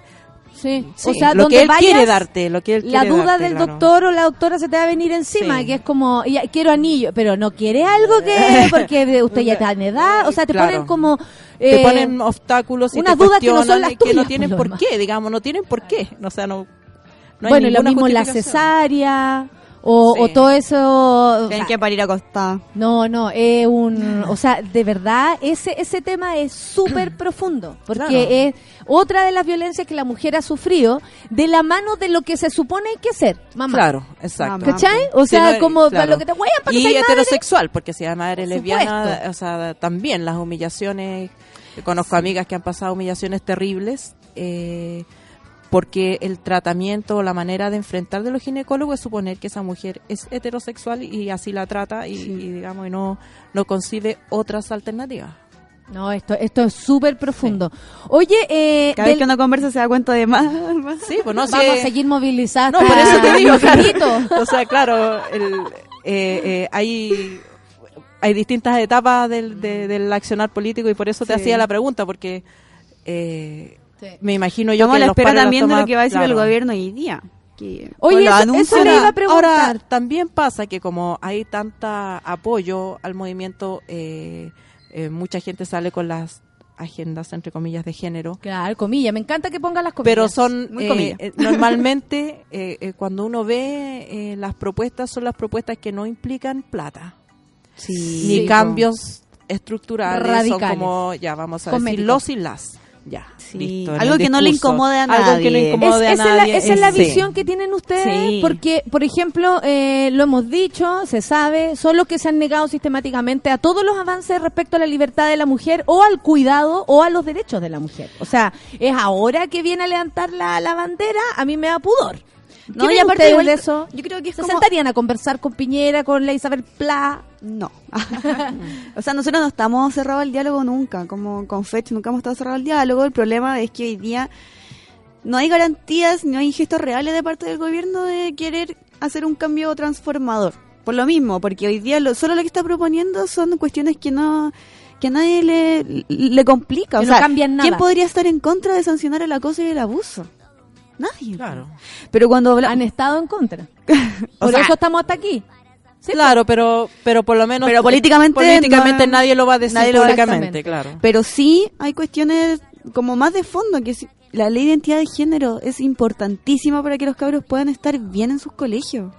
Sí. Sí, o sea, lo donde que él vayas, quiere darte, lo que él la duda darte, del claro. doctor o la doctora se te va a venir encima, Sí. que es como, ya, quiero anillo, pero no quiere algo que, porque usted ya está en edad, o sea, te Claro. ponen como... te eh, ponen obstáculos y unas dudas que no son las y que no tuyas, tienen por qué, digamos, no tienen por qué. O sea, no, no bueno, y lo mismo la cesárea, o, Sí. o todo eso... o Tienen sea, que parir acostada. No, no, es un, o sea, de verdad ese ese tema es súper profundo, porque Claro. es otra de las violencias que la mujer ha sufrido de la mano de lo que se supone hay que ser, mamá. Claro, exacto. ¿Cachai? O Sí, sea, no, como para claro. lo que te huean para que Y madre. heterosexual, porque si además eres Por lesbiana, supuesto. o sea, también las humillaciones, conozco amigas que han pasado humillaciones terribles, eh, porque el tratamiento o la manera de enfrentar de los ginecólogos es suponer que esa mujer es heterosexual y así la trata y, y, digamos, y no, no concibe otras alternativas. No, esto esto es súper profundo. Oye, eh, Cada vez que uno conversa se da cuenta de más. más. Sí, pues no, vamos a seguir movilizados. No, por eso te digo, claro. O sea, claro, el, eh, eh, hay, hay distintas etapas del, de- del accionar político y por eso te Sí. hacía la pregunta, porque eh, Sí. me imagino yo Estamos que a la espera también de lo que va a decir el gobierno hoy día. Que Oye, eso- eso le iba a preguntar. Ahora, también pasa que como hay tanta apoyo al movimiento, eh, eh, mucha gente sale con las agendas, entre comillas, de género. Claro, comillas, me encanta que pongan las comillas. Pero son Muy eh, comillas. eh, normalmente eh, eh, cuando uno ve eh, las propuestas son las propuestas que no implican plata ni Sí. cambios estructurales Radicales. son como ya vamos a decir los y las ya Sí. listo, en Algo que no le incomode a algo que no nadie. Es- incomode a esa, es la, esa es la sí. visión que tienen ustedes, Sí. porque, por ejemplo, eh, lo hemos dicho, se sabe, son los que se han negado sistemáticamente a todos los avances respecto a la libertad de la mujer o al cuidado o a los derechos de la mujer. O sea, es ahora que viene a levantar la, la bandera, a mí me da pudor. ¿Qué No, y aparte igual- de eso? yo creo que es ¿Se como- sentarían a conversar con Piñera, con la Isabel Pla? No. o sea, nosotros no estamos cerrados al diálogo nunca. Como con Fetch nunca hemos estado cerrados al diálogo. El problema es que hoy día no hay garantías, no hay gestos reales de parte del gobierno de querer hacer un cambio transformador. Por lo mismo, porque hoy día lo, solo lo que está proponiendo son cuestiones que no que a nadie le, le complica. Que o no sea, cambian nada. ¿quién podría estar en contra de sancionar el acoso y el abuso? Nadie. claro Pero cuando habla- Han estado en contra. O Por sea- eso estamos hasta aquí. Sí, claro pero pero por lo menos Pero políticamente políticamente no- nadie lo va a decir nadie lo va a- públicamente claro Pero sí hay cuestiones como más de fondo, que si- la ley de identidad de género es importantísima para que los cabros puedan estar bien en sus colegios.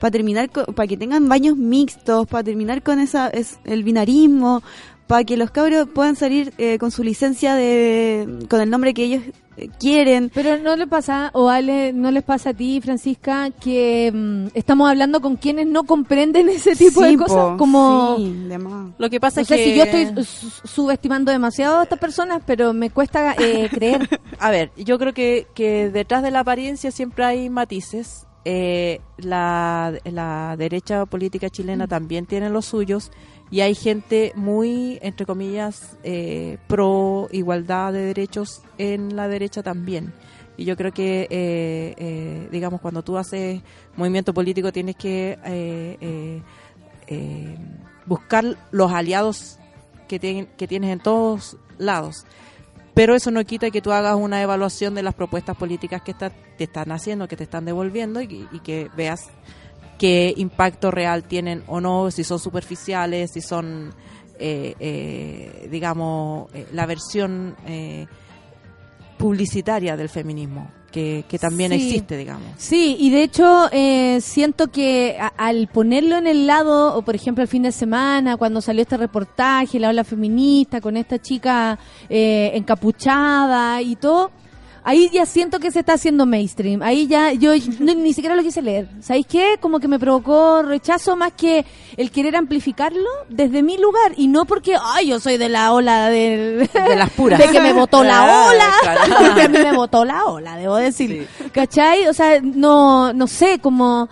Para terminar, co- para que tengan baños mixtos, para terminar con esa es, el binarismo, para que los cabros puedan salir eh, con su licencia de con el nombre que ellos eh, quieren. Pero no le pasa, o Ale, no les pasa a ti, Francisca, que mm, estamos hablando con quienes no comprenden ese tipo de cosas. po, Como, sí, de más. lo que pasa no es sé que si yo estoy su- subestimando demasiado a estas personas, pero me cuesta eh, creer. A ver, yo creo que, que detrás de la apariencia siempre hay matices. Eh, la, la derecha política chilena también tiene los suyos y hay gente muy, entre comillas, eh, pro igualdad de derechos en la derecha también. Y yo creo que, eh, eh, digamos, cuando tú haces movimiento político tienes que eh, eh, eh, buscar los aliados que, tien- que tienes en todos lados. Pero eso no quita que tú hagas una evaluación de las propuestas políticas que está- te están haciendo, que te están devolviendo y que veas qué impacto real tienen o no, si son superficiales, si son, eh, eh, digamos, eh, la versión eh, publicitaria del feminismo, que, que también Sí. existe, digamos. Sí, y de hecho eh, siento que a- al ponerlo en el lado, o por ejemplo el fin de semana, cuando salió este reportaje, la ola feminista, con esta chica eh, encapuchada y todo, ahí ya siento que se está haciendo mainstream. Ahí ya yo no- ni siquiera lo quise leer. ¿Sabéis qué? Como que me provocó rechazo más que el querer amplificarlo desde mi lugar y no porque, ay, yo soy de la ola del... De las puras. de que me votó la ola. claro. Porque a mí me votó la ola, debo decir. ¿Cachai? O sea, no, no sé, como,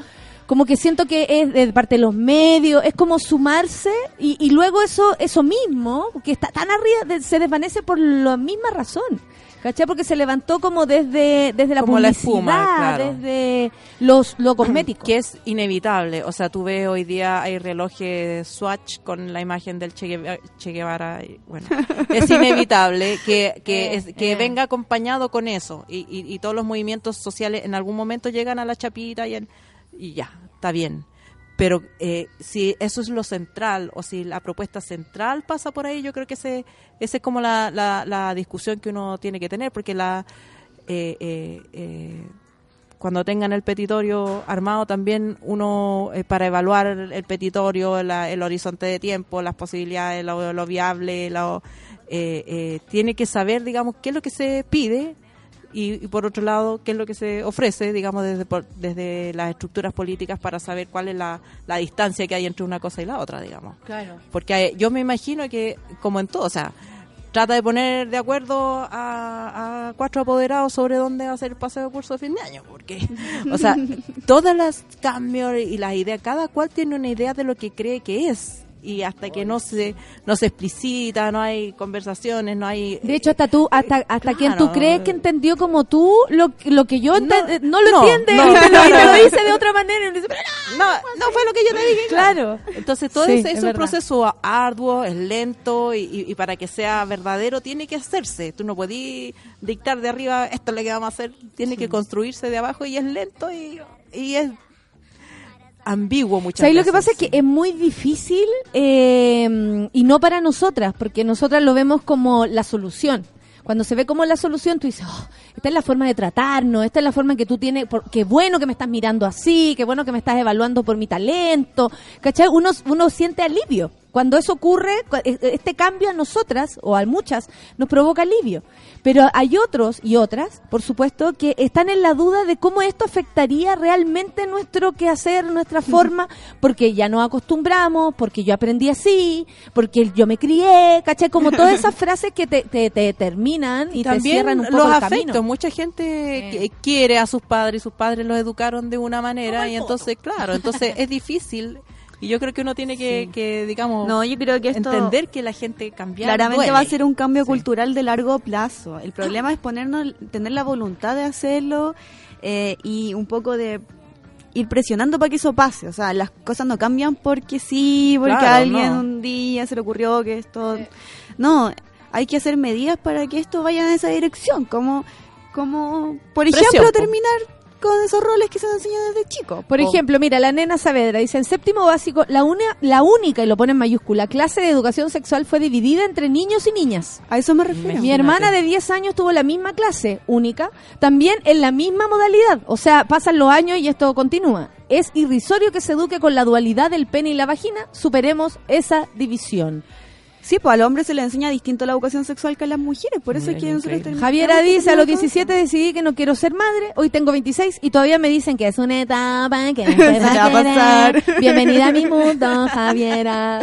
como que siento que es de parte de los medios, es como sumarse y, y luego eso, eso mismo, que está tan arriba, de- se desvanece por la misma razón. ¿Cachai? Porque se levantó como desde, desde la Como la publicidad, espuma, claro. desde los, lo cosmético. que es inevitable. O sea, tú ves hoy día hay relojes Swatch con la imagen del Che Guevara. Che Guevara, y, bueno, es inevitable que, que, es- que eh. venga acompañado con eso. Y, y- y todos los movimientos sociales en algún momento llegan a la chapita y, en- y ya, está bien. Pero eh, si eso es lo central o si la propuesta central pasa por ahí, yo creo que ese, esa es como la, la, la discusión que uno tiene que tener, porque la... eh, eh, eh, cuando tengan el petitorio armado también uno eh, para evaluar el petitorio, la- el horizonte de tiempo, las posibilidades, lo, lo viable, lo, tiene que saber, digamos, qué es lo que se pide y, y por otro lado, qué es lo que se ofrece, digamos, desde, desde las estructuras políticas para saber cuál es la, la distancia que hay entre una cosa y la otra, digamos. Claro. Porque hay- yo me imagino que, como en todo, o sea, trata de poner de acuerdo a, a cuatro apoderados sobre dónde va a ser el paseo de curso de fin de año. Porque, o sea, todas las cambios y las ideas, cada cual tiene una idea de lo que cree que es. Y hasta que no se, no se explicita, no hay conversaciones, no hay... De hecho, hasta tú, hasta, hasta claro. quien tú crees que entendió como tú lo, lo que yo No, ente- no, lo no, entiende no, y, te lo, te lo dice de otra manera. y dice, "Pero no, no fue lo que yo te dije. Claro. Entonces todo Sí, ese es es, un proceso arduo, es lento y, y- y para que sea verdadero tiene que hacerse. Tú no podís dictar de arriba esto es lo que vamos a hacer, tiene que construirse de abajo y es lento y, y es ambiguo muchas ¿Sabes lo veces. que pasa? Es que es muy difícil eh, y no para nosotras, porque nosotras lo vemos como la solución. Cuando se ve como la solución, tú dices, "Oh, esta es la forma de tratarnos, esta es la forma en que tú tienes, por- qué bueno que me estás mirando así, qué bueno que me estás evaluando por mi talento, ¿cachai? Uno, uno siente alivio. Cuando eso ocurre, cu- e- este cambio a nosotras, o a muchas, nos provoca alivio. Pero hay otros y otras, por supuesto, que están en la duda de cómo esto afectaría realmente nuestro quehacer, nuestra forma, porque ya nos acostumbramos, porque yo aprendí así, porque yo me crié, ¿cachai? Como todas esas frases que te, te, te terminan y te también cierran un poco los el afectos. camino. Mucha gente que- quiere a sus padres y sus padres los educaron de una manera y entonces, claro, entonces es difícil. Y yo creo que uno tiene que, que, digamos, No, yo creo que esto entender que la gente cambia. claramente duele. va a ser un cambio Sí. cultural de largo plazo. El problema es ponernos, tener la voluntad de hacerlo eh, y un poco de ir presionando para que eso pase. O sea, las cosas no cambian porque sí, porque Claro, a alguien no. un día se le ocurrió que esto... No, hay que hacer medidas para que esto vaya en esa dirección. Como, como por ejemplo, terminar con esos roles que se nos enseñan desde chicos. Por po. ejemplo, mira, la nena Saavedra dice, en séptimo básico, la, una, la única, y lo pone en mayúscula, clase de educación sexual fue dividida entre niños y niñas. A eso me refiero. Mi hermana de 10 años tuvo la misma clase, única, también en la misma modalidad. O sea, pasan los años y esto continúa. Es irrisorio que se eduque con la dualidad del pene y la vagina. Superemos esa división. Sí, pues al hombre se le enseña distinto la educación sexual que a las mujeres, por eso es que nosotros tenemos- Javiera dice, a los terminar con 17 decidí que no quiero ser madre, hoy tengo 26 y todavía me dicen que es una etapa que no Se se va va a pasar. pasar. Bienvenida a mi mundo, Javiera.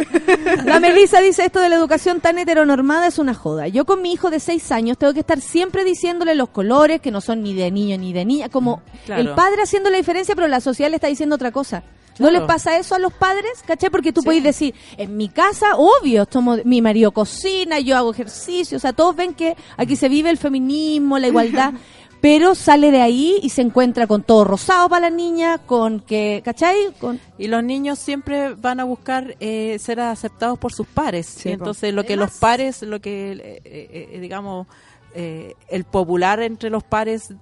La Melissa dice, esto de la educación tan heteronormada es una joda. Yo con mi hijo de 6 años tengo que estar siempre diciéndole los colores, que no son ni de niño ni de niña, como Claro. el padre haciendo la diferencia, pero la sociedad le está diciendo otra cosa. ¿No les pasa eso a los padres? ¿Cachai? Porque tú Sí. decir, en mi casa, obvio, somos, mi marido cocina, yo hago ejercicio, o sea, todos ven que aquí se vive el feminismo, la igualdad, pero sale de ahí y se encuentra con todo rosado para la niña, con que, ¿cachai? Con, Y los niños siempre van a buscar eh, ser aceptados por sus pares. Sí, y po. entonces lo que los pares, lo que, eh, eh, eh, digamos, eh, el popular entre los pares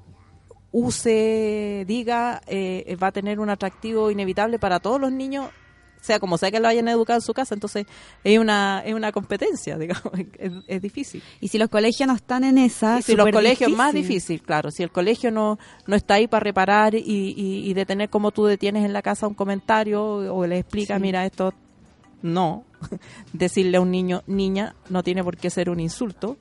use, diga, eh, va a tener un atractivo inevitable para todos los niños, sea como sea que lo hayan educado en su casa. Entonces es una, es una competencia, digamos, es, es difícil. Y si los colegios no están en esa, Y si los colegios más difícil. claro, si el colegio no, no está ahí para reparar y, y, y detener como tú detienes en la casa un comentario o le explicas, mira, esto no, decirle a un niño, niña, no tiene por qué ser un insulto.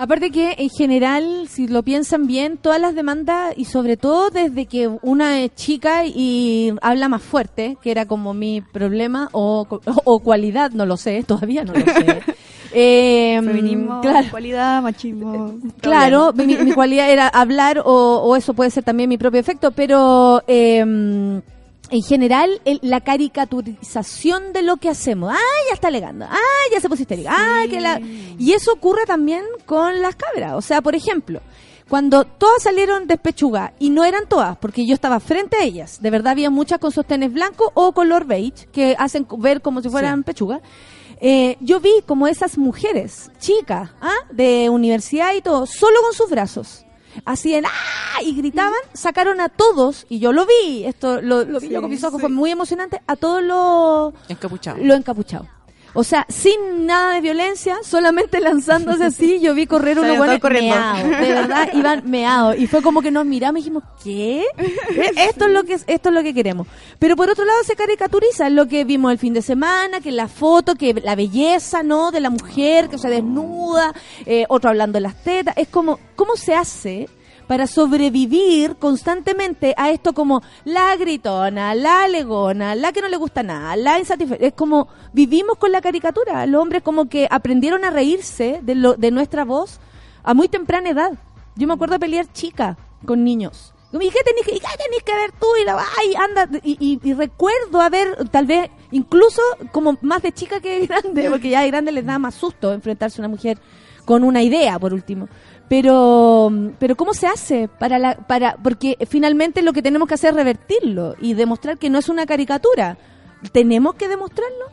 Aparte que en general, si lo piensan bien, todas las demandas y sobre todo desde que una es chica y habla más fuerte, que era como mi problema o, o cualidad, no lo sé, todavía no lo sé. Eh, Feminismo, claro, cualidad, machismo. Claro, mi, mi cualidad era hablar o, o eso puede ser también mi propio efecto, pero eh, en general el- la caricaturización de lo que hacemos. ¡Ay, ya está alegando! ¡Ay, ya se puso histérica! ¡Ay, que la... Y eso ocurre también con las cabras. O sea, por ejemplo, Cuando todas salieron despechugadas, y no eran todas, porque yo estaba frente a ellas, de verdad había muchas con sostenes blancos o color beige, que hacen ver como si fueran pechugas. Eh, yo vi como esas mujeres, chicas, ¿ah? de universidad y todo, solo con sus brazos. Hacían ¡ah! y gritaban, sacaron a todos, y yo lo vi, esto lo, lo vi yo con mis ojos, fue muy emocionante, a todos los Encapuchado. lo encapuchado. O sea, sin nada de violencia, solamente lanzándose así, yo vi correr unos Salían buenos todos corriendo. meados, de verdad, iban meados. Y fue como que nos miramos y dijimos, ¿qué? Esto es lo que es, esto es lo que queremos. Pero por otro lado se caricaturiza es lo que vimos el fin de semana, que la foto, que la belleza, ¿no? De la mujer que se desnuda, eh, otro hablando de las tetas. Es como, ¿cómo se hace? Para sobrevivir constantemente a esto como la gritona, la legona, la que no le gusta nada, la insatisfecha. Es como vivimos con la caricatura. Los hombres como que aprendieron a reírse de, lo, de nuestra voz a muy temprana edad. Yo me acuerdo de pelear chica con niños. Y ¿qué tenés que, qué que ver tú? Y la ay, anda. Y, y- y recuerdo haber, tal vez, incluso como más de chica que de grande, porque ya de grande les da más susto enfrentarse a una mujer con una idea, por último. Pero, pero ¿cómo se hace para la, para, porque finalmente lo que tenemos que hacer es revertirlo y demostrar que no es una caricatura. ¿Tenemos que demostrarlo?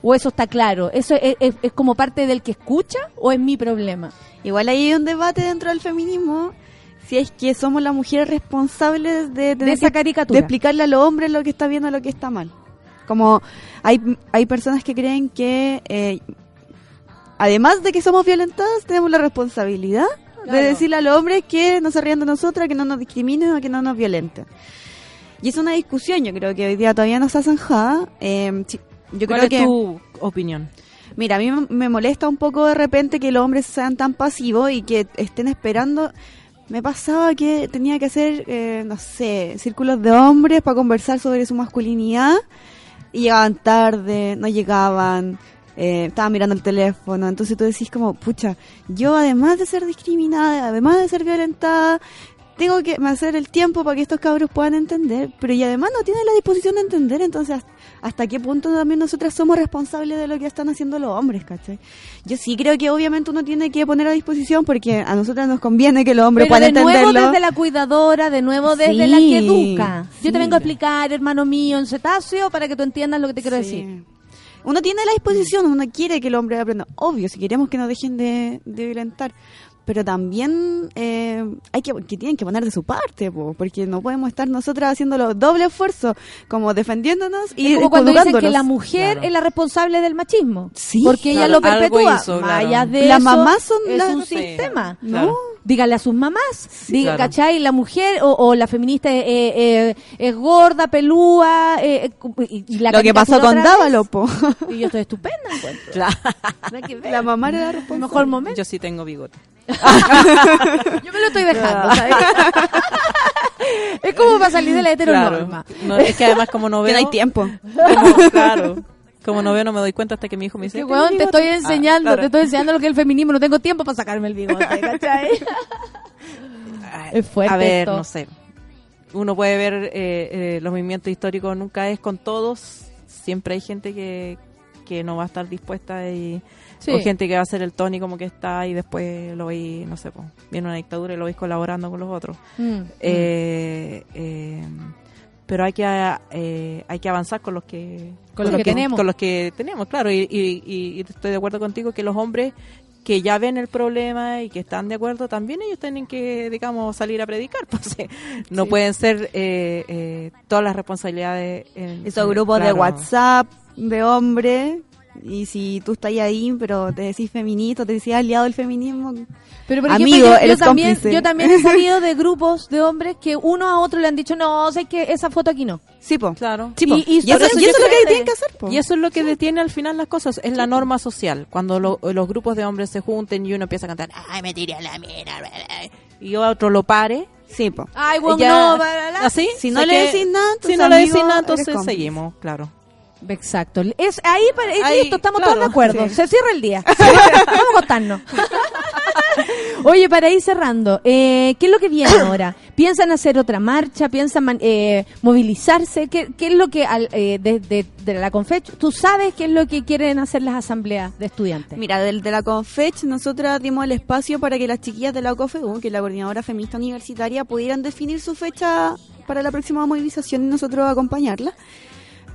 ¿O eso está claro? ¿Eso es, es- es como parte del que escucha o es mi problema? Igual hay un debate dentro del feminismo si es que somos las mujeres responsables de, esa caricatura. de explicarle a los hombres lo que está bien o lo que está mal. Como hay, hay personas que creen que eh, además de que somos violentadas, tenemos la responsabilidad de decirle a los hombres que no se rían de nosotras, que no nos discriminen o que no nos violenten. Y es una discusión, yo creo que hoy día todavía no está zanjada. Eh, yo ¿Cuál creo es que tu opinión? Mira, a mí me- me molesta un poco de repente que los hombres sean tan pasivos y que estén esperando. Me pasaba que tenía que hacer, eh, no sé, círculos de hombres para conversar sobre su masculinidad y llegaban tarde, no llegaban, eh, estaban mirando el teléfono. Entonces tú decís como, pucha, yo además de ser discriminada, además de ser violentada, tengo que hacer el tiempo para que estos cabros puedan entender, pero y además no tienen la disposición de entender, entonces hasta qué punto también nosotras somos responsables de lo que están haciendo los hombres, ¿cachai? Yo sí creo que obviamente uno tiene que poner a disposición porque a nosotras nos conviene que los hombres Pero puedan de nuevo entenderlo. desde la cuidadora, de nuevo desde Sí, la que educa. Yo te vengo a explicar, hermano mío, en cetáceo, para que tú entiendas lo que te quiero Sí. decir. Uno tiene la disposición, uno quiere que el hombre aprenda. Obvio, si queremos que nos dejen de, de violentar. Pero también eh, hay que, que tienen que poner de su parte, po, porque no podemos estar nosotras haciéndolo doble esfuerzo, como defendiéndonos y es como cuando dicen que la mujer Claro. es la responsable del machismo. Sí, porque ella lo perpetúa. hizo, claro. de Las eso, mamás son es las- un Sí, sistema. claro. Dígale a sus mamás, diga, claro. ¿cachai? La mujer o, o la feminista eh, eh, es gorda, pelúa, eh, eh, y, y la Lo que pasó con Dávalo, po. Y yo estoy estupenda, encuentro. Claro. Que. La mamá era la el responsable. mejor momento. Yo sí tengo bigote. Yo me lo estoy dejando, ¿sabes? es como para salir de la heteronorma. No, es que además como no Que veo... no hay tiempo. como- claro. Como no veo, no me doy cuenta hasta que mi hijo me dice... Sí, "¿Tenés weón, te bigote?". estoy enseñando, Ah, claro. te estoy enseñando lo que es el feminismo, no tengo tiempo para sacarme el bigote, ¿cachai? Ay, Es fuerte A ver, esto. no sé. Uno puede ver eh, eh, los movimientos históricos, nunca es con todos. Siempre hay gente que, que no va a estar dispuesta y Sí. o gente que va a hacer el Tony como que está y después lo veis, no sé, pues, viene una dictadura y lo veis colaborando con los otros. Mm, Eh, eh, pero hay que eh, hay que avanzar con los que Con los que tenemos. con los que tenemos claro y, y- y- estoy de acuerdo contigo que los hombres que ya ven el problema y que están de acuerdo también ellos tienen que digamos salir a predicar pues no Sí. pueden ser eh, eh, todas las responsabilidades en- Esos grupos de. WhatsApp de hombres. Y si tú estás ahí, pero te decís feminista, te decís aliado del feminismo. Pero por Amigo, ejemplo, yo, también, cómplice. yo también he sabido de grupos de hombres que uno a otro le han dicho, no, sé que esa foto aquí no. Sí, po. claro Sí, po. Y- y Y, eso, por eso y yo eso es lo que que- tienen que hacer, po. Y eso es lo que detiene al final las cosas, es la norma social. Cuando lo- los grupos de hombres se junten y uno empieza a cantar, ay, me tiré a la mierda, bla, bla", y otro lo pare, Sí, po. Ay, bueno, ya- no, así, Si no le decís nada, si no le decís nada, entonces seguimos, claro. Exacto. Es, ahí, para- es Ahí, listo, estamos claro, todos de acuerdo. sí. Se cierra el día. Vamos a acostarnos. Oye, para ir cerrando, eh, ¿qué es lo que viene ahora? ¿Piensan hacer otra marcha? ¿Piensan eh, movilizarse? ¿Qué, qué es lo que eh, de, de- de la Confech? ¿Tú sabes qué es lo que quieren hacer las asambleas de estudiantes? Mira, del de la CONFECH nosotras dimos el espacio para que las chiquillas de la COFEU, que es la coordinadora feminista universitaria, pudieran definir su fecha para la próxima movilización y nosotros acompañarla.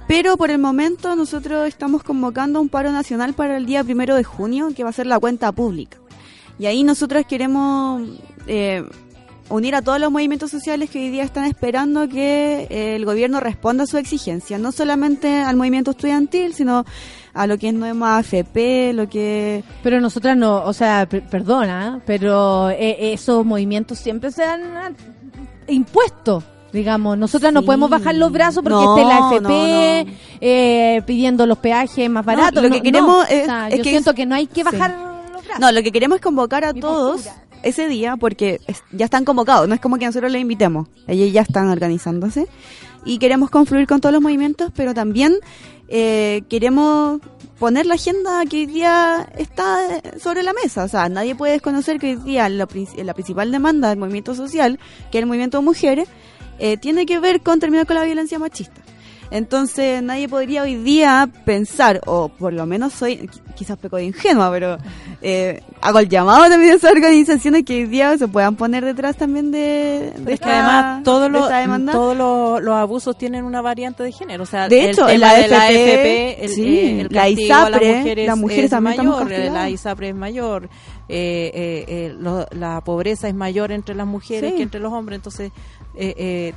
Pero por el momento nosotros estamos convocando un paro nacional para el día primero de junio, que va a ser la cuenta pública. Y ahí nosotros queremos eh, unir a todos los movimientos sociales que hoy día están esperando que eh, el gobierno responda a su exigencia, no solamente al movimiento estudiantil, sino a lo que es nueva AFP, lo que... Pero nosotras no, o sea, per- perdona, pero eh, esos movimientos siempre se han impuesto. Digamos, nosotras no podemos bajar los brazos porque No, esté la FP no, no. eh, pidiendo los peajes más baratos. lo que queremos es- O sea, es yo que siento es- que no hay que Sí. bajar los brazos. No, lo que queremos es convocar a Mi todos postura. ese día porque es- ya están convocados, no es como que nosotros les invitemos, ellos ya están organizándose y queremos confluir con todos los movimientos, pero también eh, queremos poner la agenda que hoy día está eh, sobre la mesa, o sea, nadie puede desconocer que hoy día la, la principal demanda del movimiento social, que es el movimiento de mujeres, eh, tiene que ver con terminar con la violencia machista. Entonces nadie podría hoy día pensar, o por lo menos soy, qui- quizás peco de ingenua, pero eh, hago el llamado también a esas organizaciones que hoy día se puedan poner detrás también de, de es que además todos los, todos los, los abusos tienen una variante de género. O sea, De el hecho, tema en la de el, sí, el la castigo a las ISAPRE, mujeres, las mujeres es también mayor, eh, la ISAPRE es mayor, eh, eh, eh, lo- la pobreza es mayor entre las mujeres Sí. que entre los hombres. Entonces, eh, eh,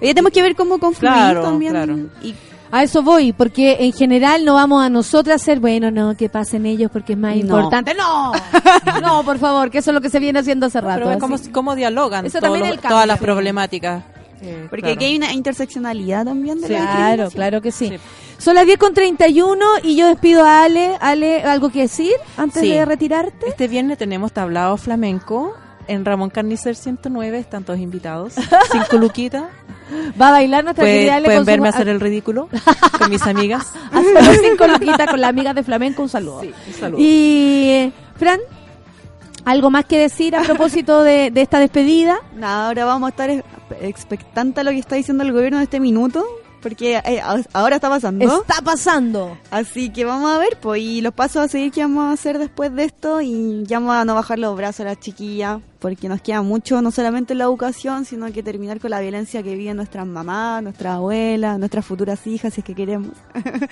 día tenemos que ver cómo confluir Claro, también. claro. Y A eso voy, porque en general no vamos a nosotras hacer, bueno, no, que pasen ellos porque es más No. importante. No, no, por favor, que eso es lo que se viene haciendo hace rato. pero es como, así. cómo dialogan Eso todos también los- es el cambio, todas las problemáticas. Porque claro. aquí hay una interseccionalidad también de la Claro, claro que sí. Sí. Son las 10 con 31 y yo despido a Ale. Ale, ¿algo que decir antes Sí. de retirarte? Este viernes tenemos tablado flamenco en Ramón Carnicer 105, están todos invitados. Cinco luquitas. Va a bailar nuestra Puede- querida Ale pueden con su- verme hacer el ridículo con mis amigas. hacer los cinco loquitas con la amiga de flamenco. Un saludo. un saludo. Y, eh, Fran, ¿algo más que decir a propósito de, esta despedida? Nada, ahora vamos a estar ex- expectantes a lo que está diciendo el gobierno en este minuto, porque eh, ahora está pasando. Está pasando. Así que vamos a ver, pues, y los pasos a seguir que vamos a hacer después de esto, y ya vamos a no bajar los brazos a las chiquillas, porque nos queda mucho, no solamente en la educación, sino que terminar con la violencia que viven nuestras mamás, nuestras abuelas, nuestras futuras hijas, si es que queremos.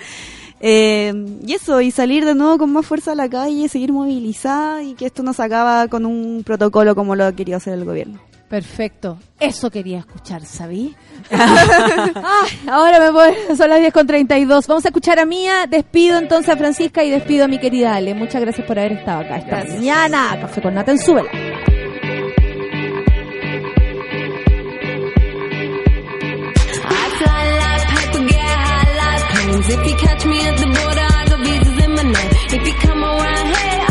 Eh, y eso, y salir de nuevo con más fuerza a la calle, seguir movilizada, y que esto no se acaba con un protocolo como lo ha querido hacer el gobierno. Perfecto. Eso quería escuchar, ¿sabí? Ay, ahora me voy. Son las 10 con 32. Vamos a escuchar a Mía. Despido entonces a Francisca y despido a mi querida Ale. Muchas gracias por haber estado acá esta mañana. Café con Nata en Súbela. If you catch me at the border, I got visas in my name. If you come around here,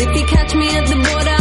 If you catch me at the border,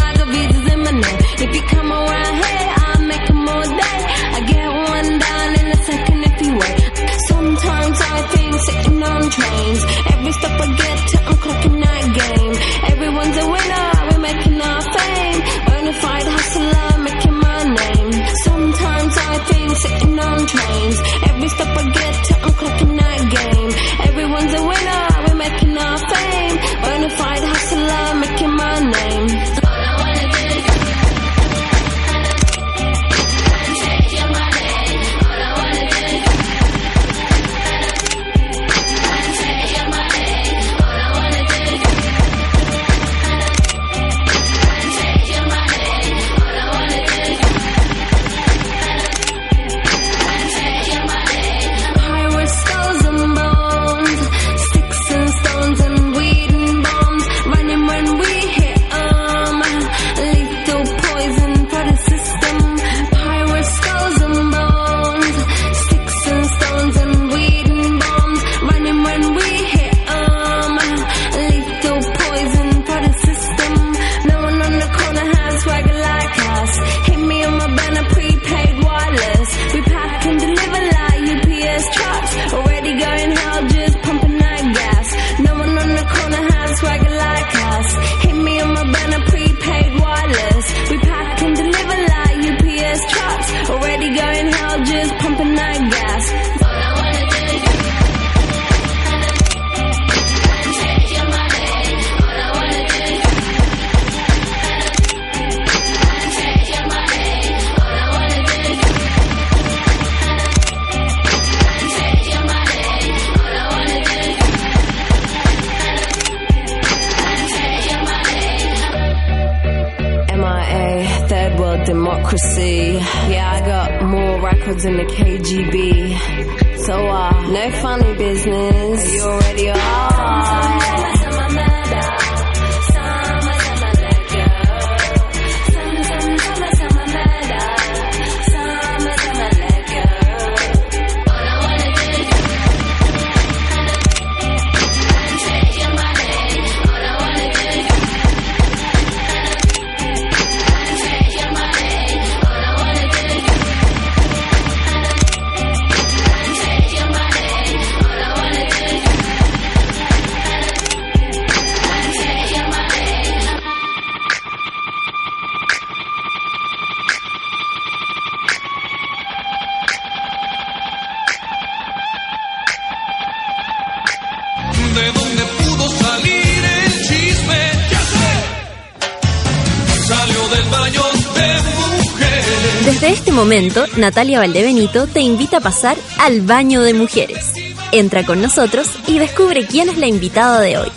Natalia Valdebenito te invita a pasar al baño de mujeres. Entra con nosotros y descubre quién es la invitada de hoy.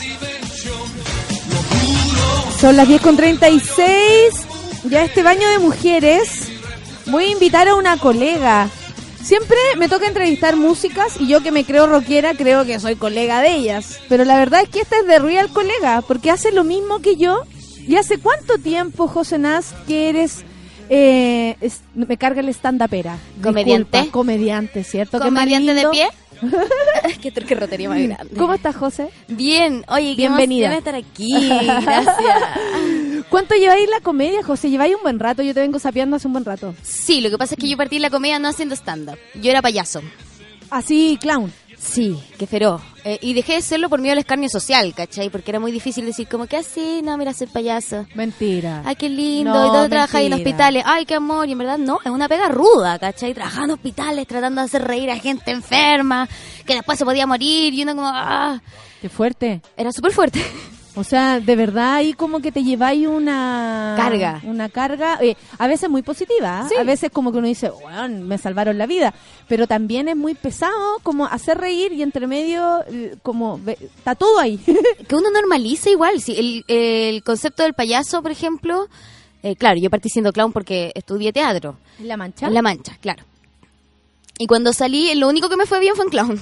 Son las 10 con 36. Ya este baño de mujeres. Voy a invitar a una colega. Siempre me toca entrevistar músicas y yo que me creo rockera creo que soy colega de ellas. Pero la verdad es que esta es de real colega porque hace lo mismo que yo. ¿Y hace cuánto tiempo, José Nas, que eres... eh, es- me carga el stand-upera? Comediante. Disculpa, comediante, ¿cierto? Qué ¿Comediante de pie? Qué rotería más grande. ¿Cómo estás, José? Bien, oye, qué Bienvenida. emoción estar aquí. Gracias. ¿Cuánto lleváis la comedia, José? Lleváis un buen rato. Yo te vengo sapeando hace un buen rato. Sí, lo que pasa es que yo partí la comedia no haciendo stand-up. Yo era payaso. Así, clown. Sí, qué feroz. Eh, y dejé de serlo por miedo al escarnio social, ¿cachai? Porque era muy difícil decir como que así, no, mira, soy payaso. Mentira. Ay, qué lindo. No, ¿Y dónde trabajáis en hospitales? Ay, qué amor. Y en verdad no, es una pega ruda, ¿cachai? Trabajaba en hospitales tratando de hacer reír a gente enferma, que después se podía morir. Y uno como, ah, Qué fuerte. era súper fuerte. O sea, de verdad ahí como que te lleváis una Carga. Una carga, eh, a veces muy positiva. Sí. a veces como que uno dice, bueno, me salvaron la vida, pero también es muy pesado como hacer reír y entre medio eh, como está todo ahí. que uno normaliza igual. Sí, el, el concepto del payaso, por ejemplo, eh, claro, yo partí siendo clown porque estudié teatro. la mancha. En La Mancha, claro. Y cuando salí, lo único que me fue bien fue en clown. no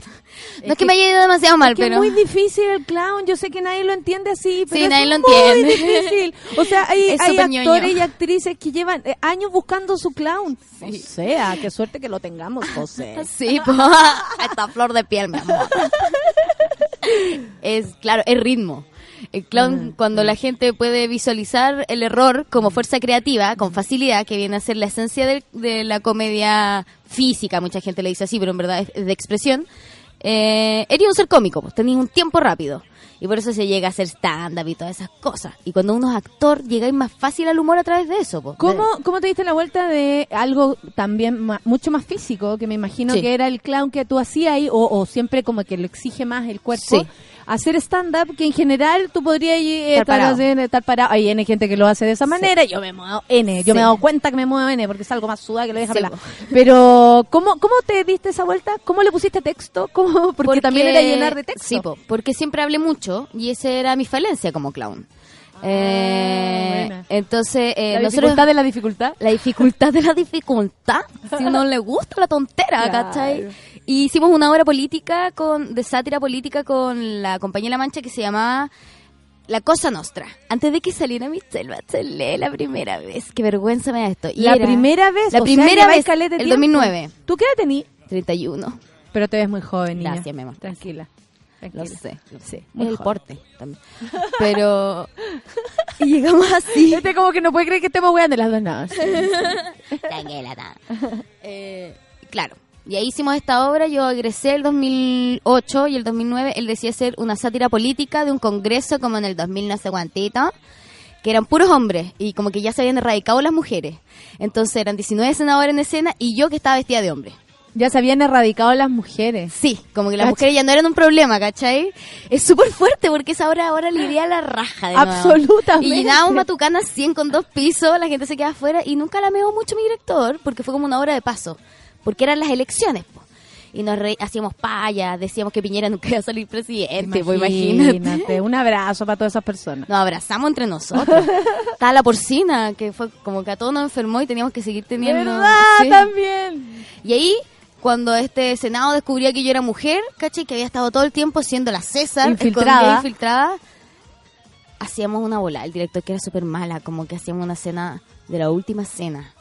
es que, que- me haya ido demasiado mal, Es que pero... es muy difícil el clown, yo sé que nadie lo entiende así, pero Sí, es nadie lo muy entiende. difícil. O sea, hay, actores ñoño. y actrices que llevan eh, años buscando su clown. O sea, qué suerte que lo tengamos, José. Sí, pues, esta flor de piel, mi amor. es, claro, es ritmo. El clown, cuando la gente puede visualizar el error como fuerza creativa, con facilidad, que viene a ser la esencia de, de la comedia física, mucha gente le dice así, pero en verdad es, de expresión, eh, eres un ser cómico, pues tenéis un tiempo rápido. Y por eso se llega a hacer stand-up y todas esas cosas. Y cuando uno es actor, llegáis más fácil al humor a través de eso. pues. ¿Cómo, ¿Cómo te diste la vuelta de algo también ma- mucho más físico, que me imagino Sí. que era el clown que tú hacías ahí, o, o siempre como que lo exige más el cuerpo? Sí. Hacer stand-up, que en general tú podrías eh, Estar estar, parado. Hay N gente que lo hace de esa manera, yo me muevo N, yo Sí. me he dado cuenta que me muevo N, porque es algo más sudada que lo deja Sí. Pero, ¿cómo, ¿cómo te diste esa vuelta? ¿Cómo le pusiste texto? ¿Cómo? Porque, también era llenar de texto. Sí, po, porque siempre hablé mucho y esa era mi falencia como clown. Eh, buena. entonces, eh, la nosotros- dificultad de la dificultad. la dificultad de la dificultad, si no le gusta la tontera, Claro. ¿cachai? Y hicimos una obra política con de sátira política con la compañía La Mancha que se llamaba La Cosa Nostra. Antes de que saliera Michelle Bachelet la primera vez. Qué vergüenza me da esto. Y la era- primera vez. La o sea, primera lleváis vez, el tiempo. 2009. ¿Tú qué edad tenías? 31. Pero te ves muy joven, niña. Gracias, mi amor. Tranquila. Lo Tranquila. sé, lo sé. muy el joven. porte también. Pero. y llegamos así. Este como que no puede creer que estemos weando las dos nada. Tranquila, ta. Eh, claro. Y ahí hicimos esta obra. Yo egresé el 2008 y el 2009 él decía hacer una sátira política de un congreso como en el 2000 no sé cuantito, que eran puros hombres y como que ya se habían erradicado las mujeres. Entonces eran 19 senadores en escena y yo que estaba vestida de hombre. Ya se habían erradicado las mujeres. Sí, como que las mujeres ya no eran un problema, ¿cachai? Es súper fuerte porque esa hora ahora le iría a la raja de nuevo. Absolutamente. Y llenábamos Matucana 100 con dos pisos, la gente se queda afuera y nunca la meó mucho mi director porque fue como una hora de paso, porque eran las elecciones. po. y nos re- hacíamos payas, decíamos que Piñera nunca iba a salir presidente, imagínate. Imagínate. Un abrazo para todas esas personas. Nos abrazamos entre nosotros. Estaba la porcina, que fue como que a todos nos enfermó y teníamos que seguir teniendo. ¿Verdad? Sí. También. Y ahí, cuando este Senado descubría que yo era mujer, ¿cachai? Que había estado todo el tiempo siendo la César, Infiltrada. infiltrada, hacíamos una bola. El director que era súper mala, como que hacíamos una cena de la última cena.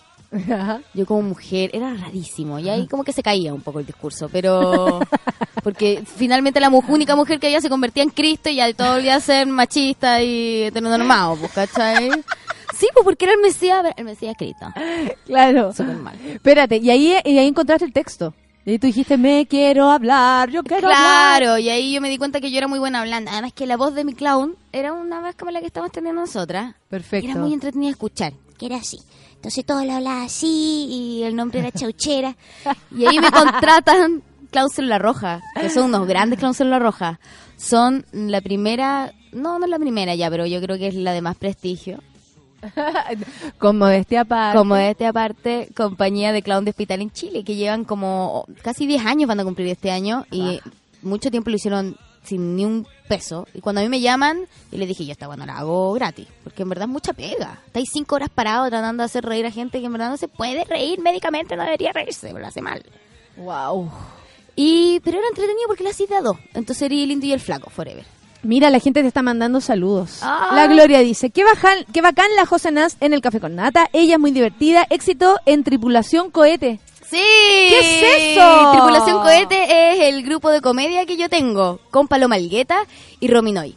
Yo como mujer, era rarísimo. Y ahí como que se caía un poco el discurso, pero... Porque finalmente la única mujer que había se convertía en Cristo y ya todo volvía a ser machista y heteronormado, pues, ¿cachai? Sí, pues porque era el Mesías, el Mesías Cristo. Claro. Súper mal. Espérate, y ahí, y ahí encontraste el texto. Y tú dijiste, me quiero hablar, yo quiero hablar. Claro, y ahí yo me di cuenta que yo era muy buena hablando. Además que la voz de mi clown era una vez como la que estamos teniendo nosotras. Perfecto. Era muy entretenida escuchar, que era así. Entonces todo lo hablaba así y el nombre era Chauchera. y ahí me contratan Célula Roja, que son unos grandes Célula Roja. Son la primera, no, no es la primera ya, pero yo creo que es la de más prestigio. Con modestia aparte. Como este aparte, compañía de clown de hospital en Chile, que llevan como casi 10 años van a cumplir este año y mucho tiempo lo hicieron sin ni un peso. Y cuando a mí me llaman, yo les dije, yo esta bueno la hago gratis, porque en verdad es mucha pega. Estáis cinco horas parados tratando de hacer reír a gente que en verdad no se puede reír médicamente, no debería reírse, lo hace mal. Wow. Y, pero era entretenido porque la hacía de dos. Entonces era el lindo y el flaco, forever. Mira, la gente te está mandando saludos. Ah. La Gloria dice, qué bacán, qué bacán la José Nas en el Café con Nata. Ella es muy divertida. Éxito en Tripulación Cohete. Sí. ¿Qué es eso? Tripulación Cohete es el grupo de comedia que yo tengo con Paloma Algueta y Rominoy.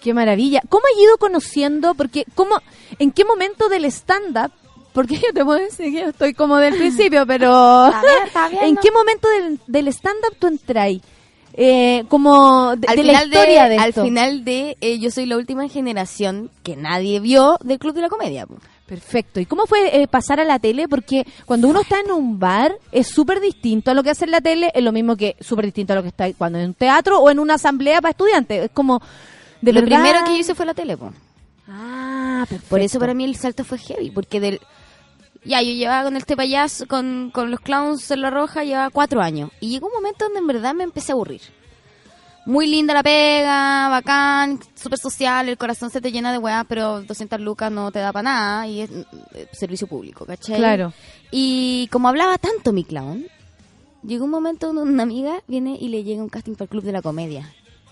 Qué maravilla. ¿Cómo has ido conociendo? Porque, ¿cómo, ¿en qué momento del stand-up? Porque yo te puedo decir que yo estoy como del principio, pero bien, está bien, ¿en ¿no? qué momento del, del stand-up tú entras? Eh, como de, al de la final historia de, al esto. final de eh, yo soy la última generación que nadie vio del Club de la Comedia. Perfecto. ¿Y cómo fue eh, pasar a la tele? Porque cuando uno está en un bar es súper distinto a lo que hace en la tele, es lo mismo que súper distinto a lo que está cuando en un teatro o en una asamblea para estudiantes. Es como de Lo verdad- primero que yo hice fue la tele. po. Ah, perfecto. Por eso para mí el salto fue heavy, porque del ya yo llevaba con este payaso, con, con los clowns en la roja, llevaba cuatro años. Y llegó un momento donde en verdad me empecé a aburrir. Muy linda la pega, bacán, súper social, el corazón se te llena de weá, pero 200 lucas no te da para nada y es eh, servicio público, ¿cachai? Claro. Y como hablaba tanto mi clown, llegó un momento donde una amiga viene y le llega un casting para el Club de la Comedia.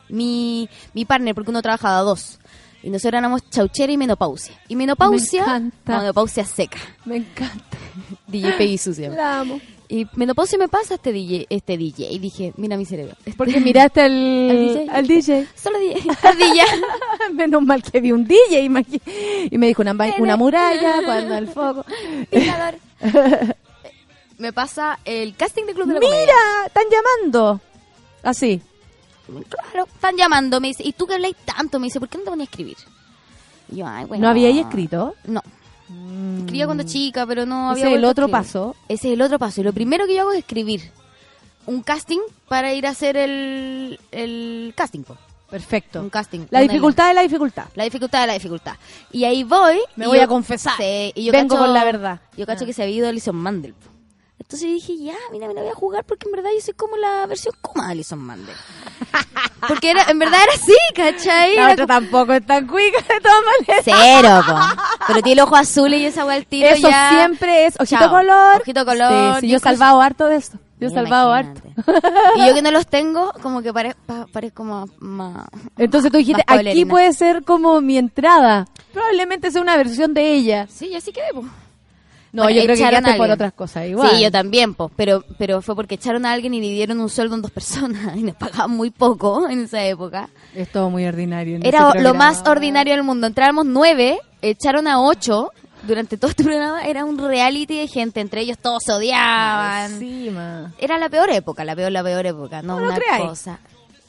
Mi, mi partner, porque uno trabajaba a dos. Y nosotros éramos chauchera y menopausia. Y menopausia, Me encanta. no, menopausia seca. Me encanta. DJ Peggy sucia. La amo. Y menopausia me pasa este DJ, este DJ. Y dije, mira mi cerebro. Este- Porque miraste al, Al DJ. al DJ. Solo DJ. Menos mal que vi un DJ y me dijo una, una muralla cuando el foco. Me pasa el casting de Club de la Comedia. ¡Mira! ¡Están llamando! Así. Claro, están llamando, me dice, ¿y tú que habláis tanto? Me dice, ¿por qué no te ponías a escribir? Y yo, ay, bueno. ¿No habíais escrito? No. Escribía cuando chica, pero no Ese había es el otro paso. Ese es el otro paso. Y lo primero que yo hago es escribir un casting para ir a hacer el, el casting. po. Perfecto. Un casting. La dificultad de la dificultad. la dificultad de la dificultad. Y ahí voy. Me voy yo- a confesar. Sí, y yo Vengo cacho- con la verdad. Yo cacho Ah. que se había ido Alison Mandel. po. Entonces dije, ya, mira, me la voy a jugar porque en verdad yo soy como la versión coma de Alison Mandel. Porque era, en verdad era así, ¿cachai? La otra tampoco es tan cuica de todas maneras. Cero, po. Pero tiene el ojo azul y esa tiro Eso ya. siempre es ojito Chao. color. Ojito color. Sí, sí, yo he salvado harto de esto. Yo he salvado harto. Y yo que no los tengo, como que pare- pa- parezco como más... Entonces tú dijiste, aquí puede ser como mi entrada. Probablemente sea una versión de ella. Sí, yo sí quedé, po. No, Bueno, yo creo que echaron quedaste a por alguien. otras cosas igual. Sí, yo también, po. Pero, pero fue porque echaron a alguien y le dieron un sueldo en dos personas y nos pagaban muy poco en esa época. Es todo muy ordinario. en Era ese lo más ordinario del mundo. Entrábamos nueve, echaron a ocho durante todo este programa. Era un reality de gente, entre ellos todos se odiaban. Encima. Era la peor época, la peor, la peor época, no, No lo una creáis. cosa.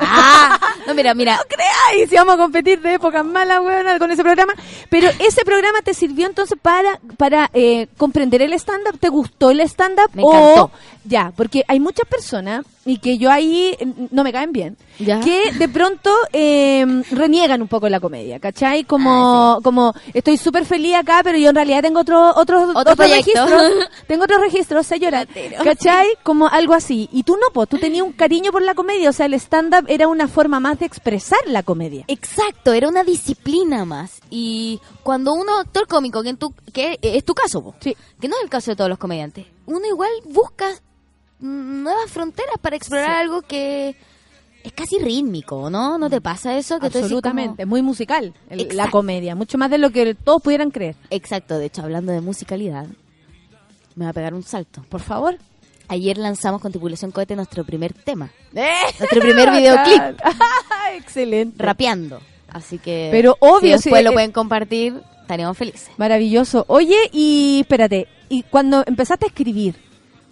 Ah, no, mira, mira. No creáis, si vamos a competir de épocas malas, weón, con ese programa. Pero ese programa te sirvió entonces para para eh, comprender el stand-up. ¿Te gustó el stand-up? Me o encantó. Ya, porque hay muchas personas, y que yo ahí eh, no me caen bien, Ya. que de pronto eh, reniegan un poco la comedia, ¿cachai? Ah, Como, como estoy súper feliz acá, pero yo en realidad tengo otro, otro, Otro proyecto. registro. tengo otro registro, sé llorar. ¿Cachai? Como algo así. Y tú no, pues tú tenías un cariño por la comedia, o sea, el stand-up era una forma más de expresar la comedia. Exacto, era una disciplina más. Y cuando uno, actor cómico, que, en tu, que es tu caso, po, Sí. que no es el caso de todos los comediantes, uno igual busca nuevas fronteras para explorar Sí. algo que es casi rítmico, ¿no? ¿No te pasa eso? Que Absolutamente, como- muy musical el- la comedia, mucho más de lo que todos pudieran creer. Exacto, de hecho, hablando de musicalidad, me va a pegar un salto. Por favor. Ayer lanzamos con Tripulación Cohete nuestro primer tema, ¡Eh! nuestro primer videoclip, Excelente. rapeando. Así que Pero obvio, si después lo eh, pueden compartir, estaríamos felices. Maravilloso. Oye, y espérate, y cuando empezaste a escribir,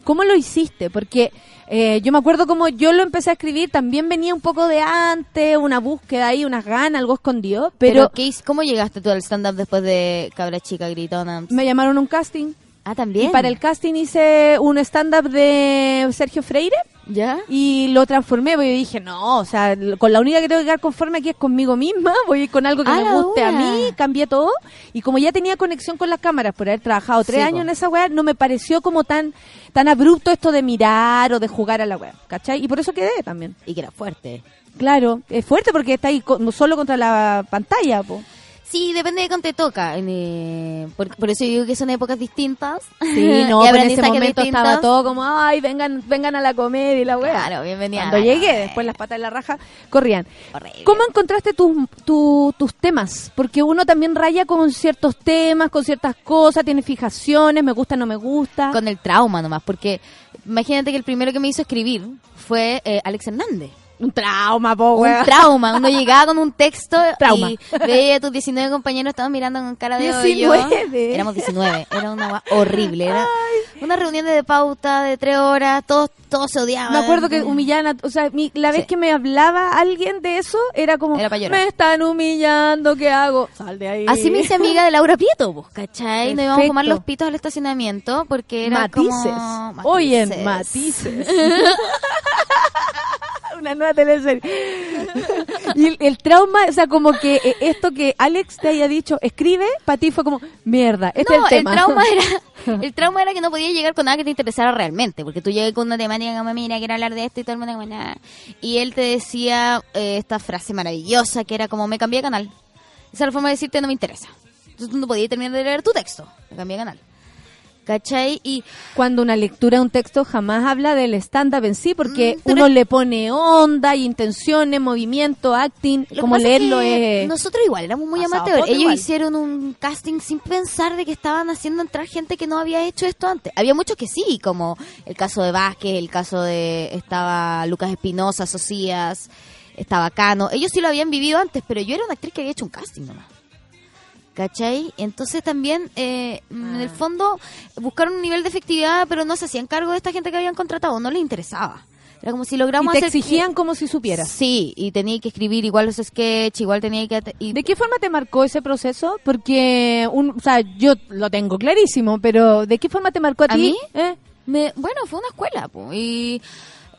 ¿cómo lo hiciste? Porque eh, yo me acuerdo como yo lo empecé a escribir, también venía un poco de antes, una búsqueda ahí, unas ganas, algo escondido, Pero, pero, ¿qué hic- ¿cómo llegaste tú al stand-up después de Cabra Chica Gritona? me llamaron a un casting. Ah, también. Y para el casting hice un stand-up de Sergio Freire ¿Ya? y lo transformé, porque dije, no, o sea, con la única que tengo que quedar conforme aquí es conmigo misma, voy a ir con algo que Ah, me guste a mí, cambié todo, y como ya tenía conexión con las cámaras por haber trabajado tres Sí, años po. en esa weá, no me pareció como tan tan abrupto esto de mirar o de jugar a la weá, ¿cachai? Y por eso quedé también. Y que era fuerte. Claro, es fuerte porque está ahí solo contra la pantalla, po. Sí, depende de cuánto te toca. eh, por, por eso digo que son épocas distintas. Sí, no, pero en ese momento estaba todo como, ay, vengan vengan a la comedia y la weá. Claro, bienvenida. Cuando llegué, después las patas de la raja corrían. Horrible. ¿Cómo encontraste tus, tu- tus temas? Porque uno también raya con ciertos temas, con ciertas cosas, tiene fijaciones, me gusta, no me gusta. Con el trauma nomás, porque imagínate que el primero que me hizo escribir fue eh, Alex Hernández. Un trauma, po, Un weón. trauma, uno llegaba con un texto Trauma. y veía a tus 19 compañeros estaban mirando con cara de hoyo. 19. Éramos 19, era una horrible, era una reunión de pauta de tres horas, todos, todos se odiaban. Me acuerdo que humillaban, a- o sea, mi- la vez Sí. que me hablaba alguien de eso, era como, Era me están humillando, ¿qué hago? Sal de ahí. Así me hice amiga de Laura Prieto, pues, ¿cachai? Nos íbamos a fumar los pitos al estacionamiento porque era Matices. como... Hoy en Matices. Una nueva teleserie. y el, el trauma, o sea, como que eh, esto que Alex te haya dicho, escribe, para ti fue como, mierda, este no, es el tema. trauma era el trauma era que no podía llegar con nada que te interesara realmente, porque tú llegas con una temática como, mira, quiero hablar de esto y todo el mundo como, "Nah". Y él te decía eh, esta frase maravillosa que era como, me cambié de canal. Esa es la forma de decirte, no me interesa. Entonces tú no podías terminar de leer tu texto, me cambié de canal. ¿Cachai? Y Cuando una lectura de un texto jamás habla del stand-up en sí, porque Mm, uno le pone onda, y intenciones, movimiento, acting, como es leerlo es... Nosotros igual, éramos muy amateurs. Ellos igual. hicieron un casting sin pensar de que estaban haciendo entrar gente que no había hecho esto antes. Había muchos que sí, como el caso de Vázquez, el caso de... Estaba Lucas Espinosa, Socias, estaba Cano. Ellos sí lo habían vivido antes, pero yo era una actriz que había hecho un casting nomás. ¿Cachai? Entonces también, eh, en Ah. el fondo, buscaron un nivel de efectividad, pero no se hacían cargo de esta gente que habían contratado, no les interesaba. Era como si Y logramos te hacer que- exigían como si supieras. Sí, y tenía que escribir igual los sketches, igual tenía que... y- ¿De qué forma te marcó ese proceso? Porque, un, o sea, yo lo tengo clarísimo, pero ¿de qué forma te marcó a, ¿A ti? mí? ¿Eh? me- bueno, fue una escuela, po, y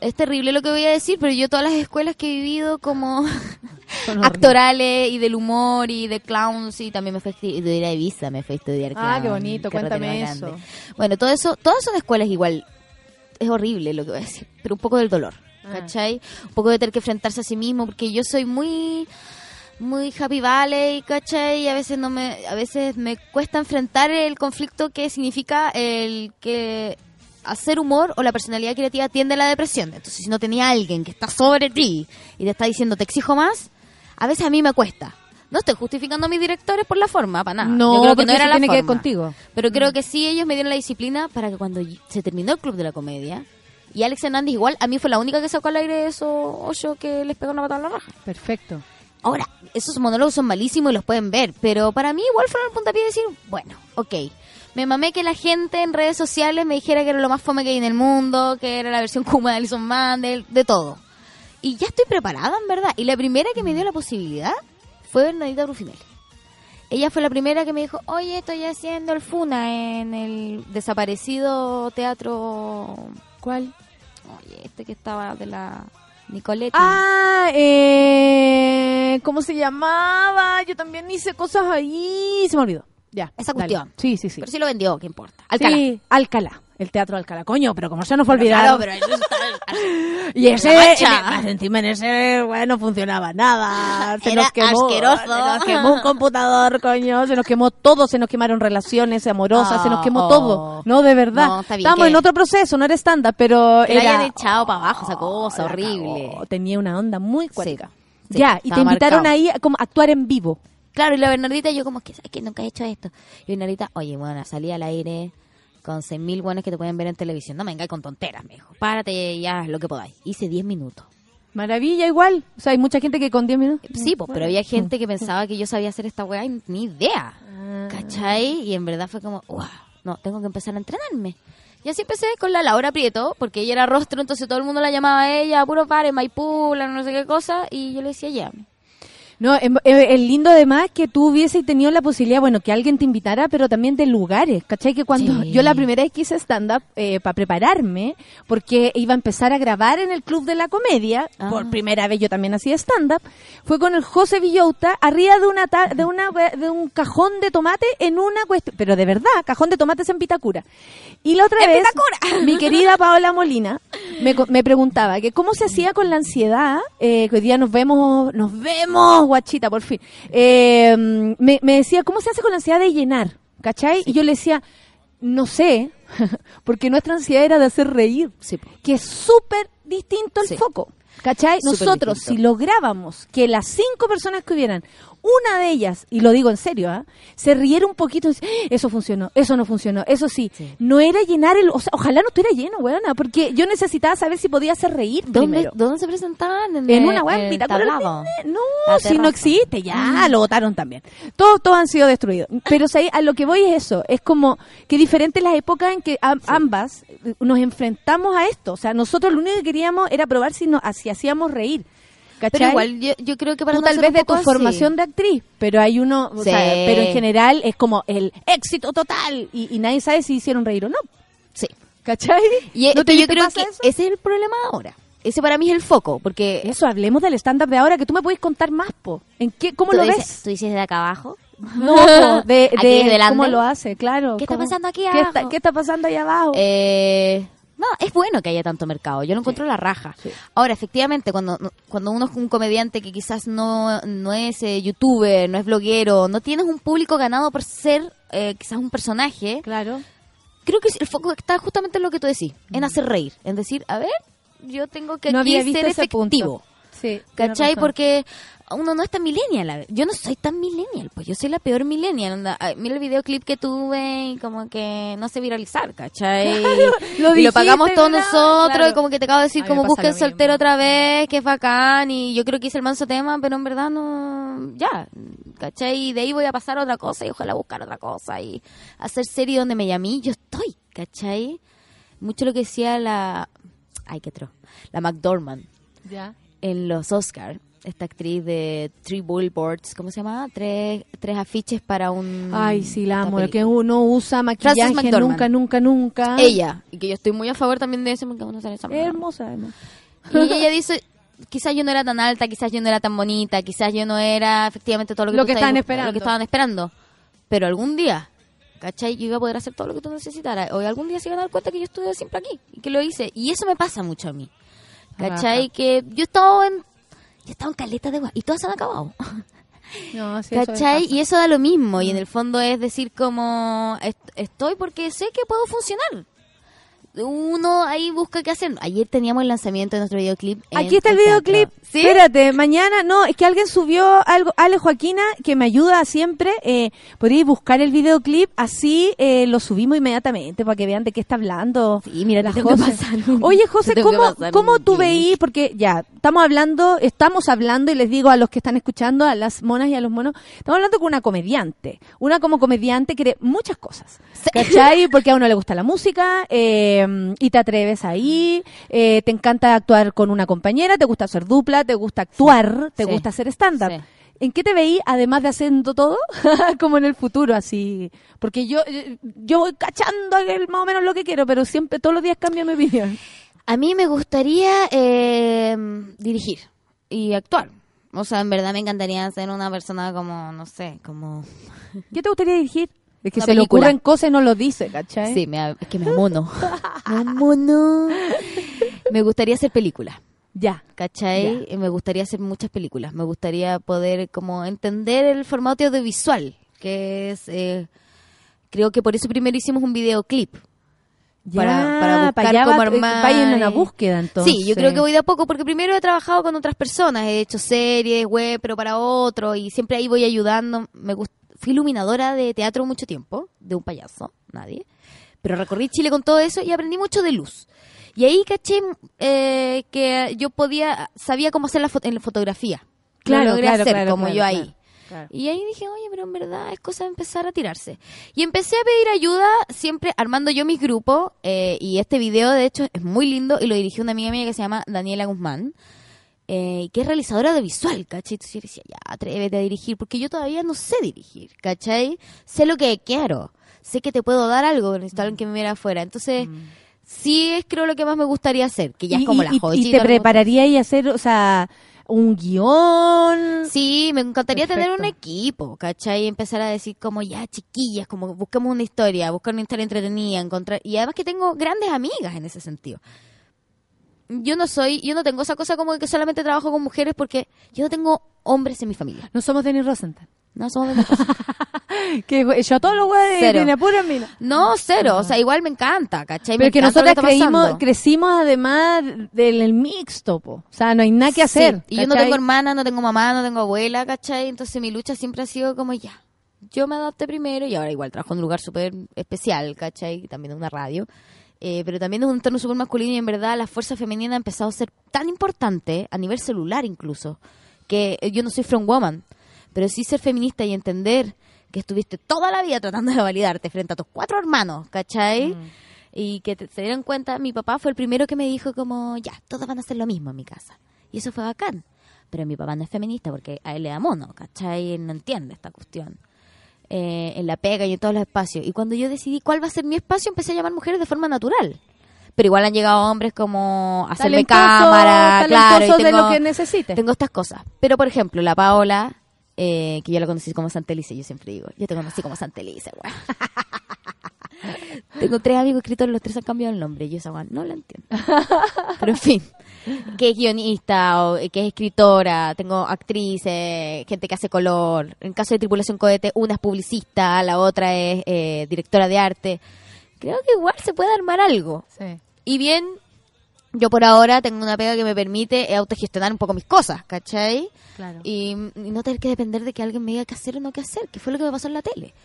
es terrible lo que voy a decir, pero yo todas las escuelas que he vivido como actorales y del humor y de clowns y también me fui a estudiar a Ibiza, me fui a estudiar Ah, qué bonito, cuéntame eso. Bueno, todo eso, todas son escuelas igual. Es horrible lo que voy a decir, pero un poco del dolor, Ah. ¿cachai? Un poco de tener que enfrentarse a sí mismo, porque yo soy muy muy happy valley, ¿cachai? Y a veces no me a veces me cuesta enfrentar el conflicto que significa el que hacer humor o la personalidad creativa tiende a la depresión. Entonces, si no tenía alguien que está sobre ti y te está diciendo te exijo más, a veces a mí me cuesta. No estoy justificando a mis directores por la forma, para nada. No, Yo creo que no era eso la tiene que ver forma. contigo. Pero Mm. creo que sí ellos me dieron la disciplina para que cuando se terminó el Club de la Comedia, y Alex Hernández igual, a mí fue la única que sacó al aire esos ocho que les pegó una patada en la raja. Perfecto. Ahora, esos monólogos son malísimos y los pueden ver, pero para mí igual fueron el puntapié de decir, bueno, ok. Me mamé que la gente en redes sociales me dijera que era lo más fome que hay en el mundo, que era la versión Kuma de Alison Mandel, de todo. y ya estoy preparada, en verdad. Y la primera que me dio la posibilidad fue Bernadita Rufinelli. Ella fue la primera que me dijo, oye, estoy haciendo el FUNA en el desaparecido teatro... ¿Cuál? Oye, este que estaba de la Nicoletti. Ah, eh, ¿cómo se llamaba? Yo también hice cosas ahí. Se me olvidó. Ya. Esa dale. cuestión. Sí, sí, sí. Pero sí lo vendió, ¿qué importa? Alcalá. Sí, Alcalá. El teatro Alcalá. Coño, pero como se nos fue Pero olvidar. claro, pero eso está- Y ese, en- más encima en ese, bueno, no funcionaba nada. Se Era nos quemó, asqueroso. Se nos quemó un computador, coño. Se nos quemó todo. Se nos quemaron relaciones amorosas. se nos quemó Oh, todo. No, de verdad. No, está bien Estábamos que- en otro proceso, no era estándar, pero Que era... echado para abajo esa cosa Oh, la horrible. Tenía una onda muy cuática. sí, ya, y te invitaron marcado. ahí a, como a actuar en vivo. Claro, y la Bernardita, yo como que, ¿sabes que Nunca he hecho esto. Y Bernardita, oye, bueno, salí al aire con 6.000 buenos que te pueden ver en televisión. No me vengáis con tonteras, me dijo. Párate y haz lo que podáis. Hice 10 minutos. Maravilla igual. O sea, hay mucha gente que con 10 minutos... Sí, pues, pero había gente que pensaba que yo sabía hacer esta weá y ni idea. Ah. ¿Cachai? Y en verdad fue como, wow, no, tengo que empezar a entrenarme. Y así empecé con la Laura Prieto, porque ella era rostro, entonces todo el mundo la llamaba a ella, puro pare, Maipú, la no sé qué cosa, y yo le decía, ya. No, em- eh, el lindo además que tú hubieses tenido la posibilidad, bueno, que alguien te invitara, pero también de lugares, ¿cachai? Que cuando Sí. yo la primera vez que hice stand-up para prepararme, porque iba a empezar a grabar en el Club de la Comedia, Ah. por primera vez yo también hacía stand-up, fue con el José Villota arriba de una ta- de una de un cajón de tomate en una cuestión, pero de verdad, cajón de tomates en Pitacura. Y la otra ¡En vez, mi querida Paola Molina me, me preguntaba que cómo se hacía con la ansiedad, eh, que hoy día nos vemos, nos vemos, guachita, por fin. Eh, me, me decía, ¿cómo se hace con la ansiedad de llenar? ¿Cachai? Y yo le decía, no sé, porque nuestra ansiedad era de hacer reír, Sí, que es súper distinto el Sí. foco. ¿Cachai? Nosotros, si lográbamos que las cinco personas que hubieran, una de ellas, y lo digo en serio, ¿ah? se riera un poquito, y dice, "Ah, eso funcionó, eso no funcionó, eso sí. Sí. No era llenar el, o sea, ojalá no estuviera lleno, weona, porque yo necesitaba saber si podía hacer reír ¿Dónde, primero. ¿Dónde se presentaban? En, En el- una web. Business. No, La si no existe, ya lo votaron también. Todos, todos han sido destruidos. Pero o sea, a lo que voy es eso. Es como que diferentes las épocas en que am- ambas eh, nos enfrentamos a esto. O sea, nosotros lo único que queríamos era probar si, nos, si hacíamos reír. ¿Cachai? Pero igual, yo, yo creo que para Tú tal vez de tu así. formación de actriz, pero hay uno, o Sí. sea, pero en general es como el éxito total y, y nadie sabe si hicieron reír o no. Sí. ¿Cachai? Y ¿No te- yo te creo que eso? ese es el problema ahora. Ese para mí es el foco, porque... Eso, hablemos del stand-up de ahora, que tú me puedes contar más, po. ¿En qué, ¿Cómo lo dices- ves? Tú dices de acá abajo. No, po, de, de el cómo lo hace, claro. ¿Qué está cómo- pasando aquí ¿Qué abajo? está, qué está pasando ahí abajo? Eh, no, es bueno que haya tanto mercado. Yo lo encuentro la raja. Sí. Ahora, efectivamente, cuando, cuando uno es un comediante que quizás no, no es eh, youtuber, no es bloguero, no tienes un público ganado por ser eh, quizás un personaje, claro. creo que el foco está justamente en lo que tú decís, en hacer reír, en decir, a ver, yo tengo que Mm. No aquí había visto ser ese punto. efectivo. Sí. ¿Cachai? Porque uno no es tan millennial. Yo no soy tan millennial, pues yo soy la peor millennial. onda. Mira el videoclip que tuve y como que no sé viralizar, ¿cachai? Lo y lo pagamos todos ¿verdad? nosotros Claro. y como que te acabo de decir como busquen soltero otra vez, que es bacán y yo creo que hice el manso tema, pero en verdad no, ya, ¿cachai? Y de ahí voy a pasar a otra cosa y ojalá buscar otra cosa y hacer serie donde me llamé, yo estoy, ¿cachai? Mucho lo que decía la, ay qué tro, la McDormand Ya. en los Oscar, esta actriz de Three Billboards, ¿cómo se llama? Tres, tres afiches para un... Ay, sí, la amo. Que uno usa maquillaje nunca, nunca, nunca. Ella, y que yo estoy muy a favor también de eso, porque uno sale esa. Hermosa, hermosa. Y ella dice, quizás yo no era tan alta, quizás yo no era tan bonita, quizás yo no era efectivamente todo lo que, Lo tú que estaban esperando. Lo que estaban esperando. Pero algún día, ¿cachai? Yo iba a poder hacer todo lo que tú necesitaras. O algún día se iban a dar cuenta que yo estuve siempre aquí y que lo hice. Y eso me pasa mucho a mí. ¿Cachai? Ajá. Que yo he estado en... Yo he estado en caleta de guay y todas se han acabado. No, sí, ¿Cachai? Y eso da lo mismo. Y en el fondo es decir como, est- estoy porque sé que puedo funcionar. Uno ahí busca qué hacer. Ayer teníamos el lanzamiento de nuestro videoclip. Aquí está el videoclip. ¿Sí? Espérate, mañana, no, es que alguien subió algo, Ale Joaquina, que me ayuda siempre, eh, podéis buscar el videoclip, así eh, lo subimos inmediatamente para que vean de qué está hablando. Sí, mira, la José. Oye, José, ¿cómo, cómo tú veís? Porque ya, estamos hablando, estamos hablando, y les digo a los que están escuchando, a las monas y a los monos, estamos hablando con una comediante. Una como comediante quiere muchas cosas. ¿Cachai? Porque a uno le gusta la música, eh, Eh, y te atreves ahí, eh, te encanta actuar con una compañera, te gusta hacer dupla, te gusta actuar, te Sí. gusta hacer stand-up. Sí. ¿En qué te veí, además de haciendo todo, como en el futuro, así? Porque yo, eh, yo voy cachando el- más o menos lo que quiero, pero siempre, todos los días cambia mi opinión. A mí me gustaría eh, dirigir y actuar. O sea, en verdad me encantaría ser una persona como, no sé, como... ¿Qué te gustaría dirigir? Es que Una se le ocurren cosas y no lo dice, ¿cachai? Sí, me, a- es que me amono. me amono. Me gustaría hacer películas. Ya. ¿Cachai? Y Me gustaría hacer muchas películas. Me gustaría poder como entender el formato audiovisual, que es... eh, creo que por eso primero hicimos un videoclip. para, para buscar para allá cómo va- armar. vaya en una y- búsqueda, entonces. Sí, yo creo que voy de a poco, porque primero he trabajado con otras personas, he hecho series, web, pero para otro, y siempre ahí voy ayudando. Me gust- Fui iluminadora de teatro mucho tiempo, de un payaso, nadie. Pero recorrí Chile con todo eso y aprendí mucho de luz. Y ahí caché eh, que yo podía, sabía cómo hacer la, fo- en la fotografía. Lo Claro, logré claro, hacer claro, como claro, yo ahí. Y ahí dije, oye, pero en verdad es cosa de empezar a tirarse. Y empecé a pedir ayuda, siempre armando yo mis grupos. eh, y este video, de hecho, es muy lindo y lo dirigió una amiga mía que se llama Daniela Guzmán, eh, que es realizadora de visual, ¿cachai? Entonces yo decía, ya, atrévete a dirigir, porque yo todavía no sé dirigir, ¿cachai? Sé lo que quiero, sé que te puedo dar algo, necesito alguien que me viera afuera. Entonces, sí es creo lo que más me gustaría hacer, que ya es como y- la y- joyita. Y te prepararía y hacer, o sea, un guion. Sí, me encantaría tener un equipo, ¿cachai? Y empezar a decir como ya chiquillas, como buscamos una historia, buscar una historia entretenida, encontrar... Y además que tengo grandes amigas en ese sentido. Yo no soy, yo no tengo esa cosa como que solamente trabajo con mujeres porque yo no tengo hombres en mi familia. No somos Denis Rosenthal. No somos de. Que yo todos los güeyes Cero. tiene pura mina. No, cero. O sea, igual me encanta, ¿cachai? Pero Me que está creímos, crecimos además del el mixto, po. O sea, no hay nada que Sí, hacer. Y yo no tengo hermana, no tengo mamá, no tengo abuela, ¿cachai? Entonces mi lucha siempre ha sido como ya. Yo me adapté primero y ahora igual trabajo en un lugar súper especial, ¿cachai? También en una radio. Eh, pero también es un entorno súper masculino y en verdad la fuerza femenina ha empezado a ser tan importante, a nivel celular incluso, que eh, yo no soy from woman, pero sí ser feminista y entender que estuviste toda la vida tratando de validarte frente a tus cuatro hermanos, ¿cachai? Y que te- se dieron cuenta, mi papá fue el primero que me dijo como, ya, todos van a hacer lo mismo en mi casa. Y eso fue bacán. Pero mi papá no es feminista porque a él le da mono, ¿cachai? Él no entiende esta cuestión. Eh, en la pega y en todos los espacios. Y cuando yo decidí cuál va a ser mi espacio, empecé a llamar mujeres de forma natural. Pero igual han llegado hombres como a hacerme Talentoso, cámara, claro. y de lo que necesites. Tengo estas cosas. Pero, por ejemplo, la Paola, eh, que yo la conocí como Santelice, yo siempre digo, yo te conocí como Santelice, güey. Tengo tres amigos escritores, los tres han cambiado el nombre, y yo esa no la entiendo. Pero en fin, que es guionista o que es escritora, tengo actrices, gente que hace color. En caso de Tripulación Cohete, una es publicista, la otra es eh, directora de arte. Creo que igual se puede armar algo. Sí. Y bien, yo por ahora tengo una pega que me permite eh, autogestionar un poco mis cosas, ¿cachai? Claro. Y, y no tener que depender de que alguien me diga qué hacer o no qué hacer, que fue lo que me pasó en la tele.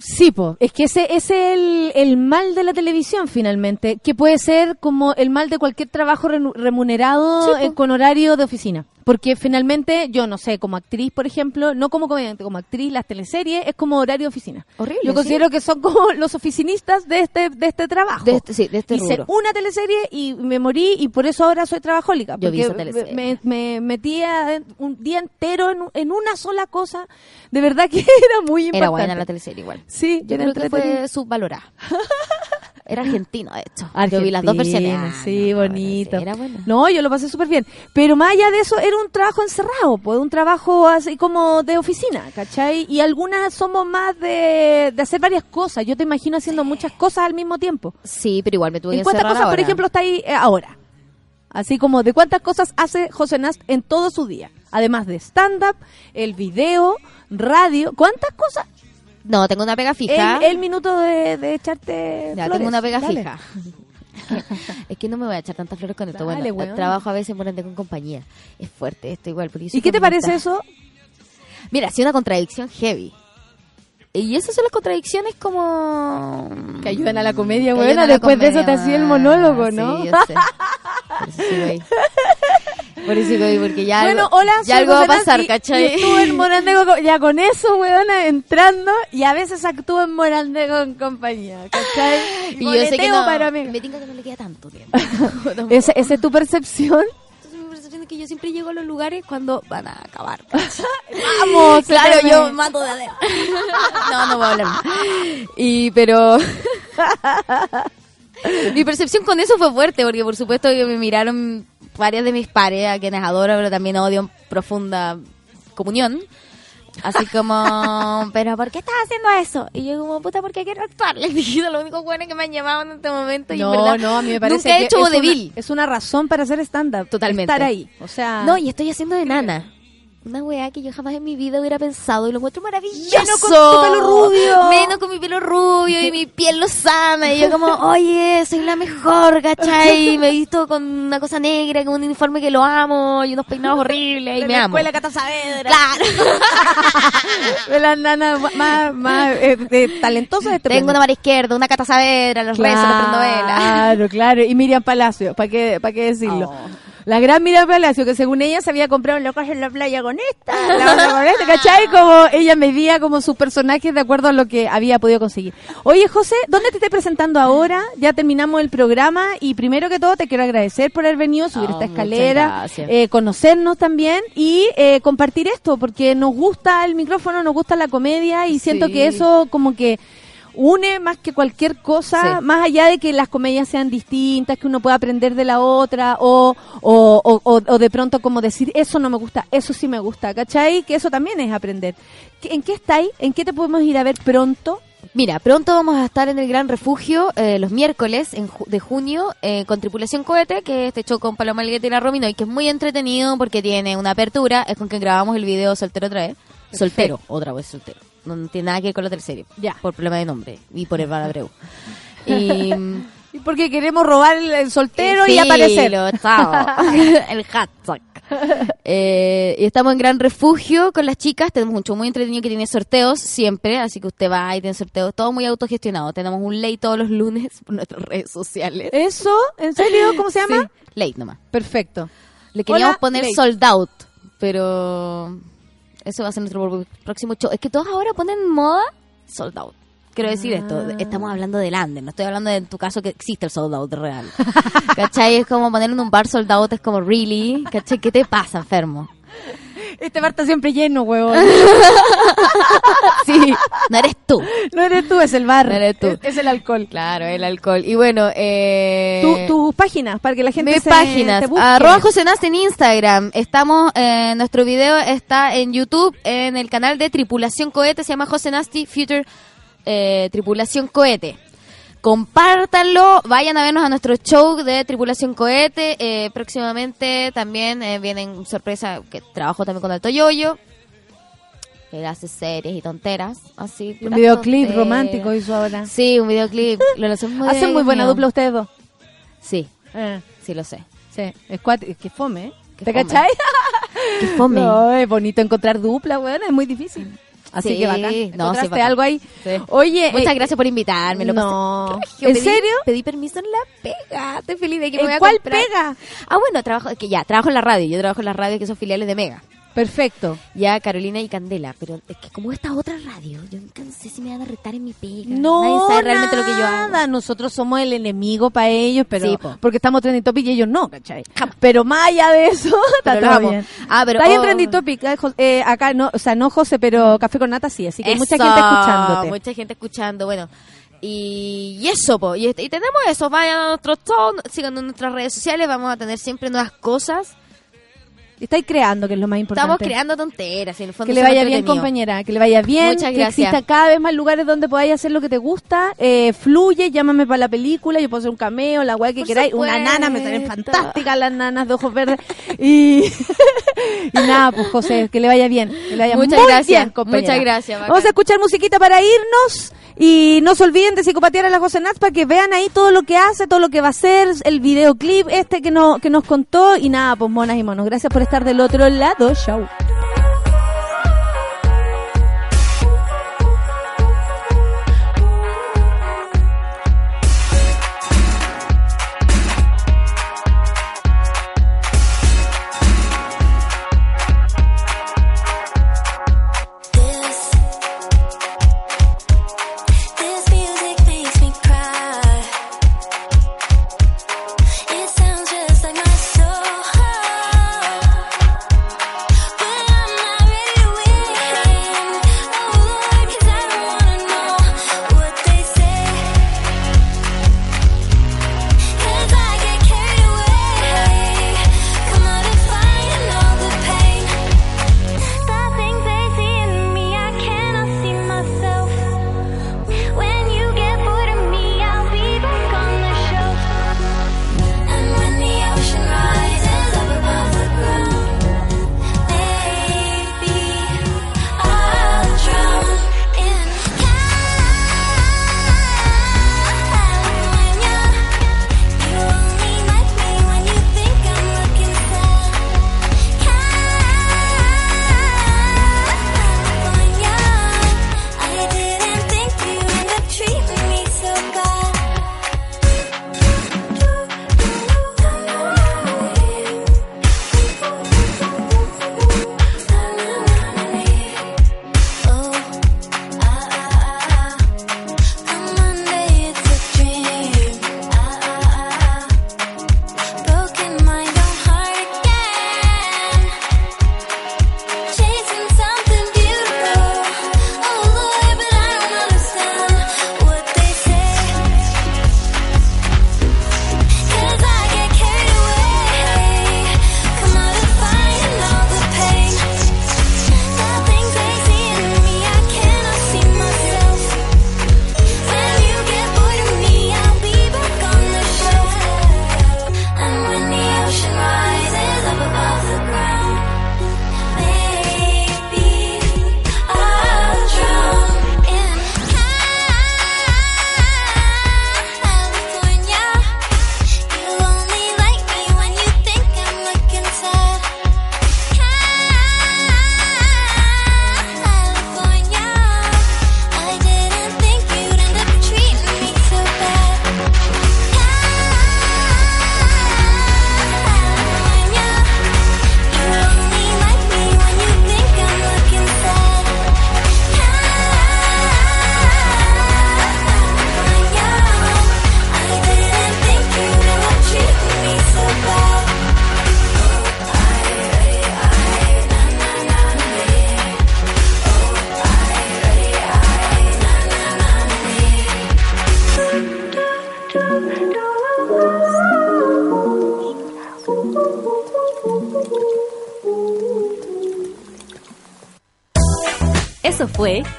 Sí, po. es que ese ese es el, el mal de la televisión finalmente, que puede ser como el mal de cualquier trabajo remunerado Sí, eh, con horario de oficina. Porque finalmente, yo no sé, como actriz, por ejemplo, no como comediante, como actriz, las teleseries es como horario de oficina. Horrible, Yo sí. considero que son como los oficinistas de este de este trabajo. De este- sí, de este Hice rubro. una teleserie y me morí y por eso ahora soy trabajólica. Yo vi esa teleserie. Me, me metía un día entero en, en una sola cosa. De verdad que era muy importante. Era buena la teleserie igual. Sí, Yo era creo que fue subvalorada. Era argentino, de hecho. Yo vi las dos versiones. Argentina, Ah, sí, no, bonito. Era bueno. No, yo lo pasé súper bien. Pero más allá de eso, era un trabajo encerrado, pues, un trabajo así como de oficina, ¿cachai? Y algunas somos más de, de hacer varias cosas. Yo te imagino haciendo muchas cosas al mismo tiempo. Sí, pero igual me tuve ¿En que cuántas encerrar cosas, por ejemplo, está ahí eh, ahora? Así como, ¿de cuántas cosas hace José Nast en todo su día? Además de stand-up, el video, radio. ¿Cuántas cosas? No, tengo una pega fija. El, el minuto de, de echarte Ya, flores. tengo una pega Dale. fija. es que no me voy a echar tantas flores con esto. Dale, bueno, weona. trabajo a veces por ende con compañía. Es fuerte esto igual. ¿Y qué te parece eso? Mira, ha sido una contradicción heavy. Y esas son las contradicciones como... Que ayudan a la comedia, buena. la Después de eso te hacía el monólogo, ¿no? Sí, yo sé. Por eso. Por eso digo, porque ya bueno, algo, hola, ya algo va a pasar, y- ¿cachai? Y estuve en Morandego ya con eso, weona, entrando y a veces actúo en Morandego en compañía, ¿cachai? Y yo sé que no, para mí. me tinca que no le queda tanto tiempo. ¿Esa, esa es tu percepción? Entonces, mi percepción es que yo siempre llego a los lugares cuando van a acabar. Vamos, claro, yo mato de adentro. no, no voy a hablar. Y, pero... Mi percepción con eso fue fuerte, porque por supuesto que me miraron varias de mis pares, a quienes adoro, pero también odio en profunda comunión. Así como, pero ¿por qué estás haciendo eso? Y yo como, puta, porque quiero actuar. Les dije, lo único bueno que me han llamado en este momento. y en No, verdad, no, a mí me parece Nunca he que hecho es. Una, es una razón para hacer stand-up. Totalmente. Estar ahí. O sea. No, y estoy haciendo de nana. Una weá que yo jamás en mi vida hubiera pensado y lo encuentro maravilloso. Menos con tu pelo rubio. Menos con mi pelo rubio y mi piel lozana. Y yo como, oye, soy la mejor, ¿cachai? Me he visto con una cosa negra, con un uniforme que lo amo y unos peinados horribles y de me la amo. escuela Cata Saavedra. Claro. De las nanas más, más eh, eh, talentosas de este Tengo una mano izquierda, una cata Saavedra, los rezos, los prendo vela. Claro, claro. Y Miriam Palacio, ¿para qué, para qué decirlo? La gran Miriam Palacio, que según ella se había comprado en la playa con esta, la otra con esta, ¿cachai? Como ella medía como sus personajes de acuerdo a lo que había podido conseguir. Oye, José, ¿dónde te estás presentando ahora? Ya terminamos el programa y primero que todo te quiero agradecer por haber venido, subir Oh, esta escalera, eh, conocernos también y eh, compartir esto, porque nos gusta el micrófono, nos gusta la comedia y siento Sí. que eso como que une más que cualquier cosa, Sí. más allá de que las comedias sean distintas, que uno pueda aprender de la otra, o, o, o, o- o de pronto como decir, eso no me gusta, eso sí me gusta, ¿cachai? Que eso también es aprender. ¿Qué- ¿En qué estáis? ¿En qué te podemos ir a ver pronto? Mira, pronto vamos a estar en el Gran Refugio eh, los miércoles en ju- de junio eh, con Tripulación Cohete, que es este show con Paloma Alguete y la Romino, y que es muy entretenido porque tiene una apertura, es con quien grabamos el video Soltero otra vez. Soltero, otra vez soltero. No tiene nada que ver con la teleserie. Ya. Por problema de nombre y por el Balabreu. Y... Y porque queremos robar el, el soltero y aparecer. el hashtag. Eh, y estamos en Gran Refugio con las chicas. Tenemos un show muy entretenido que tiene sorteos siempre. Así que usted va y tiene sorteos. Todo muy autogestionado. Tenemos un late todos los lunes por nuestras redes sociales. ¿Eso? ¿En serio? ¿Cómo se llama? Sí, late nomás. Perfecto. Le queríamos Hola, poner late. sold out. Pero eso va a ser nuestro próximo show. Es que todos ahora ponen en moda sold out. Quiero decir esto, Ah. estamos hablando del Anden, no estoy hablando de en tu caso que existe el sold out real. ¿Cachai? Es como poner en un bar sold out, es como, really? ¿Cachai? ¿Qué te pasa, enfermo? Este bar está siempre lleno, huevón. Sí, no eres tú. No eres tú, es el bar. No eres tú. Es, es el alcohol. Claro, el alcohol. Y bueno, eh... Tu- tus páginas, para que la gente Mis se- páginas, te arroba Josenast en Instagram. Estamos, eh, nuestro video está en YouTube, en el canal de Tripulación Cohete, se llama Josenasti Future eh, Tripulación Cohete. Compártanlo, vayan a vernos a nuestro show de Tripulación Cohete. eh, próximamente también eh, vienen sorpresa, que trabajo también con Alto Yoyo. Él hace series y tonteras, así. Un videoclip tonteras. romántico hizo ahora. Sí, un videoclip. Lo lanzamos muy Hacen muy buena mío. dupla ustedes dos. Sí, Eh, sí lo sé. sí, es que fome, ¿eh? ¿Te fome. cachai? Qué fome. No, es bonito encontrar dupla, weón, es muy difícil. Así Sí, que bacán. no, sí, ¿Encontraste bacán. algo ahí? Sí. Oye, Muchas eh, gracias por invitarme. Lo no. ¿En pedí- serio? Pedí permiso en la pega. Estoy feliz de que me ¿En voy a cuál comprar. pega? Ah, bueno, trabajo, que ya, trabajo en la radio. Yo trabajo en la radio que son filiales de Mega. Perfecto. Ya, Carolina y Candela. Pero es que como esta otra radio, yo nunca sé si me van a retar en mi pega. No, Nadie sabe realmente lo que yo hago. nada. Nosotros somos el enemigo para ellos, pero Sí, po. porque estamos trending topic y ellos no, ¿cachai? Pero más allá de eso, bien. Ah, pero- está bien oh. trending topic. eh, eh, acá no, o sea, no José, pero Café con Nata sí, así que hay mucha Eso, gente escuchándote. Mucha gente escuchando, bueno. Y, y eso, po. Y, y tenemos eso. Vayan a nuestro show, sigan en nuestras redes sociales. Vamos a tener siempre nuevas cosas. Estáis creando, que es lo más importante. Estamos creando tonteras. en el fondo Que le vaya bien, compañera, que le vaya bien, Muchas que gracias. exista cada vez más lugares donde podáis hacer lo que te gusta, eh, fluye, llámame para la película, yo puedo hacer un cameo, la weá que Por queráis, una nana, me salen fantásticas las nanas de ojos verdes, y, y nada, pues José, que le vaya bien, que le vaya Muchas muy gracias, bien, compañera. muchas gracias, bacán. Vamos a escuchar musiquita para irnos, y no se olviden de psicopatear a la José Nats para que vean ahí todo lo que hace, todo lo que va a hacer, el videoclip este que, no, que nos contó, y nada, pues monas y monos, gracias por estar del otro lado, chau.